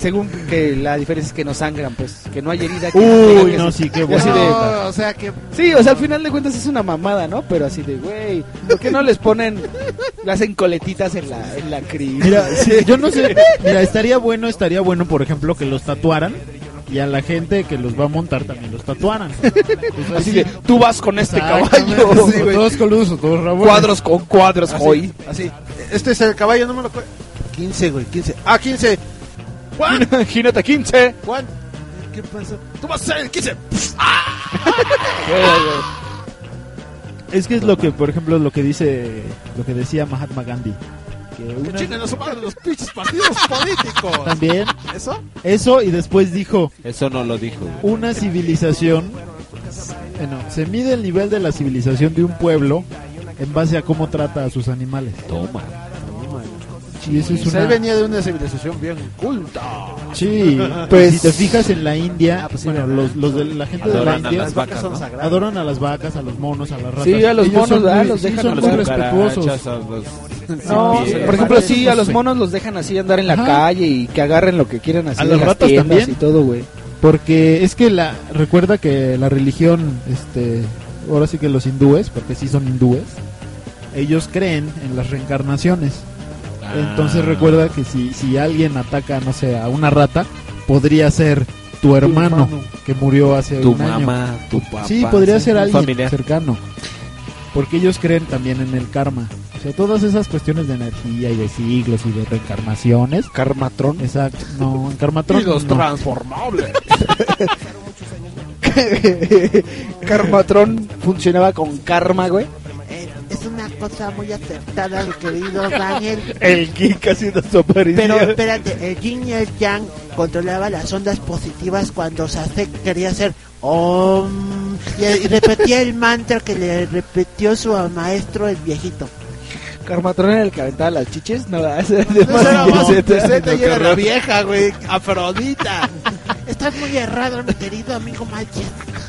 S7: según que la diferencia es que no sangran, pues, que no hay herida. Que
S6: Uy,
S7: que
S6: no,
S7: se-
S6: sí, qué bueno.
S4: No, o sea que
S7: Sí, o sea, al final de cuentas es una mamada, ¿no? Pero así de, güey, ¿por qué no les ponen, le hacen coletitas en la, en la cris?
S6: Mira, sí, yo no sé. Mira, estaría bueno, estaría bueno, por ejemplo, que los tatuaran y a la gente que los va a montar también los tatuaran. Pues
S7: Así de, tú vas con este caballo.
S6: sí, güey. todos coludos o todos rabones.
S7: Cuadros con cuadros,
S4: así,
S7: hoy.
S4: así. Este es el caballo número cu- 15, güey, 15. Ah, 15. Juan,
S7: Imagínate 15.
S4: Juan. ¿Qué pasó?
S7: Tú vas a ser el 15.
S6: Es que es lo que, por ejemplo, lo que dice, lo que decía Mahatma Gandhi. Que una-
S4: Chinguen a su madre los pinches partidos políticos.
S6: también
S4: ¿Eso?
S6: eso y después dijo
S3: Eso no lo dijo,
S6: una civilización. Bueno, se mide el nivel de la civilización de un pueblo en base a cómo trata a sus animales.
S3: Toma.
S6: Y eso es
S4: Pues
S6: una...
S4: él venía de una civilización bien culta.
S6: Sí, pues si te fijas en la India, bueno, los, los de la gente
S3: Adoran
S6: de
S3: a
S6: la India
S3: las vacas, ¿no?
S6: adoran a las vacas, a los monos, a las ratas.
S7: Sí, a los
S6: Ellos
S7: monos,
S6: son
S7: ¿verdad?
S6: muy-
S7: Los
S6: sí,
S7: dejan
S6: son
S7: a
S6: muy
S7: los
S6: respetuosos.
S3: cucarachas, a los-
S7: No,
S3: Sí,
S7: por ejemplo, sí, a los monos los dejan así andar en la
S6: Ajá.
S7: calle y que agarren lo que quieran así
S6: A
S7: de
S6: las
S7: las
S6: ratas también.
S7: y todo, güey.
S6: Porque es que la recuerda que la religión, este, ahora sí que los hindúes, porque sí son hindúes, ellos creen en las reencarnaciones. Entonces recuerda que si, si alguien ataca, no sé, a una rata, podría ser tu hermano,
S4: hermano.
S6: que murió hace
S3: Tu
S6: un año.
S3: mamá, tu papá.
S6: Sí, podría ser alguien
S3: familiar.
S6: cercano. Porque ellos creen también en el karma. O sea, todas esas cuestiones de energía y de siglos y de reencarnaciones.
S7: Karmatron.
S6: Exacto. No, en Karmatron
S4: Y los
S6: no.
S4: transformables.
S7: Karmatron funcionaba con karma, güey.
S1: Una cosa muy acertada, mi querido Daniel.
S7: El geek haciendo su aparición.
S1: Pero espérate, el yin y el yang controlaba las ondas positivas cuando Sasek quería hacer om y, y repetía el mantra que le repitió su maestro el viejito.
S7: Karmatron era el que aventaba las chiches. No, ese era de
S4: y era la vieja, güey. Afrodita.
S1: Estás muy errado, mi querido amigo Manches.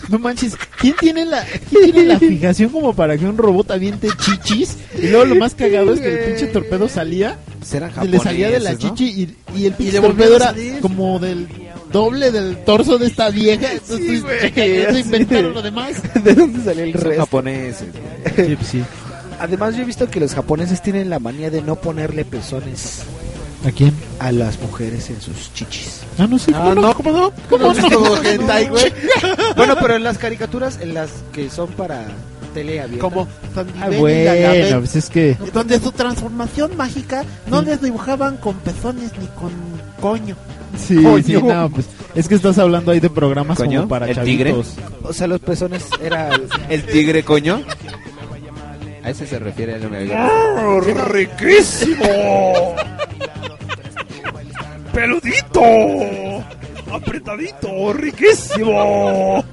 S6: No manches, ¿quién tiene la quién tiene la fijación como para que un robot aviente chichis? Y luego lo más cagado es que el pinche torpedo salía, se le salía de la chichi y, y el pinche torpedo era como del doble del torso de esta vieja. Entonces, eso inventaron lo demás.
S7: ¿De dónde salió el resto?
S3: japoneses.
S6: Sí, sí.
S7: Además, yo he visto que los japoneses tienen la manía de no ponerle pezones
S6: ¿A quién?
S7: a las mujeres en sus chichis.
S6: Ah, no sé.
S4: Ah, no, ¿cómo no? ¿Cómo no? hentai, güey?
S7: bueno, pero en las caricaturas, en las que son para tele abierta.
S4: Como
S6: Ah, bueno, pues es que
S1: Donde su transformación mágica no les dibujaban con pezones ni con coño.
S6: sí,
S7: Coño.
S6: sí, no, pues es que estás hablando ahí de programas
S3: ¿Coño?
S6: como para
S3: ¿El tigre?
S6: chavitos.
S7: O sea, los pezones era...
S3: ¿El tigre, coño? A ese se refiere el
S7: ¡Oh, riquísimo! ¡Peludito! ¡Apretadito! ¡Riquísimo!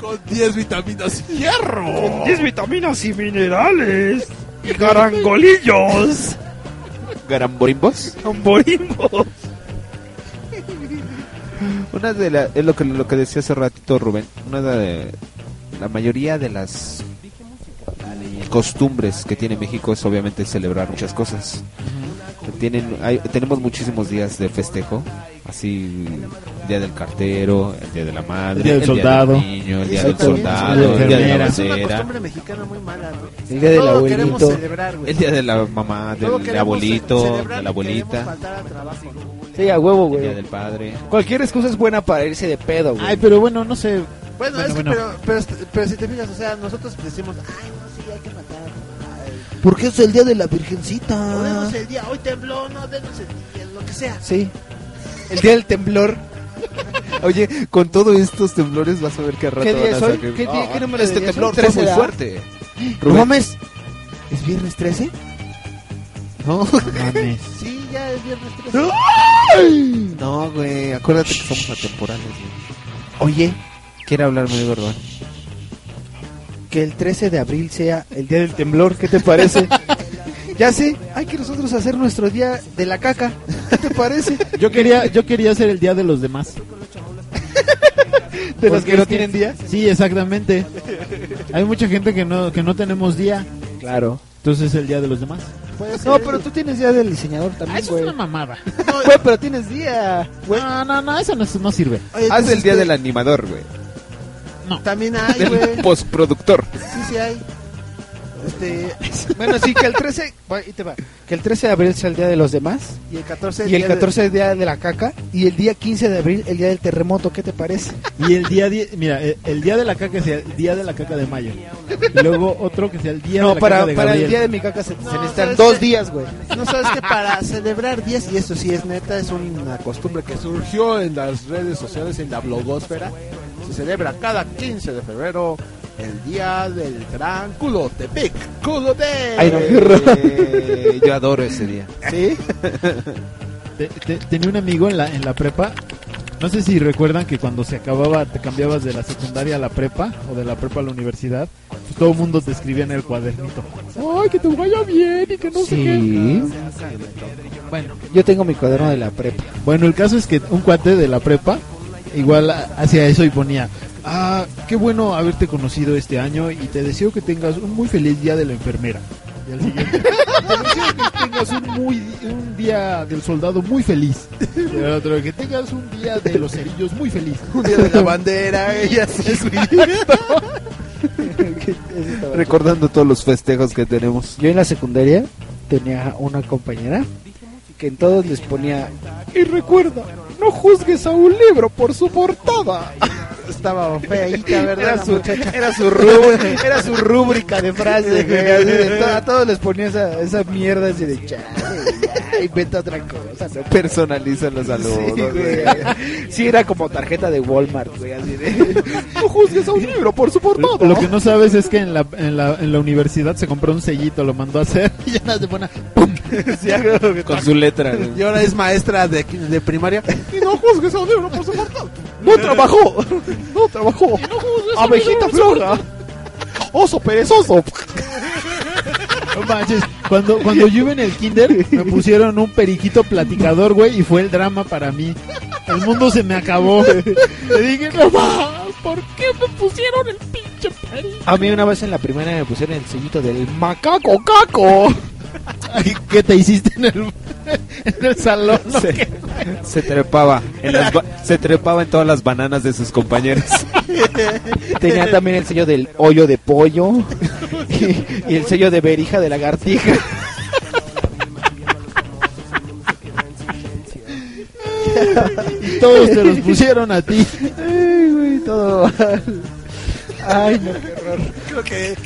S4: Con 10 vitaminas y hierro.
S7: Con 10 vitaminas y minerales. Y garangolillos.
S3: ¿Garamborimbos?
S7: Gamborimbos.
S3: Una de la, es lo que lo que decía hace ratito Rubén, una de la mayoría de las costumbres que tiene México es obviamente celebrar muchas cosas. Tienen hay- tenemos muchísimos días de festejo, así el día del cartero, el día de la madre,
S6: El día del soldado.
S3: niño, el día del soldado,
S6: el día de
S3: el día de la bandera,
S4: güey.
S7: El día del abuelito.
S4: celebrar, güey.
S3: el día de la mamá, del abuelito, de la abuelita,
S4: güey.
S7: Sí, a huevo,
S3: el día
S7: güey.
S3: del padre.
S7: Cualquier excusa es buena para irse de pedo, güey.
S6: Ay, pero bueno, no sé.
S4: Bueno,
S6: Bueno,
S4: es que,
S6: bueno.
S4: Pero, pero, pero si te fijas, o sea, nosotros decimos, ay,
S7: Porque es el día de la virgencita.
S4: o denos el día, hoy tembló, no, denos el día, lo que sea.
S7: Sí. El día del temblor.
S3: Oye, con todos estos temblores vas a ver qué rato
S7: ¿Qué día
S3: van a
S7: es hoy?
S3: sacar-
S7: ¿Qué día- qué número de
S3: Este
S7: día es
S3: temblor fue
S7: 13,
S3: muy fuerte.
S7: ¿No
S3: Rubén.
S7: mames? ¿Es viernes 13?
S3: No,
S6: Mames.
S4: Sí, ya es viernes 13.
S3: no, güey, acuérdate que somos atemporales, güey.
S7: Oye,
S3: Quiere hablarme de verdad.
S7: Que el 13 de abril sea el día del temblor, ¿qué te parece? ya sé, hay que nosotros hacer nuestro día de la caca. ¿Qué te parece?
S6: Yo quería, yo quería hacer el día de los demás.
S7: De los que no tienen día.
S6: Sí, exactamente. Hay mucha gente que no, que no tenemos día.
S7: Claro.
S6: Entonces es el día de los demás.
S7: No, pero tú tienes día del diseñador
S6: Ah,
S7: también,
S6: eso es una mamada.
S7: Güey, pero tienes día.
S6: No, no, no, eso no, no sirve.
S4: Oye,
S3: Haz el día del animador, güey.
S4: También hay, güey.
S3: postproductor.
S4: Sí, sí hay. Este,
S7: Bueno, sí, que el 13, va, ahí te va. Que el 13 de abril sea el día de los demás.
S4: y el 14
S7: Y el
S4: día de-
S7: 14 es el día de la caca. Y el día 15 de abril, el día del terremoto. ¿Qué te parece?
S6: Y el día, die- mira, el, el día de la caca sea el día de la caca de mayo. Y luego otro que sea el día de la
S7: para,
S6: caca de
S7: para el día de mi caca se, necesitan
S4: ¿sabes
S7: dos días, güey.
S4: No sabes que para celebrar días, y esto sí es neta, es una costumbre que surgió en las redes sociales, en la blogosfera. Se celebra cada 15 de febrero el día del gran Culotepec. ¡Culotepec!
S7: Ay, no.
S3: Eh, yo adoro ese día.
S4: ¿Sí?
S6: Te- te- tenía un amigo en la, en la prepa. No sé si recuerdan que cuando se acababa, te cambiabas de la secundaria a la prepa o de la prepa a la universidad, pues todo el mundo te escribía en el cuadernito. Ay, que te vaya bien y que no sé qué.
S7: Sí.
S6: Bueno,
S7: Yo tengo mi cuaderno de la prepa.
S6: bueno, el caso es que un cuate de la prepa igual a- hacía eso y ponía, ah, qué bueno haberte conocido este año y te deseo que tengas un muy feliz día de la enfermera. Y al siguiente, te deseo que tengas un, muy, un día del soldado muy feliz. Y el otro, que tengas un día de los cerillos muy feliz.
S4: Un día de la bandera, y así.
S3: Recordando todos los festejos que tenemos.
S7: Yo en la secundaria tenía una compañera que en todos les ponía y recuerda, no juzgues a un libro por su portada.
S4: Estaba feita, ¿verdad?
S7: Era su, era su rú- era su rúbrica de frases, güey, así de to- a todos les ponía esa, esa mierda así de chale, ya, inventa otra cosa, ¿no?
S3: Personaliza los saludos.
S7: Sí,
S3: güey.
S7: Sí, era como tarjeta de Walmart, güey, así de no juzgues a un libro por su portada.
S6: Lo, lo que no sabes es que en la, en, la, en la universidad se compró un sellito, lo mandó a hacer y ya nada se pone
S4: Sí, algo que-
S3: Con su letra. güey.
S4: Y ahora es maestra de, de primaria.
S7: Y no juzgues a un libro por su portada. No trabajó, no trabajó. Abejita floja. Oso perezoso.
S6: No manches, cuando, cuando yo iba en el kinder me pusieron un periquito platicador, güey, y fue el drama para mí. El mundo se me acabó. Le dije, no más, ¿por qué me pusieron el pinche periquito?
S7: A mí una vez en la primaria me pusieron el sellito del macaco caco.
S6: Ay, ¿Qué te hiciste en el, en el salón?
S3: Se, se trepaba. En las ba- se trepaba en todas las bananas de sus compañeros.
S7: Tenía también el sello del hoyo de pollo y, y el sello de berija de lagartija.
S6: Y todos te los pusieron a ti.
S7: Ay, güey, todo mal. Ay, no, qué horror.
S4: Creo que,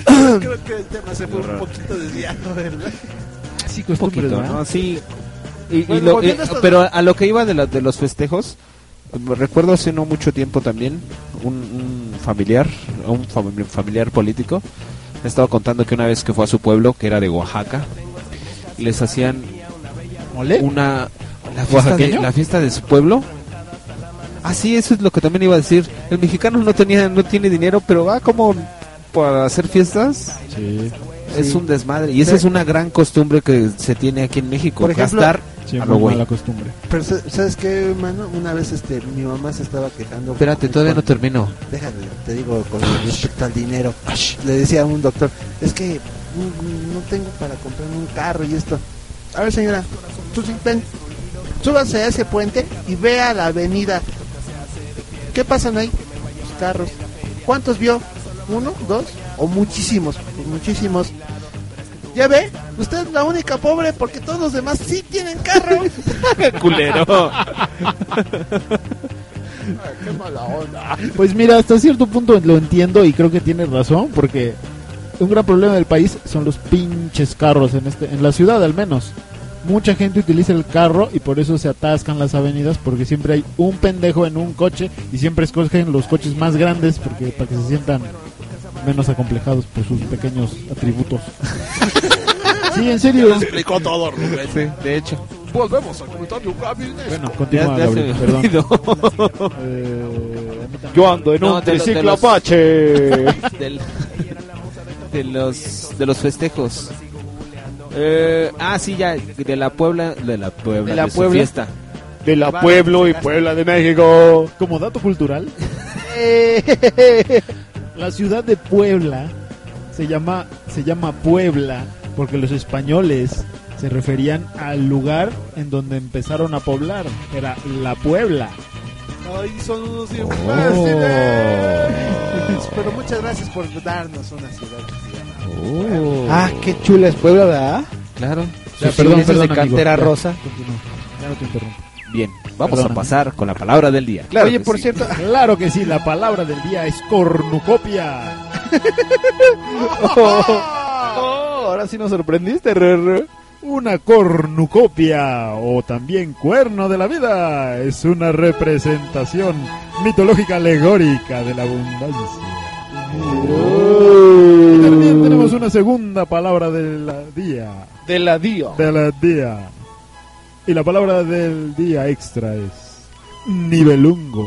S4: creo que el tema se fue un poquito desviado, ¿verdad?
S6: Sí, costumbres,
S3: poquito. ¿no? Sí. Y, y
S4: Bueno,
S3: lo-
S4: volviendo
S3: eh, pero a lo que iba de, la- de los festejos, me recuerdo hace no mucho tiempo también un, un familiar, un fami- familiar político, me estaba contando que una vez que fue a su pueblo, que era de Oaxaca, les hacían una la fiesta, de,
S6: ¿Oaxaqueño?
S3: la fiesta de su pueblo. Ah, sí, eso es lo que también iba a decir. El mexicano no tenía no tiene dinero, pero va como para hacer fiestas. Es
S4: Sí.
S3: un desmadre y esa
S4: Sí.
S3: es una gran costumbre que se tiene aquí en México,
S4: Por ejemplo-
S3: gastar a lo
S6: mala costumbre.
S4: Pero sa- ¿sabes qué, mano? Una vez este, mi mamá se estaba quejando.
S3: Espérate, todavía no termino.
S4: Déjame, te digo con respecto al dinero. Le decía a un doctor, es que no tengo para comprarme un carro y esto. A ver, señora, tú sí, ven, súbase a ese puente y vea la avenida. ¿Qué pasan ahí? Los carros. ¿Cuántos vio? ¿Uno? ¿Dos? ¿O muchísimos? Pues muchísimos. ¿Ya ve? Usted es la única pobre porque todos los demás sí tienen carro.
S3: Culero.
S4: Qué mala onda.
S6: Pues mira, hasta cierto punto lo entiendo y creo que tienes razón, porque un gran problema del país son los pinches carros en este, en la ciudad al menos. Mucha gente utiliza el carro y por eso se atascan las avenidas porque siempre hay un pendejo en un coche y siempre escogen los coches más grandes porque para que se sientan menos acomplejados por sus pequeños atributos. sí, en serio.
S4: explicó todo, Rubén.
S3: Sí, de hecho.
S4: Volvemos al comentario Gabriel.
S6: Bueno, continúa,
S3: Ya- ya
S6: Gabriel,
S3: se me
S6: perdón. Eh,
S7: Yo ando en
S3: No,
S7: un
S3: de lo- de
S7: triciclo
S3: los-
S7: Apache.
S3: del- de los de los festejos. Eh, ah, sí, ya de la Puebla, de la Puebla,
S7: De la Puebla.
S3: fiesta.
S7: De la Pueblo y Puebla de México.
S6: Como dato cultural, la ciudad de Puebla se llama se llama Puebla porque los españoles se referían al lugar en donde empezaron a poblar, era la Puebla.
S4: Ay, son unos
S6: Oh.
S4: Pero muchas gracias por darnos una ciudad.
S7: Ah, qué chula es Puebla, ¿verdad?
S3: Claro.
S6: Ya, perdón, perdón,
S7: de cantera
S6: ya,
S7: rosa.
S6: continúa. Ya no te interrumpo.
S3: Bien, vamos
S6: Perdóname.
S3: a pasar con la palabra del día.
S7: Oye,
S3: que
S7: por
S3: sí.
S7: cierto,
S6: Claro que sí, la palabra del día es cornucopia.
S7: Oh, ahora sí nos sorprendiste, Rr.
S6: Una cornucopia o también cuerno de la vida es una representación mitológica alegórica de la abundancia. También tenemos una segunda palabra del día.
S7: De la Dio.
S6: Del día. Y la palabra del día extra es nivelungo.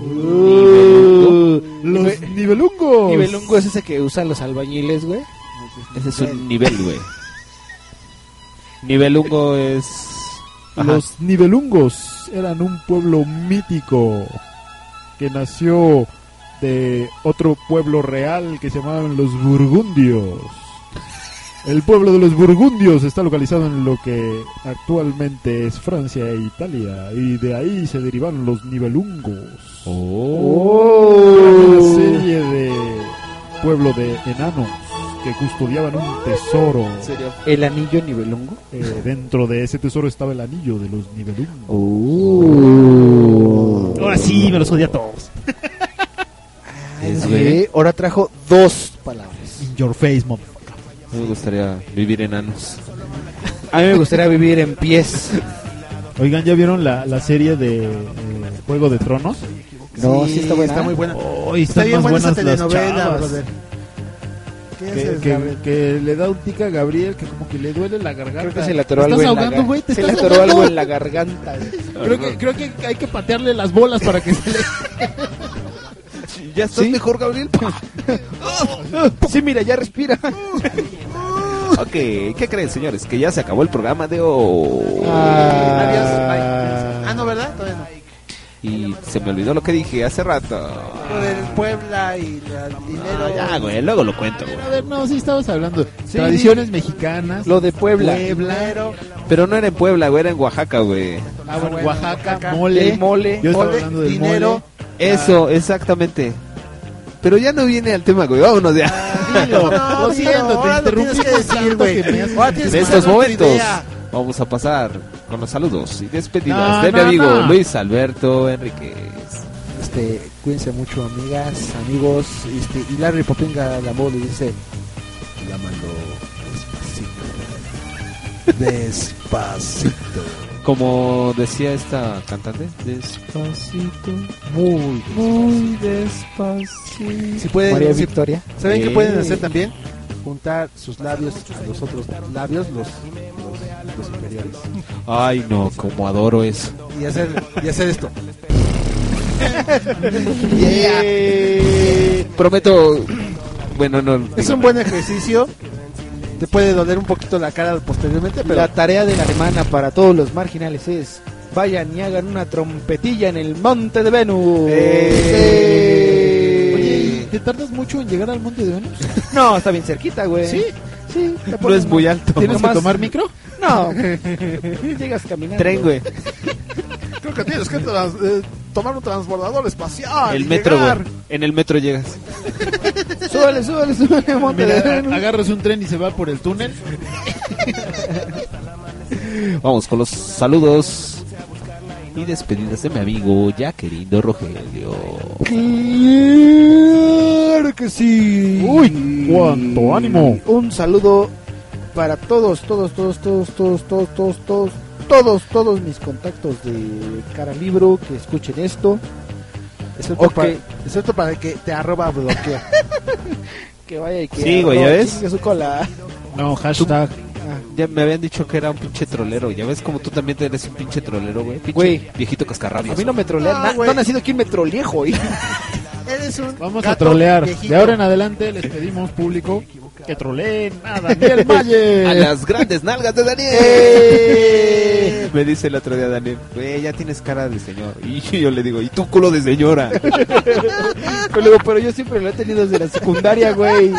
S7: Uh,
S6: Los
S7: nive-
S6: nivelungos.
S7: Nivelungo es ese que usan los albañiles, güey.
S3: Ese es un nivel, güey. Nivelungo es Ajá.
S6: Los nivelungos eran un pueblo mítico que nació de otro pueblo real que se llamaban los burgundios. El pueblo de los burgundios está localizado en lo que actualmente es Francia e Italia y de ahí se derivaron los nivelungos. Una serie de pueblo de enanos que custodiaban un tesoro.
S7: ¿El anillo nivelungo?
S6: Eh, dentro de ese tesoro estaba el anillo de los nivelungos. Ahora sí, me los odia a todos.
S3: Es,
S7: Sí,
S3: güey.
S7: ahora trajo dos palabras.
S6: In your face, motherfucker.
S3: Me gustaría vivir en anos.
S7: A mí me gustaría vivir en pies.
S6: Oigan, ¿ya vieron la, la serie de eh, Juego de Tronos?
S7: No, sí está buena.
S4: Está muy buena.
S6: Hoy
S4: Está
S6: están
S4: bien
S6: más
S4: buena esa
S6: buenas las
S4: telenovela, brother. ¿Qué
S6: Que,
S4: haces,
S6: que- que le da un tic a Gabriel que como que le duele la garganta.
S7: Creo que se le atoró
S6: ¿Te
S7: algo
S6: estás
S7: en la
S6: güey? ¿Te
S7: Se le atoró algo en la garganta.
S6: Creo que, creo que hay que patearle las bolas para que se le...
S3: ¿Ya estás
S7: ¿Sí?
S3: mejor, Gabriel?
S7: Sí, mira, ya respira.
S3: ok, ¿qué creen, señores? Que ya se acabó el programa de hoy.
S4: Adiós, bye. Ah, no, ¿verdad? Todavía no.
S3: Y se me olvidó lo que dije hace rato.
S4: Lo del Puebla y el dinero.
S3: Ah, ya, güey, luego lo cuento, güey.
S6: A ver, no, sí estabas hablando. Tradiciones mexicanas.
S7: Lo de Puebla.
S4: Dinero.
S3: Pero no era en Puebla, güey, era en Oaxaca, güey.
S6: Ah, bueno, Oaxaca,
S4: Oaxaca.
S6: mole.
S7: El mole.
S6: Yo estaba
S4: Mole,
S6: hablando del
S4: dinero.
S6: mole.
S3: Eso, exactamente. Pero ya no viene al tema, güey. Vámonos ya.
S6: Dilo,
S4: No,
S6: lo siento, te interrumpí
S4: que decir, güey.
S6: que
S3: estos momentos vamos a pasar con los saludos y despedidas
S6: No,
S3: de mi amigo. Luis Alberto Enríquez.
S7: Este, cuídense mucho, amigas, amigos. Este, y Larry Popinga la le dice:
S11: Lámalo despacito. Despacito.
S3: Como decía esta cantante, despacito, muy, muy despacito.
S4: Si pueden,
S7: María
S4: si-
S7: Victoria.
S4: ¿Saben qué
S3: Eh.
S4: pueden hacer también? Juntar sus labios a los otros labios, los, los, los inferiores.
S3: Ay, no, como adoro eso.
S4: Y hacer, y hacer esto.
S3: Prometo. Bueno, no.
S4: Es un buen ejercicio. Te puede doler un poquito la cara posteriormente, pero
S7: La tarea de la semana para todos los marginales es vayan y hagan una trompetilla en el monte de Venus.
S4: Eh.
S6: Oye, ¿te tardas mucho en llegar al monte de Venus?
S7: No, está bien cerquita, güey.
S6: ¿Sí?
S7: Sí, te
S3: No es muy alto.
S6: ¿Tienes que tomar micro?
S7: No. Llegas caminando.
S3: Tren, güey.
S4: creo que tienes que eh, tomar un transbordador espacial.
S3: El metro, güey. En el metro llegas.
S7: Súbale, súbale, súbale, monte de
S6: Mira, agarras un tren y se va por el túnel.
S3: Vamos con los saludos y despedidas de mi amigo ya querido Rogelio.
S7: Claro que sí.
S6: Uy, cuánto ánimo.
S7: Un saludo para todos, todos, todos, todos, todos, todos, todos, todos, todos, todos mis contactos de cara libro que escuchen esto.
S4: Excepto,
S7: Ok.
S4: para, excepto para que te arroba bloquea.
S7: Que vaya y que
S3: Sí, güey, ¿ya ves?
S7: chingue su cola.
S6: No, hashtag.
S3: Ya me habían dicho que era un pinche trolero. Ya ves como tú también eres un pinche trolero, güey. Pinche
S7: Güey.
S3: viejito
S7: A
S3: cascarrabias.
S7: mí no me trolean,
S4: No,
S7: no ha nacido quien me trolee, güey.
S4: Eres un
S6: Vamos a trolear.
S4: viejito.
S6: De ahora en adelante les pedimos público que troleen a Daniel Valle.
S3: A las grandes nalgas de Daniel.
S7: ¡Eh!
S3: Me dice el otro día Daniel, güey, ya tienes cara de señor. Y yo le digo, ¿y tú culo de señora?
S7: Pero yo siempre lo he tenido desde la secundaria, güey.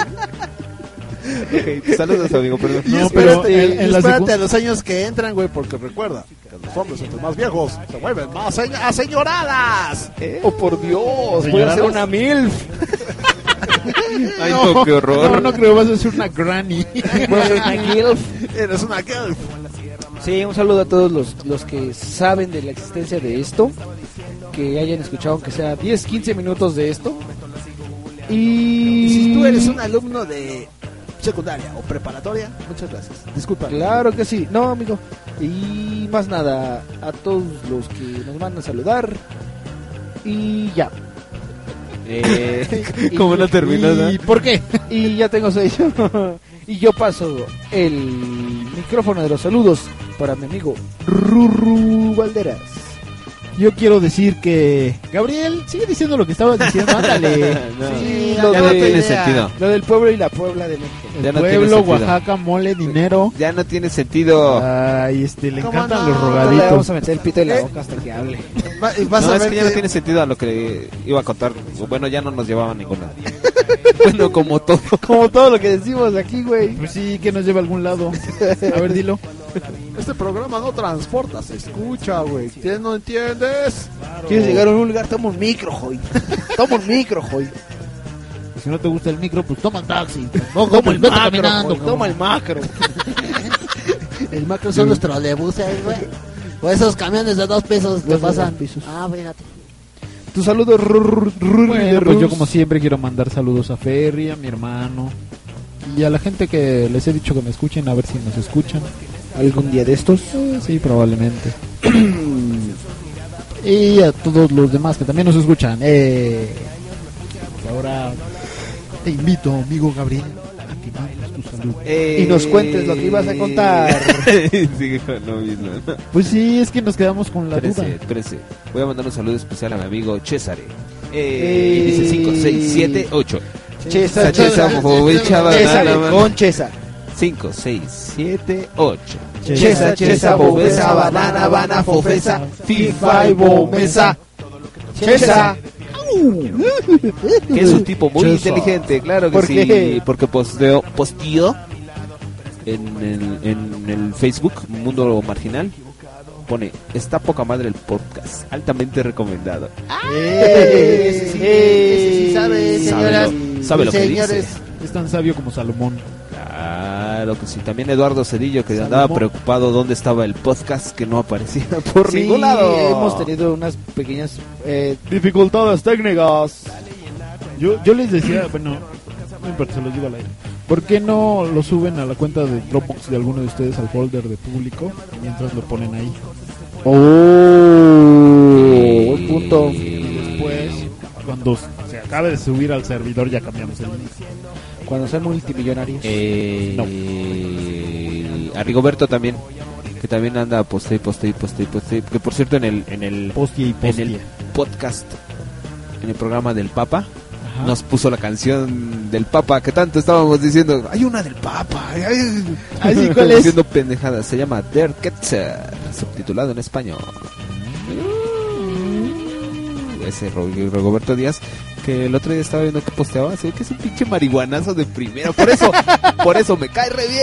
S3: Ok, Saludos, amigo, perdón.
S4: Y
S6: No,
S4: espérate,
S6: pero en- en
S4: y
S6: la
S4: espérate
S6: secu-
S4: a los años que entran, güey, porque recuerda que los hombres entre más viejos se vuelven más señ- aseñoradas.
S7: Oh, por Dios, voy a hacer una MILF.
S3: Ay, no, qué horror.
S6: No, no creo, vas a ser una granny.
S7: Voy a ser una GILF.
S4: Eres una girl.
S7: Sí, un saludo a todos los, los que saben de la existencia de esto. Que hayan escuchado aunque sea 10, 15 minutos de esto. Y
S4: Si tú eres un alumno de secundaria o preparatoria, muchas gracias. Disculpa.
S7: Claro que sí, no amigo. Y más nada, a todos los que nos van a saludar. Y ya.
S3: Eh, ¿Cómo no terminó?
S6: ¿Y por qué?
S7: Y ya tengo sello. y yo paso el micrófono de los saludos para mi amigo Ruru Valderas.
S6: Yo quiero decir que. Gabriel, sigue diciendo lo que estabas diciendo, ándale.
S3: No.
S7: Sí,
S3: ya
S7: lo,
S3: no
S7: de-
S3: tiene sentido.
S7: lo del pueblo y la Puebla de México.
S6: El
S3: Ya no tiene
S6: pueblo,
S3: sentido.
S6: Oaxaca, mole, dinero.
S3: Ya no tiene sentido.
S6: Ay, este, le
S4: ¿Cómo
S6: encantan
S4: no?
S6: los
S7: Le vamos
S6: rogaditos.
S7: a meter el pito en la
S4: ¿Eh?
S7: boca hasta que hable.
S4: Va- vas
S3: no,
S4: a
S3: es
S4: ver
S3: que ya no
S4: que-
S3: tiene sentido a lo que iba a contar. Bueno, ya no nos llevaba ninguna. bueno, como todo.
S7: Como todo lo que decimos aquí, güey.
S6: Pues sí, que nos lleva a algún lado. A ver, dilo.
S4: Este programa no transporta, se escucha, güey. ¿Qué no entiendes?
S7: ¿Quieres llegar a un lugar? Toma un micro, joy. Toma un micro, joy.
S6: Si no te gusta el micro, pues toma un taxi.
S7: No,
S6: Toma el
S7: macro, joy. Toma el macro.
S12: El macro son los trolebuses, güey. O esos camiones de dos pesos que pasan.
S7: pesos.
S12: Ah, fíjate.
S7: Tu saludo,
S6: Bueno, pues yo como siempre quiero mandar saludos a Ferry, a mi hermano y a la gente que les he dicho que me escuchen, a ver si nos escuchan.
S7: algún día de estos.
S6: Eh, sí, probablemente. y a todos los demás que también nos escuchan. Eh, ahora te invito, amigo Gabriel, tu saludo.
S7: Y nos cuentes lo que ibas a contar.
S3: Con lo mismo.
S6: Pues sí, es que nos quedamos con la
S3: Espérese,
S6: duda.
S3: espérese. Voy a mandar un saludo especial a mi amigo César. Eh,
S7: Eh,
S3: y dice 5, 6, 7, 8.
S7: Chesa,
S3: Chesa, Fofecha,
S7: Chesa,
S3: banana,
S7: con Chesa.
S3: 5, 6, 7, 8.
S7: Chesa, chesa, bobesa, banana, banana, fofesa, fifa y bomesa. Chesa.
S3: Que es un tipo muy inteligente, claro que
S7: ¿Por
S3: sí.
S7: qué?
S3: Porque posteó, posteó en el, en el Facebook Mundo Marginal. Pone, está poca madre el podcast, altamente recomendado.
S12: Ese sí, ese sí sabe, señoras.
S3: Sabe lo, sabe
S12: y
S3: lo que
S12: señores.
S3: dice.
S6: Es tan sabio como Salomón.
S3: Claro que sí. También Eduardo Cedillo, que andaba preocupado dónde estaba el podcast, que no aparecía por
S7: Sí,
S3: ningún lado.
S7: hemos tenido unas pequeñas eh, dificultades técnicas.
S6: Yo, yo les decía, bueno, no importa, se los digo al aire. ¿Por qué no lo suben a la cuenta de Dropbox de alguno de ustedes al folder de público mientras lo ponen ahí?
S7: Oh, buen punto.
S6: Y después, cuando se acabe de subir al servidor, ya cambiamos el link.
S7: Cuando sean multimillonarios.
S3: Eh, A Rigoberto también. Que también anda poste y poste y poste y poste. Que por cierto en el, en el,
S6: Postia y
S3: en
S6: postia.
S3: el podcast, en el programa del Papa, nos puso la canción del Papa que tanto estábamos diciendo. Hay una del Papa. ay, ay".
S6: Ah, sí, ¿cuál es?
S3: Diciendo pendejadas. Se llama Der Ketzer, subtitulado en español. Ese Ro- Rigoberto Díaz que el otro día estaba viendo que posteaba, se ve que es un pinche marihuanazo de primera, por eso, por eso me cae re bien.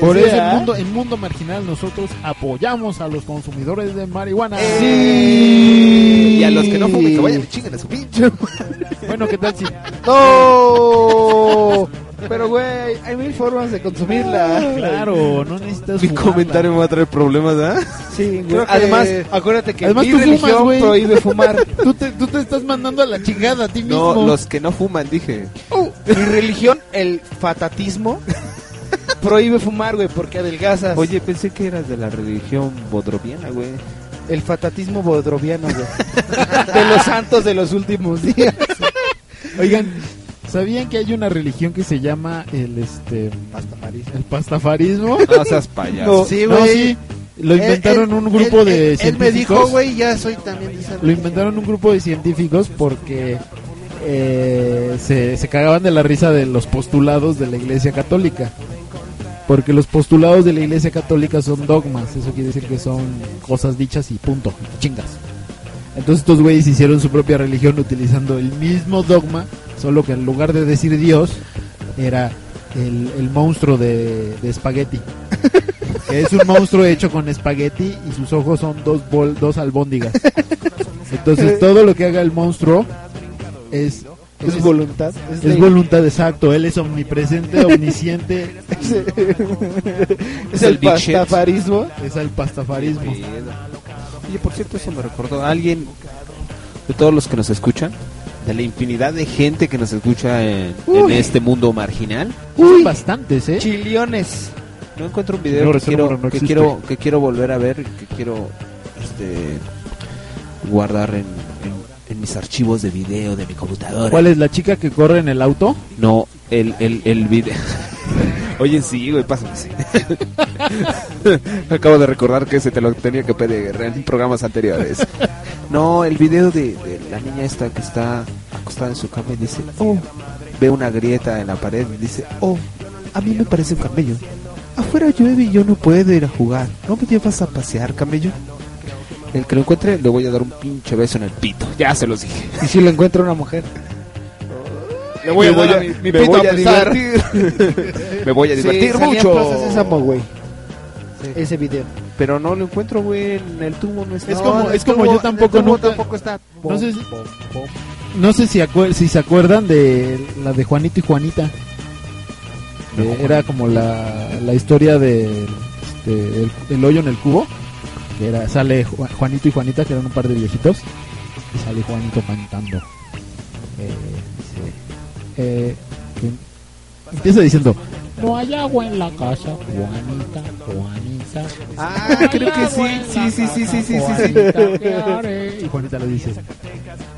S6: Por
S7: Sí,
S6: eso
S7: ¿ah?
S6: en mundo, en mundo Marginal nosotros apoyamos a los consumidores de marihuana.
S3: Y a los que no fumen, que vayan y chinguen a su pinche.
S6: Bueno, ¿qué tal si
S7: ¡No! Pero, güey, hay mil formas de consumirla.
S6: Claro, no necesitas
S3: Mi
S6: fumarla.
S3: comentario me va a traer problemas, ¿ah?
S7: Sí, güey.
S6: Que-
S7: Además, acuérdate que
S6: Además
S7: mi
S6: tú
S7: religión
S6: fumas, güey.
S7: prohíbe fumar.
S6: Tú te, tú te estás mandando a la chingada a ti mismo.
S3: No, los que no fuman, dije.
S7: Mi religión, el fatatismo, prohíbe fumar, güey, porque adelgazas.
S3: Oye, pensé que eras de la religión bodroviana, güey.
S7: El fatatismo bodroviano, güey. De los santos de los últimos días.
S6: Oigan, ¿sabían que hay una religión que se llama el este el pastafarismo?
S3: No seas payaso.
S6: No,
S4: Sí,
S6: no,
S4: güey.
S6: sí. Lo
S4: Él-
S6: inventaron
S4: él-
S6: un grupo
S4: él-
S6: de
S4: él, él me dijo,
S6: científicos.
S4: güey, ya soy también de esa
S6: Lo inventaron un grupo de científicos porque eh, se, se cagaban de la risa de los postulados de la Iglesia Católica. Porque los postulados de la Iglesia Católica son dogmas, eso quiere decir que son cosas dichas y punto, chingas. Entonces estos güeyes hicieron su propia religión utilizando el mismo dogma, solo que en lugar de decir Dios, era el, el monstruo de, de espagueti. Que es un monstruo hecho con espagueti y sus ojos son dos, bol, dos albóndigas. Entonces todo lo que haga el monstruo es...
S7: Es voluntad.
S6: Es,
S7: de-
S6: voluntad, exacto. Él es omnipresente, omnisciente.
S7: es el pastafarismo.
S6: Es el pastafarismo.
S3: Oye, por cierto, eso me recordó a alguien de todos los que nos escuchan, de la infinidad de gente que nos escucha en, en
S7: Uy.
S3: este mundo marginal.
S6: Son bastantes, ¿eh?
S7: Chiliones.
S3: No encuentro un video que quiero,
S6: no
S3: que quiero que quiero volver a ver, que quiero este guardar en, en- en mis archivos de video de mi computadora.
S6: ¿Cuál es la chica que corre en el auto?
S3: No, el, el, el video. Oye, sí, güey, pásame. sí. Acabo de recordar que ese te lo tenía que pedir en programas anteriores. No, el video de, de la niña esta que está acostada en su cama y dice, oh, ve una grieta en la pared y dice, oh, a mí me parece un camello. Afuera llueve y yo no puedo ir a jugar. ¿No me llevas a pasear, camello? El que lo encuentre le voy a dar un pinche beso en el pito. Ya se los dije.
S7: Y si lo encuentra una mujer.
S3: Le voy a
S7: Me voy a-
S3: mi
S7: me
S3: pito
S7: voy
S3: a
S7: a besar.
S3: divertir. me voy a
S7: Sí,
S3: divertir
S7: salía en
S3: mucho.
S7: Ese video.
S3: Pero no lo encuentro, güey, en el tubo no está.
S6: Es como, es como
S7: tubo-
S6: yo tampoco nunca-
S7: tampoco está.
S6: No sé si- No sé si, acuer- si se acuerdan de la de Juanito y Juanita. Eh, era como la, la historia de este, el, el hoyo en el cubo. Que era, sale Ju- Juanito y Juanita, que eran un par de viejitos. Y sale Juanito cantando. Eh, eh, empieza diciendo: No hay agua en la casa, Juanita, Juanita.
S3: Ah, creo que sí. Sí, sí, sí, sí, sí, sí.
S6: Y Juanita le dice: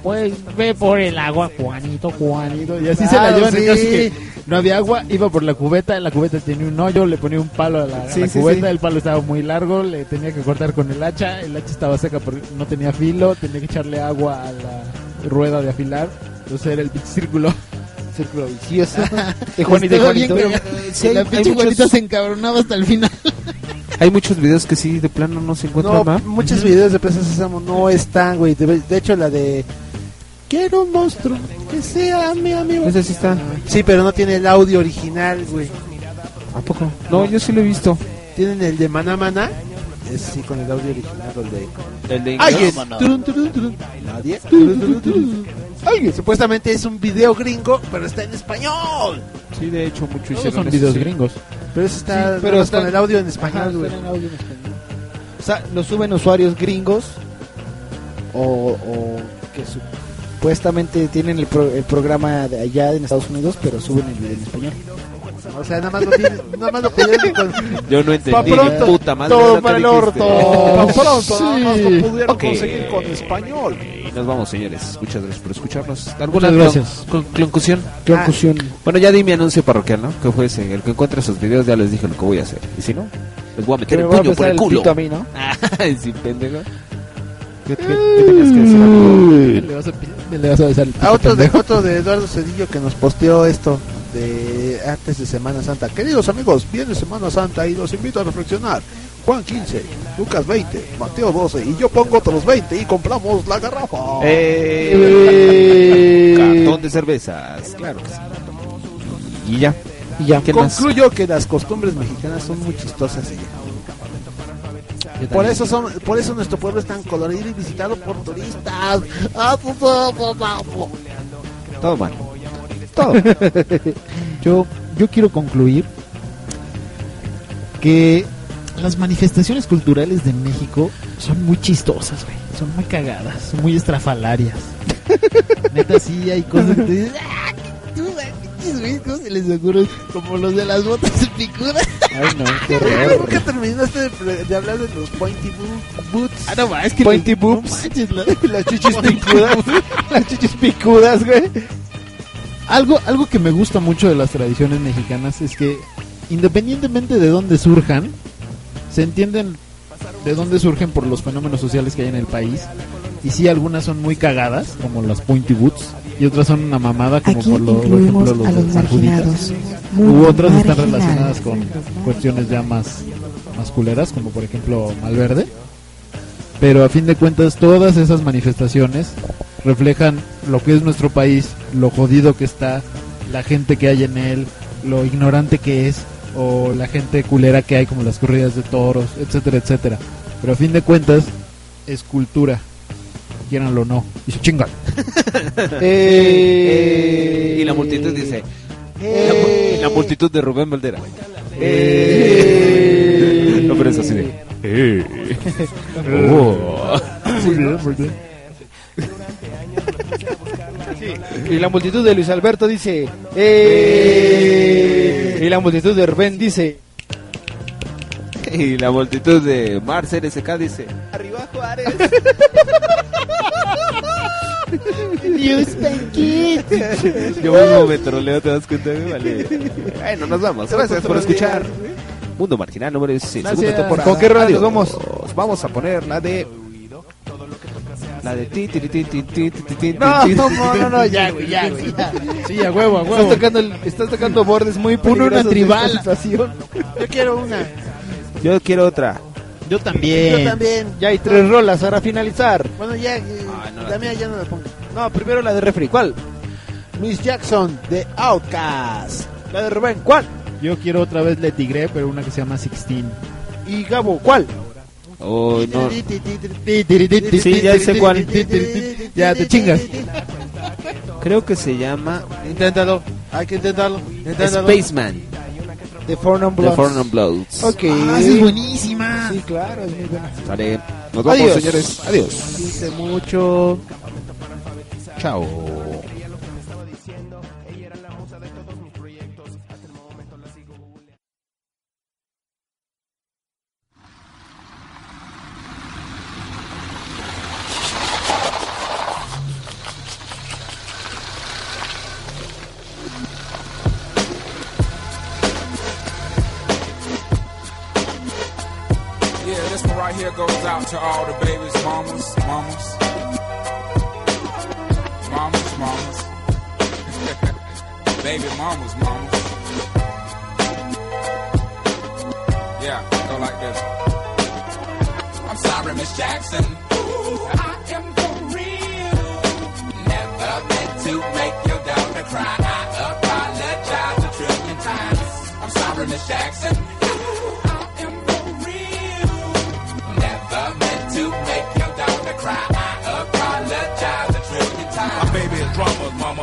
S13: Pues ve por el agua, Juanito, Juanito.
S6: Y así se la llevan
S4: sí.
S6: que no había agua, iba por la cubeta, la cubeta tenía un hoyo, le ponía un palo a la, a
S3: Sí,
S6: la
S3: sí,
S6: cubeta, el palo estaba muy largo, le tenía que cortar con el hacha, el hacha estaba seca porque no tenía filo, tenía que echarle agua a la rueda de afilar, entonces era el círculo.
S7: Círculo vicioso. De Juanito y Juanito.
S3: Sí, hay-
S6: la pinche
S3: muchos-
S6: Juanita se encabronaba hasta el final.
S3: Hay muchos videos que sí, de plano no se encuentran,
S4: No, muchos videos de Plaza Sésamo no están, güey. De, de hecho, la de Quiero un monstruo que sea mi amigo.
S3: Ese sí está.
S4: Sí, pero no tiene el audio original, güey.
S3: ¿A poco? No, yo sí lo he visto.
S4: Tienen el de Maná Maná. Es sí, con el audio original, el de
S3: El de
S4: Alguien.
S13: Maná.
S4: Turun, turun, turun. Nadie. Turun, turun, turun. Alguien. Supuestamente es un video gringo, pero está en español.
S3: Sí, de hecho, mucho
S6: Todos
S3: hicieron
S6: son
S3: eso,
S6: videos
S3: sí.
S6: gringos.
S4: Pero eso está
S7: Sí,
S4: pero
S7: está-
S4: con el audio en español, güey.
S7: O sea, lo suben usuarios gringos o, o que su supuestamente tienen el, pro- el programa de allá en Estados Unidos, pero suben el video en español.
S4: O sea, nada más lo, tiene- nada más lo pidieron con...
S3: Yo no entendí.
S4: Pa' pronto,
S3: puta madre,
S4: todo para el orto.
S3: Pa'
S4: pronto, nada más lo pudieron
S3: Ok.
S4: conseguir con español.
S3: Y nos vamos, señores. Muchas gracias por escucharnos. ¿Alguna
S6: Muchas gracias.
S3: con- con- conclusión?
S7: Conclusión.
S3: Ah, bueno, ya di mi anuncio parroquial, ¿no? Que fue ese. El que encuentre esos videos ya les dije lo que voy a hacer. Y si no, les voy a meter
S7: me
S3: el puño por el
S7: el
S3: culo.
S7: a mí, ¿no?
S3: Ay, sí, pendejo. ¿Qué, qué- qué tenías que decir, amigo?
S6: Le vas a, pi- le vas a besar el
S4: A
S6: pito,
S4: otro de, otro de Eduardo Cedillo que nos posteó esto de antes de Semana Santa. Queridos amigos, viene Semana Santa y los invito a reflexionar. Juan 15, Lucas 20, Mateo 12 y yo pongo otros 20 y compramos la garrafa.
S3: Eh, Cartón de cervezas, claro que sí. Y ya.
S7: Y ya.
S3: ¿Qué más?
S4: Concluyo que las costumbres mexicanas son muy chistosas y ya. Por eso son, por eso nuestro pueblo es tan colorido y visitado por turistas. Ah, pu- pu- pu- pu- pu.
S3: Todo mal.
S6: Todo. yo, yo quiero concluir que las manifestaciones culturales de México son muy chistosas, güey. Son muy cagadas, son muy estrafalarias. Neta, sí hay cosas que te dices, "Ah, qué ¿cómo se les ocurre? Como los de las botas picudas.
S7: Ay, no, qué
S4: ¿Por qué terminaste de, de hablar de los pointy boo- boots?
S6: Ah, no, es que
S7: Pointy
S6: no
S7: boobs.
S6: manches, la-
S7: Las chichis picudas. Las chichis picudas, güey.
S6: Algo, algo que me gusta mucho de las tradiciones mexicanas es que independientemente de dónde surjan, se entienden de dónde surgen por los fenómenos sociales que hay en el país. Y sí, algunas son muy cagadas, como las Pointy Boots, y otras son una mamada, como
S8: Aquí
S6: por, lo, por ejemplo los
S8: los marginados.
S6: U otras están relacionadas con cuestiones ya más, más culeras, como por ejemplo Malverde. Pero a fin de cuentas, todas esas manifestaciones reflejan lo que es nuestro país, lo jodido que está, la gente que hay en él, lo ignorante que es, o la gente culera que hay, como las corridas de toros, etcétera, etcétera. Pero a fin de cuentas, es cultura, quieranlo o no, y se chingan.
S3: Eh, y la multitud dice. La, mu- la multitud de Rubén Valdera.
S7: Eh.
S3: No, pero es así de. Eh. Oh.
S7: Y la multitud de Luis Alberto dice. "Eh". Y la multitud de Rubén dice.
S3: Y la multitud de Mars RSK dice. Arriba Juárez. Yo mismo me troleo, ¿te das cuenta? Vale. Bueno, nos vamos. Gracias por escuchar. Mundo Marginal número 16.
S6: Gracias.
S3: Segunda temporada.
S7: ¿Con qué rola nos vamos?
S3: Vamos a poner la de. La de ti, ti, ti, ti, ti, ti, ti,
S7: No, no, no, no, ya, güey, ya, güey.
S6: Sí, a huevo, a
S7: Estás
S6: huevo.
S7: tocando, el- estás tocando bordes muy
S6: Pon
S7: peligrosos una
S6: tribal.
S4: Yo quiero una.
S3: Yo quiero otra.
S6: Yo también.
S4: Yo también.
S7: Ya hay tres rolas para finalizar.
S4: Bueno, ya, eh, la mía ya no la pongo.
S7: No, primero la de refri. ¿Cuál?
S4: Miss Jackson de Outcast.
S7: La de Rubén, ¿cuál?
S6: Yo quiero otra vez Le Tigre, pero una que se llama Sixteen.
S7: Y Gabo, ¿cuál?
S3: Oh, no.
S6: Sí,
S3: ya sé cuál.
S6: Ya te chingas.
S3: Creo que se llama
S4: Inténtalo. Hay que intentarlo. Inténtalo.
S3: Spaceman.
S7: The
S3: The
S7: Bloods.
S3: Four Non Bloods.
S7: Ok.
S6: Ah, esa es buenísima.
S7: Sí, claro, es muy buena.
S3: Sale. Nos vamos,
S7: Adiós.
S3: señores. Adiós.
S4: Cuídense mucho.
S3: Chao.
S14: Here goes out to all the babies, mamas, mamas. Mamas, mamas. Baby mamas, mamas. Yeah, go like this. I'm sorry, Miss Jackson. Ooh, I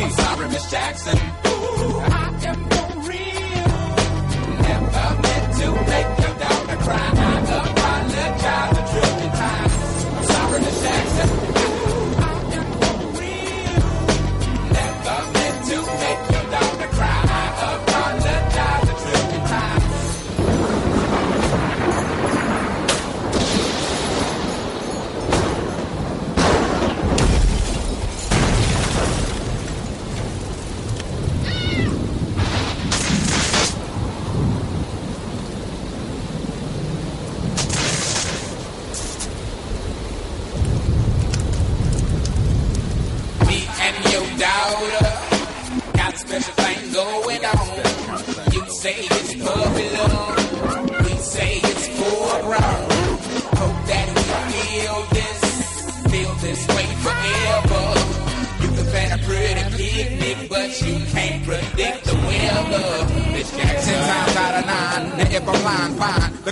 S14: I'm sorry, Miss Jackson. Ooh, I am for real. Never meant to make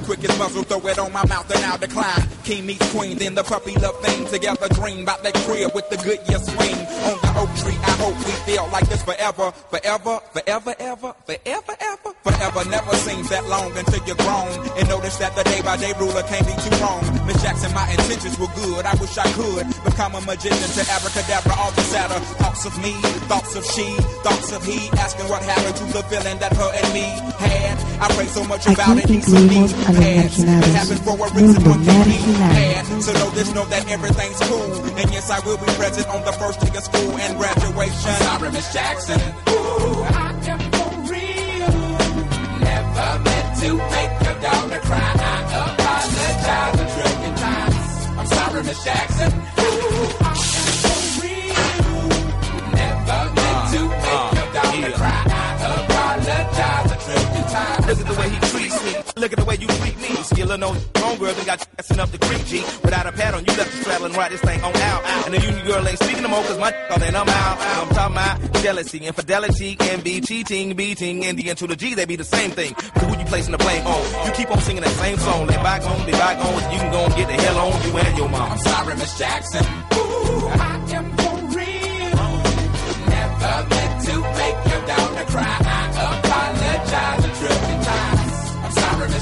S15: quickest muzzle, throw it on my mouth and I'll decline. King meets queen, then the puppy love thing. Together dream about that crib with the good year swing. On the oak tree, I hope we feel like this. Forever, forever, forever, until you're grown. And notice that the day by day ruler can't be too wrong. Miss Jackson, my intentions were good. I wish I could become a magician to abracadabra, all the sadder. Thoughts of me, thoughts of she, thoughts of he. Asking what happened to the feeling that her and me had. I pray so much about it, he's some
S8: incluimos a los
S15: past. It happened for a reason, one can be had. So know this, know that everything's cool. And yes, I will be present on the first day of school and graduation.
S14: sorry, Miss Jackson. To make your daughter cry. I apologize a trillion times. I'm sorry, Miss Jackson. Ooh, I am for real. Never meant to make your daughter uh, uh, cry. I apologize a trillion times.
S16: Look at the way he. Look at the way you treat me. Skillin' no homegirl that got you up the creek, G. Without a pad on, you left the straddle right this thing on out. And the union girl ain't speaking no more, cause my all then I'm out. I'm talking about jealousy, infidelity, can be cheating, beating, and the to the G, they be the same thing. But who you placing the blame on? You keep on singing that same song. Let bygones be bygones. You can go and get the hell on you and your mom.
S14: I'm sorry, Miss Jackson. Ooh, I am for real. Never meant to make your daughter cry.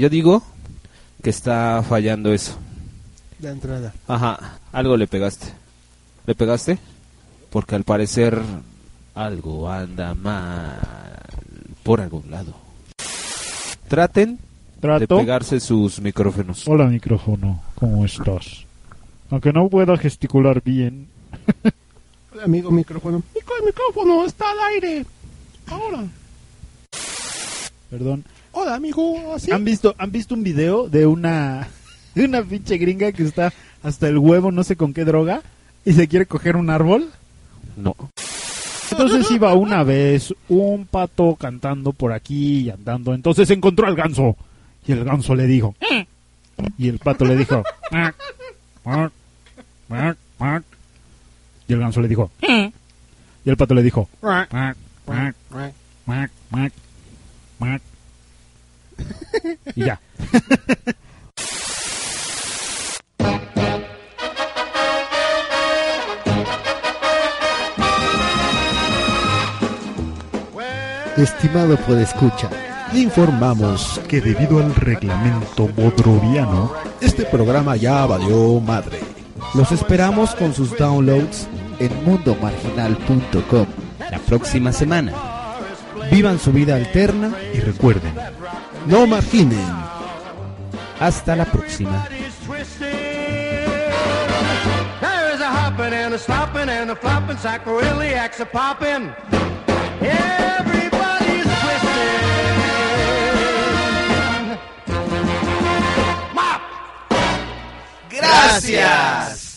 S3: Yo digo que está fallando eso.
S4: La entrada.
S3: Ajá, algo le pegaste. ¿Le pegaste? Porque al parecer algo anda mal por algún lado. Traten de pegarse sus micrófonos.
S6: Hola micrófono, ¿cómo estás? Aunque no pueda gesticular bien.
S4: Hola, amigo micrófono.
S10: El micrófono está al aire. Ahora.
S6: Perdón.
S10: Hola, amigo. ¿Así?
S6: ¿Han visto, ¿Han visto un video de una, de una pinche gringa que está hasta el huevo, no sé con qué droga, y se quiere coger un árbol?
S3: No.
S6: Entonces iba una vez un pato cantando por aquí y andando. Entonces encontró al ganso. Y el ganso le dijo. Y el pato le dijo. Y el ganso le dijo. Y el pato le dijo. "Mac, mac, mac, mac, mac, mac". Y ya.
S5: Estimado podescucha, le informamos que debido al reglamento bodroviano, este programa ya valió madre. Los esperamos con sus downloads en mundomarginal.com
S3: la próxima semana.
S5: Vivan su vida alterna y recuerden, no marginen.
S3: Hasta la próxima.
S17: There's a hopping and a stopping and a flopping, sacroiliacs a popping. Everybody's twisting. Mop!
S3: Gracias.